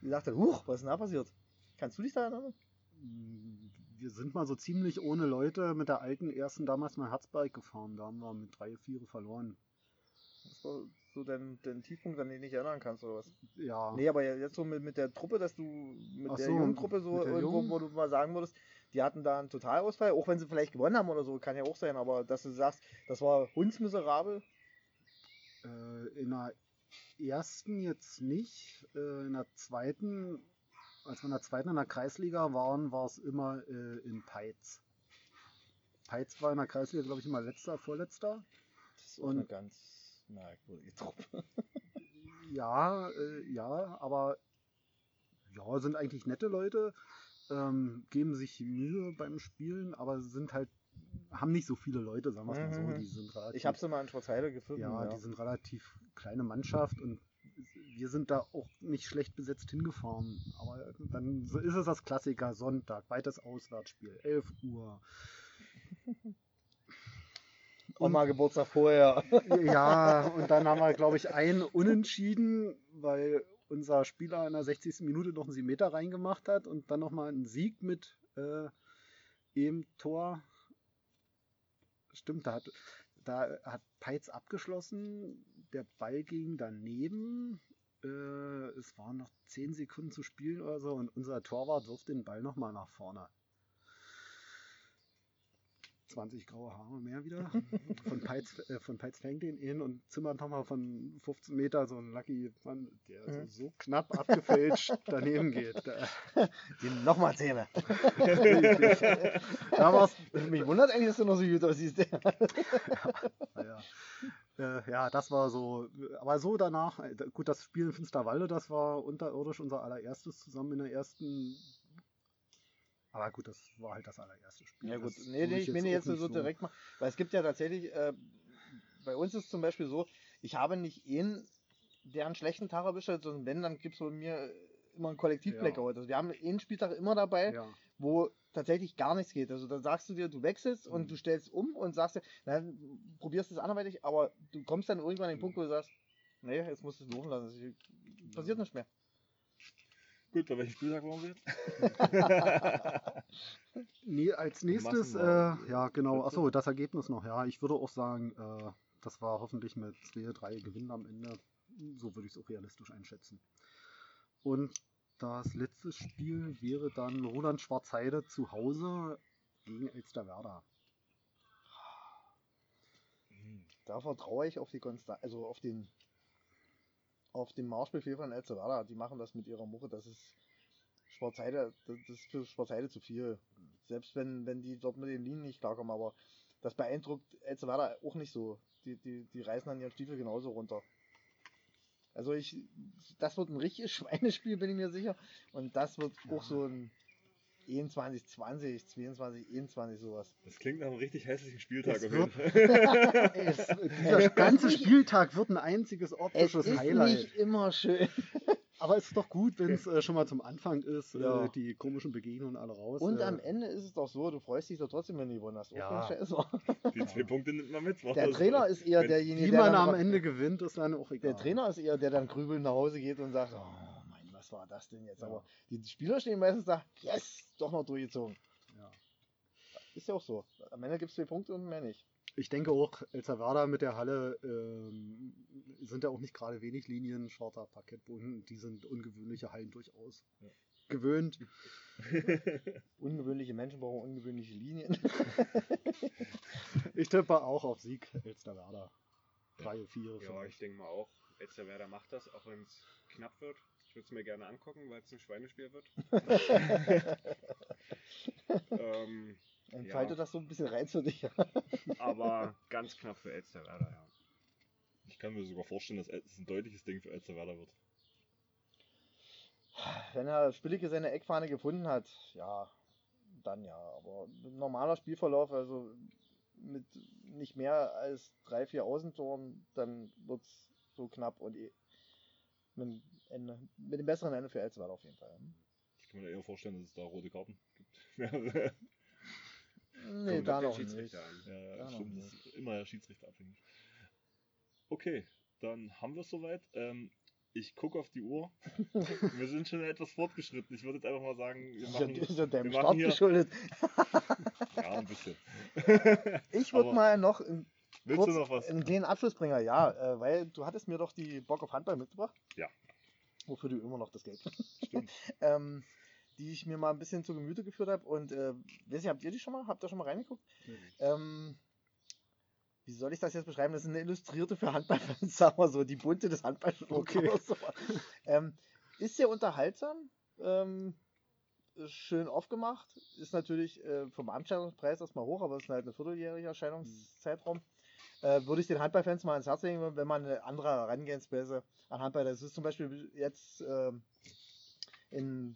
D: gesagt habe, huch, was ist denn da passiert? Kannst du dich da erinnern?
C: Wir sind mal so ziemlich ohne Leute mit der alten ersten damals mal Herzberg gefahren. Da haben wir mit drei, vier verloren.
D: Das war so dein, dein Tiefpunkt, an den du dich erinnern kannst oder was?
C: Ja.
D: Nee, aber jetzt so mit, mit der Truppe, dass du mit
C: Ach
D: der
C: so,
D: jungen Truppe so irgendwo,
C: jungen?
D: wo du mal sagen würdest, die hatten da einen Totalausfall, auch wenn sie vielleicht gewonnen haben oder so, kann ja auch sein, aber dass du sagst, das war hundsmiserabel.
C: Äh, in der ersten jetzt nicht. Äh, in der zweiten, als wir in der zweiten in der Kreisliga waren, war es immer äh, in Peitz. Peitz war in der Kreisliga, glaube ich, immer letzter, vorletzter.
D: Das ist
C: Und-
D: eine ganz merkwürdige Truppe.
C: Ja, äh, ja, aber ja, sind eigentlich nette Leute, ähm, geben sich Mühe beim Spielen, aber sind halt, haben nicht so viele Leute, sagen wir es mal so.
D: Mhm.
C: Die sind relativ,
D: Ich habe sie mal in Schwarzheide gefunden.
C: ja,
D: Ja,
C: die sind relativ kleine Mannschaft und wir sind da auch nicht schlecht besetzt hingefahren. Aber dann so ist es das Klassiker, Sonntag, weites Auswärtsspiel, 11 Uhr.
D: Oma Geburtstag vorher.
C: Ja, und dann haben wir, glaube ich, ein Unentschieden, weil unser Spieler in der 60. Minute noch einen 7 Meter reingemacht hat und dann nochmal einen Sieg mit äh, im Tor. Stimmt, da hat, da hat Peitz abgeschlossen, der Ball ging daneben. Äh, es waren noch 10 Sekunden zu spielen oder so und unser Torwart wirft den Ball nochmal nach vorne. 20 graue Haare mehr wieder. Von Peitz, äh, von Peitz fängt den in und zimmert nochmal von 15 Meter so ein Lucky Mann, der
D: Mhm.
C: so, so knapp abgefälscht daneben geht.
D: Die nochmal Zähne.
C: da war's,
D: Mich wundert eigentlich, dass du noch so gut aussiehst.
C: ja. Äh, ja, das war so. Aber so danach, äh, gut, das Spiel in Finsterwalde, das war unterirdisch unser allererstes zusammen in der ersten. Aber gut, das war halt das allererste Spiel.
D: Ja gut,
C: Das
D: nee, nee, ich
C: auch
D: jetzt
C: nicht
D: so direkt mal, weil es gibt ja tatsächlich, äh, bei uns ist zum Beispiel so, ich habe nicht einen, der einen schlechten Tag erwischt hat, sondern wenn, dann gibt es bei mir immer einen Kollektiv-Blackout. Also wir haben einen Spieltag immer dabei,
C: Ja.
D: wo tatsächlich gar nichts geht. Also da sagst du dir, du wechselst und
C: Mhm.
D: du stellst um und sagst dir, na, probierst es anderweitig, aber du kommst dann irgendwann an den Punkt, wo du sagst, nee, jetzt musst du es laufen lassen. Es passiert nicht mehr.
A: Gut, bei welchem Spieltag waren wir jetzt?
C: Nee, als nächstes, äh, ja genau, achso, das Ergebnis noch, ja. Ich würde auch sagen, äh, das war hoffentlich mit 2, 3 Gewinnen am Ende. So würde ich es auch realistisch einschätzen. Und das letzte Spiel wäre dann Roland Schwarzheide zu Hause gegen Elsterwerda.
D: Da vertraue ich auf die Konstanz, also auf den auf den Marschbefehl von Elzevada. Die machen das mit ihrer Mucke. Das ist Schwarzheide, das ist für Schwarzheide zu viel. Selbst wenn, wenn die dort mit den Linien nicht klarkommen, aber das beeindruckt Elzevada auch nicht so. Die, die, die reißen an ihren Stiefel genauso runter. Also ich, das wird ein richtiges Schweinespiel, bin ich mir sicher. Und das wird auch so ein 21, 20, 22, 21 sowas.
A: Das klingt nach einem richtig hässlichen Spieltag
C: Es
A: auf jeden
C: wird-
A: Fall.
C: Es, dieser ganze Spieltag wird ein einziges
D: Es
C: optisches
D: ist
C: Highlight.
D: nicht immer schön.
C: Aber es ist doch gut, wenn es äh, schon mal zum Anfang ist,
D: Ja.
C: äh, die komischen Begegnungen alle raus.
D: Und
C: äh,
D: am Ende ist es doch so, du freust dich doch trotzdem, wenn du gewonnen hast. Auch
C: Ja.
D: es.
A: Die zwei Punkte nimmt man mit.
D: Der Trainer ist eher derjenige,
C: Wie
D: der
C: man
D: dann,
C: am Ende gewinnt, ist dann auch egal.
D: der Trainer ist eher der dann grübelnd nach Hause geht und sagt, oh was war das denn jetzt?
C: Ja.
D: Aber die Spieler stehen meistens da, yes, doch noch durchgezogen.
C: Ja.
D: Ist ja auch so. Am Ende gibt es zwei Punkte und mehr nicht.
C: Ich denke auch, Elsterwerda mit der Halle ähm, sind ja auch nicht gerade wenig Linien, schwarzer Parkettboden, die sind ungewöhnliche Hallen durchaus
A: Ja.
C: gewöhnt.
D: Ungewöhnliche Menschen brauchen ungewöhnliche Linien.
C: Ich tippe auch auf Sieg Elsterwerda. Drei, vier,
B: Ja,
C: vielleicht.
B: ich denke mal auch, Elsterwerda macht das, auch wenn es knapp wird. Ich würde es mir gerne angucken, weil es ein Schweinespiel wird. ähm,
D: Entfalte
B: Ja.
D: das so ein bisschen rein für dich.
B: aber ganz knapp für Elsterwerda, ja.
A: Ich kann mir sogar vorstellen, dass es ein deutliches Ding für Elsterwerda wird.
D: Wenn er Spillige seine Eckfahne gefunden hat, ja, dann ja. Aber ein normaler Spielverlauf, also mit nicht mehr als drei, vier Außentoren, dann wird es so knapp und mit, dem Ende, mit dem besseren Ende für Elsterwerda auf jeden Fall.
A: Ich kann mir eher vorstellen, dass es da rote Karten gibt.
D: Nee, da noch nicht.
B: An.
A: Ja,
D: noch
A: stimmt. Das ist immer schiedsrichterabhängig. Okay, dann haben wir es soweit. Ähm, ich gucke auf die Uhr. wir sind schon etwas fortgeschritten. Ich würde jetzt einfach mal sagen, wir machen,
D: ist ja
A: wir machen hier-
D: geschuldet.
A: ja, ein bisschen.
D: Ich würde mal noch einen,
A: Willst
D: kurz
A: du noch was?
D: einen kleinen Abschlussbringer, ja, äh, weil du hattest mir doch die Bock auf Handball mitgebracht.
A: Ja.
D: Wofür du immer noch das Geld
A: Stimmt.
D: ähm, die ich mir mal ein bisschen zu Gemüte geführt habe. Und äh, weiß nicht, habt ihr die schon mal? Habt ihr schon mal reingeguckt? Ähm, wie soll ich das jetzt beschreiben? Das ist eine Illustrierte für Handballfans, sagen wir so, die bunte des Handballspiels.
C: Okay.
D: Ähm, ist sehr unterhaltsam, ähm, schön aufgemacht, ist natürlich äh, vom Anstellungspreis erstmal hoch, aber es ist halt ein vierteljähriger Erscheinungszeitraum. Äh, würde ich den Handballfans mal ans Herz legen, wenn man eine andere Herangehensweise an Handball, das ist zum Beispiel jetzt ähm, in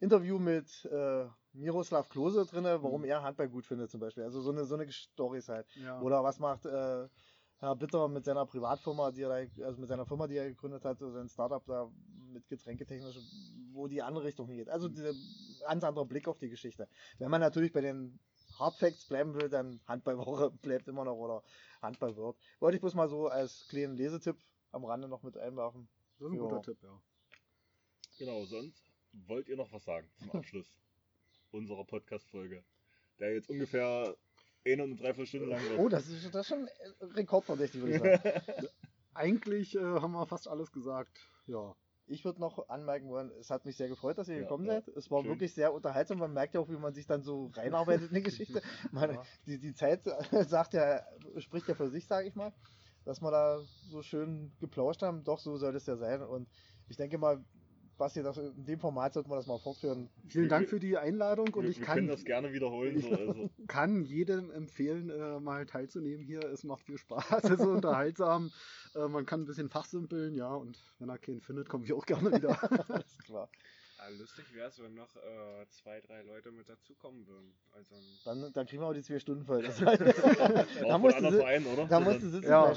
D: Interview mit äh, Miroslav Klose drin, warum
C: Mhm.
D: er Handball gut findet zum Beispiel. Also so eine, so eine Storys halt.
C: Ja.
D: Oder was macht äh, Herr Bitter mit seiner Privatfirma, die er da, also mit seiner Firma, die er gegründet hat, so sein Startup da mit Getränketechnisch, wo die andere Richtung hingeht. Also dieser ganz anderer Blick auf die Geschichte. Wenn man natürlich bei den Hard Facts bleiben will, dann Handballwoche bleibt immer noch oder Handball wird. Wollte ich bloß mal so als kleinen Lesetipp am Rande noch mit einwerfen.
C: Das ist ein
D: Ja.
C: guter Tipp, ja.
A: Genau, sonst wollt ihr noch was sagen zum Abschluss unserer Podcast-Folge, der jetzt ungefähr eine und eine Dreiviertelstunde lang wird.
D: Oh, das ist, das ist schon äh, rekordverdächtig, würde ich sagen.
C: Eigentlich äh, haben wir fast alles gesagt. Ja.
D: Ich würde noch anmerken wollen, es hat mich sehr gefreut, dass ihr
A: Ja,
D: gekommen
A: ja.
D: seid. Es war
A: Schön.
D: wirklich sehr unterhaltsam. Man merkt ja auch, wie man sich dann so reinarbeitet in die Geschichte. Man,
C: Ja.
D: die, die Zeit sagt ja, spricht ja für sich, sage ich mal, dass wir da so schön geplauscht haben. Doch, so soll es ja sein. Und ich denke mal, Basti, das, in dem Format sollten wir das mal fortführen.
C: Vielen Dank für die Einladung und
A: wir,
C: ich
A: wir
C: kann,
A: können das gerne wiederholen. So, also.
C: kann jedem empfehlen, äh, mal teilzunehmen hier. Es macht viel Spaß, es ist unterhaltsam. Äh, man kann ein bisschen fachsimpeln, ja, und wenn er keinen findet, kommen wir auch gerne wieder.
D: Alles klar.
B: Ja, lustig wäre es, wenn noch äh, zwei, drei Leute mit dazukommen würden. Also,
D: Dann, dann kriegen wir auch die zwei Stunden voll. Das,
A: War
D: da musst du,
A: Vereinen, oder?
D: da musst du sitzen
C: Ja.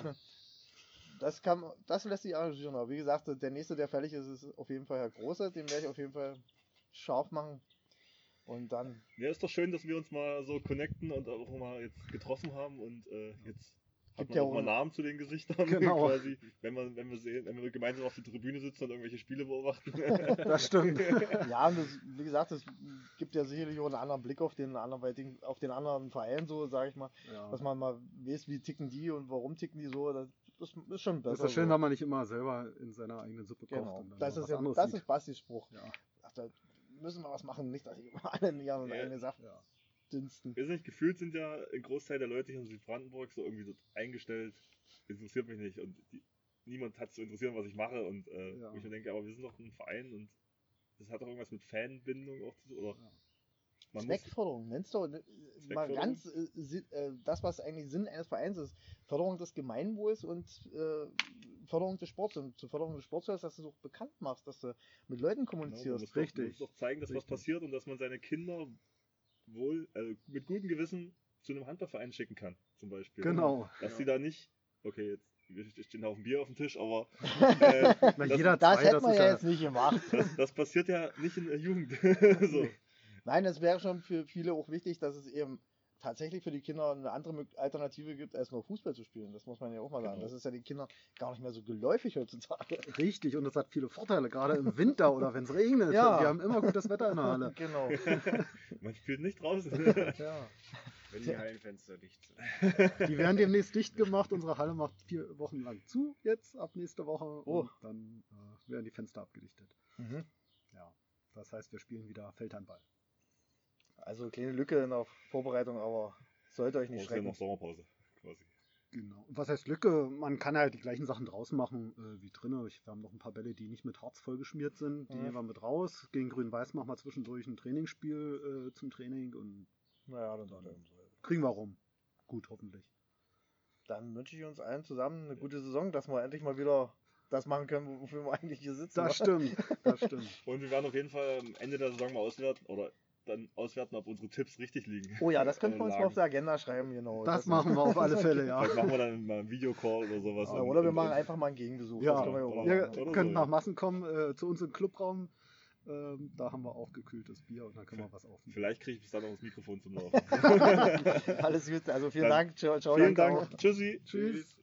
D: Das, kann, das lässt sich arrangieren. Aber wie gesagt, der nächste, der fertig ist, ist auf jeden Fall Herr Große. Den werde ich auf jeden Fall scharf machen. Und dann
A: Ja, ist doch schön, dass wir uns mal so connecten und auch mal jetzt getroffen haben und äh, jetzt hat
D: Gibt
A: man
D: ja
A: auch mal
D: einen-
A: Namen zu den Gesichtern
C: Genau.
A: quasi, wenn man, wenn wir sehen, wenn wir gemeinsam auf der Tribüne sitzen und irgendwelche Spiele beobachten.
C: Das stimmt.
D: Ja, und das, wie gesagt, es gibt ja sicherlich auch einen anderen Blick auf den anderweitigen, auf den anderen Verein, so sage ich mal,
C: Ja.
D: dass man mal weiß, wie ticken die und warum ticken die so. Das, das ist schon besser.
C: Das ist ja schön,
D: so.
C: wenn man nicht immer selber in seiner eigenen Suppe kocht.
D: Genau.
C: und dann
D: Das ist ja,
C: anderes
D: das ist Bastis Spruch.
C: Ja.
D: Ach, da müssen wir was machen, nicht, dass ich immer alle in ihren
A: Ja.
D: eigenen Saft
C: Ja.
D: dünsten.
A: Weiß nicht, gefühlt sind ja ein Großteil der Leute hier in Südbrandenburg so irgendwie dort eingestellt. Interessiert mich nicht und die, niemand hat zu interessieren, was ich mache und äh,
C: Ja.
A: wo ich mir denke, aber wir sind doch ein Verein und das hat doch irgendwas mit Fanbindung auch zu tun. Oder
C: Ja.
A: Man
D: Zweckförderung, nennst du äh, mal ganz äh, äh, das, was eigentlich Sinn eines Vereins ist. Förderung des Gemeinwohls und äh, Förderung des Sports. Und zur Förderung des Sports heißt, dass du es auch bekannt machst, dass du mit Leuten
A: genau, man
D: kommunizierst.
A: muss doch, man
C: Richtig.
A: muss doch zeigen, dass was
C: Richtig.
A: passiert und dass man seine Kinder wohl, also mit gutem Gewissen zu einem Handballverein schicken kann, zum Beispiel.
C: Genau.
A: Dass
B: Ja.
A: sie da nicht, okay, jetzt wir stehen auf dem Bier auf dem Tisch, aber äh,
C: Na,
A: Das-
C: jeder
D: das
C: zwei, das ist
D: ja
C: ja,
D: jetzt nicht gemacht.
A: das, das passiert ja nicht in der Jugend. so.
D: Nein, es wäre schon für viele auch wichtig, dass es eben tatsächlich für die Kinder eine andere Alternative gibt, als nur Fußball zu spielen. Das muss man ja auch mal sagen.
A: Genau.
D: Das ist ja den Kindern gar nicht mehr so geläufig heutzutage.
C: richtig und das hat viele Vorteile, gerade im Winter oder wenn es regnet.
D: Ja.
C: Wir haben immer gutes Wetter in der Halle.
D: genau.
A: Man spielt nicht draußen.
D: Ja.
B: Wenn die Hallenfenster dicht sind.
C: Die werden demnächst dicht gemacht. Unsere Halle macht vier Wochen lang zu, jetzt ab nächste Woche.
D: Oh.
C: Und dann äh, werden die Fenster abgedichtet.
D: Mhm.
C: Ja. Das heißt, wir spielen wieder Feldhandball.
D: Also kleine Lücke in der Vorbereitung, aber sollte euch nicht schrecken.
A: noch Sommerpause, quasi.
C: Genau. Und was heißt Lücke? Man kann halt die gleichen Sachen draus machen äh, wie drinnen. Ich, wir haben noch ein paar Bälle, die nicht mit Harz vollgeschmiert sind. Die
D: Mhm.
C: nehmen wir mit raus. Gegen Grün-Weiß machen wir zwischendurch ein Trainingsspiel äh, zum Training und
D: Naja, dann sagt er ihm so.
C: kriegen wir rum. Gut, hoffentlich.
D: Dann wünsche ich uns allen zusammen eine gute Saison, dass wir endlich mal wieder das machen können, wofür wir eigentlich hier sitzen.
C: Das stimmt. Das stimmt.
A: Und wir werden auf jeden Fall am Ende der Saison mal auswerten oder dann auswerten, ob unsere Tipps richtig liegen.
D: Oh ja, das könnten wir uns mal auf der Agenda schreiben, genau.
C: Das machen wir auf alle Fälle, ja.
A: Vielleicht machen wir dann mal einen Videocall oder sowas.
D: Ja,
A: und-
D: Oder wir
A: und-
D: machen einfach mal einen Gegenbesuch.
C: Ja,
D: das können wir
C: Ihr
D: machen.
A: oder
C: könnt
A: so,
C: nach. Massen kommen äh, zu uns im Clubraum. Ähm, da haben wir auch gekühltes Bier und dann können wir was aufnehmen.
A: Vielleicht kriege ich bis dann noch das Mikrofon zum Laufen.
D: Alles gut, also vielen
A: Dann
D: Dank. Ciao, ciao,
A: Vielen Dank.
D: auch.
A: Tschüssi.
C: Tschüss.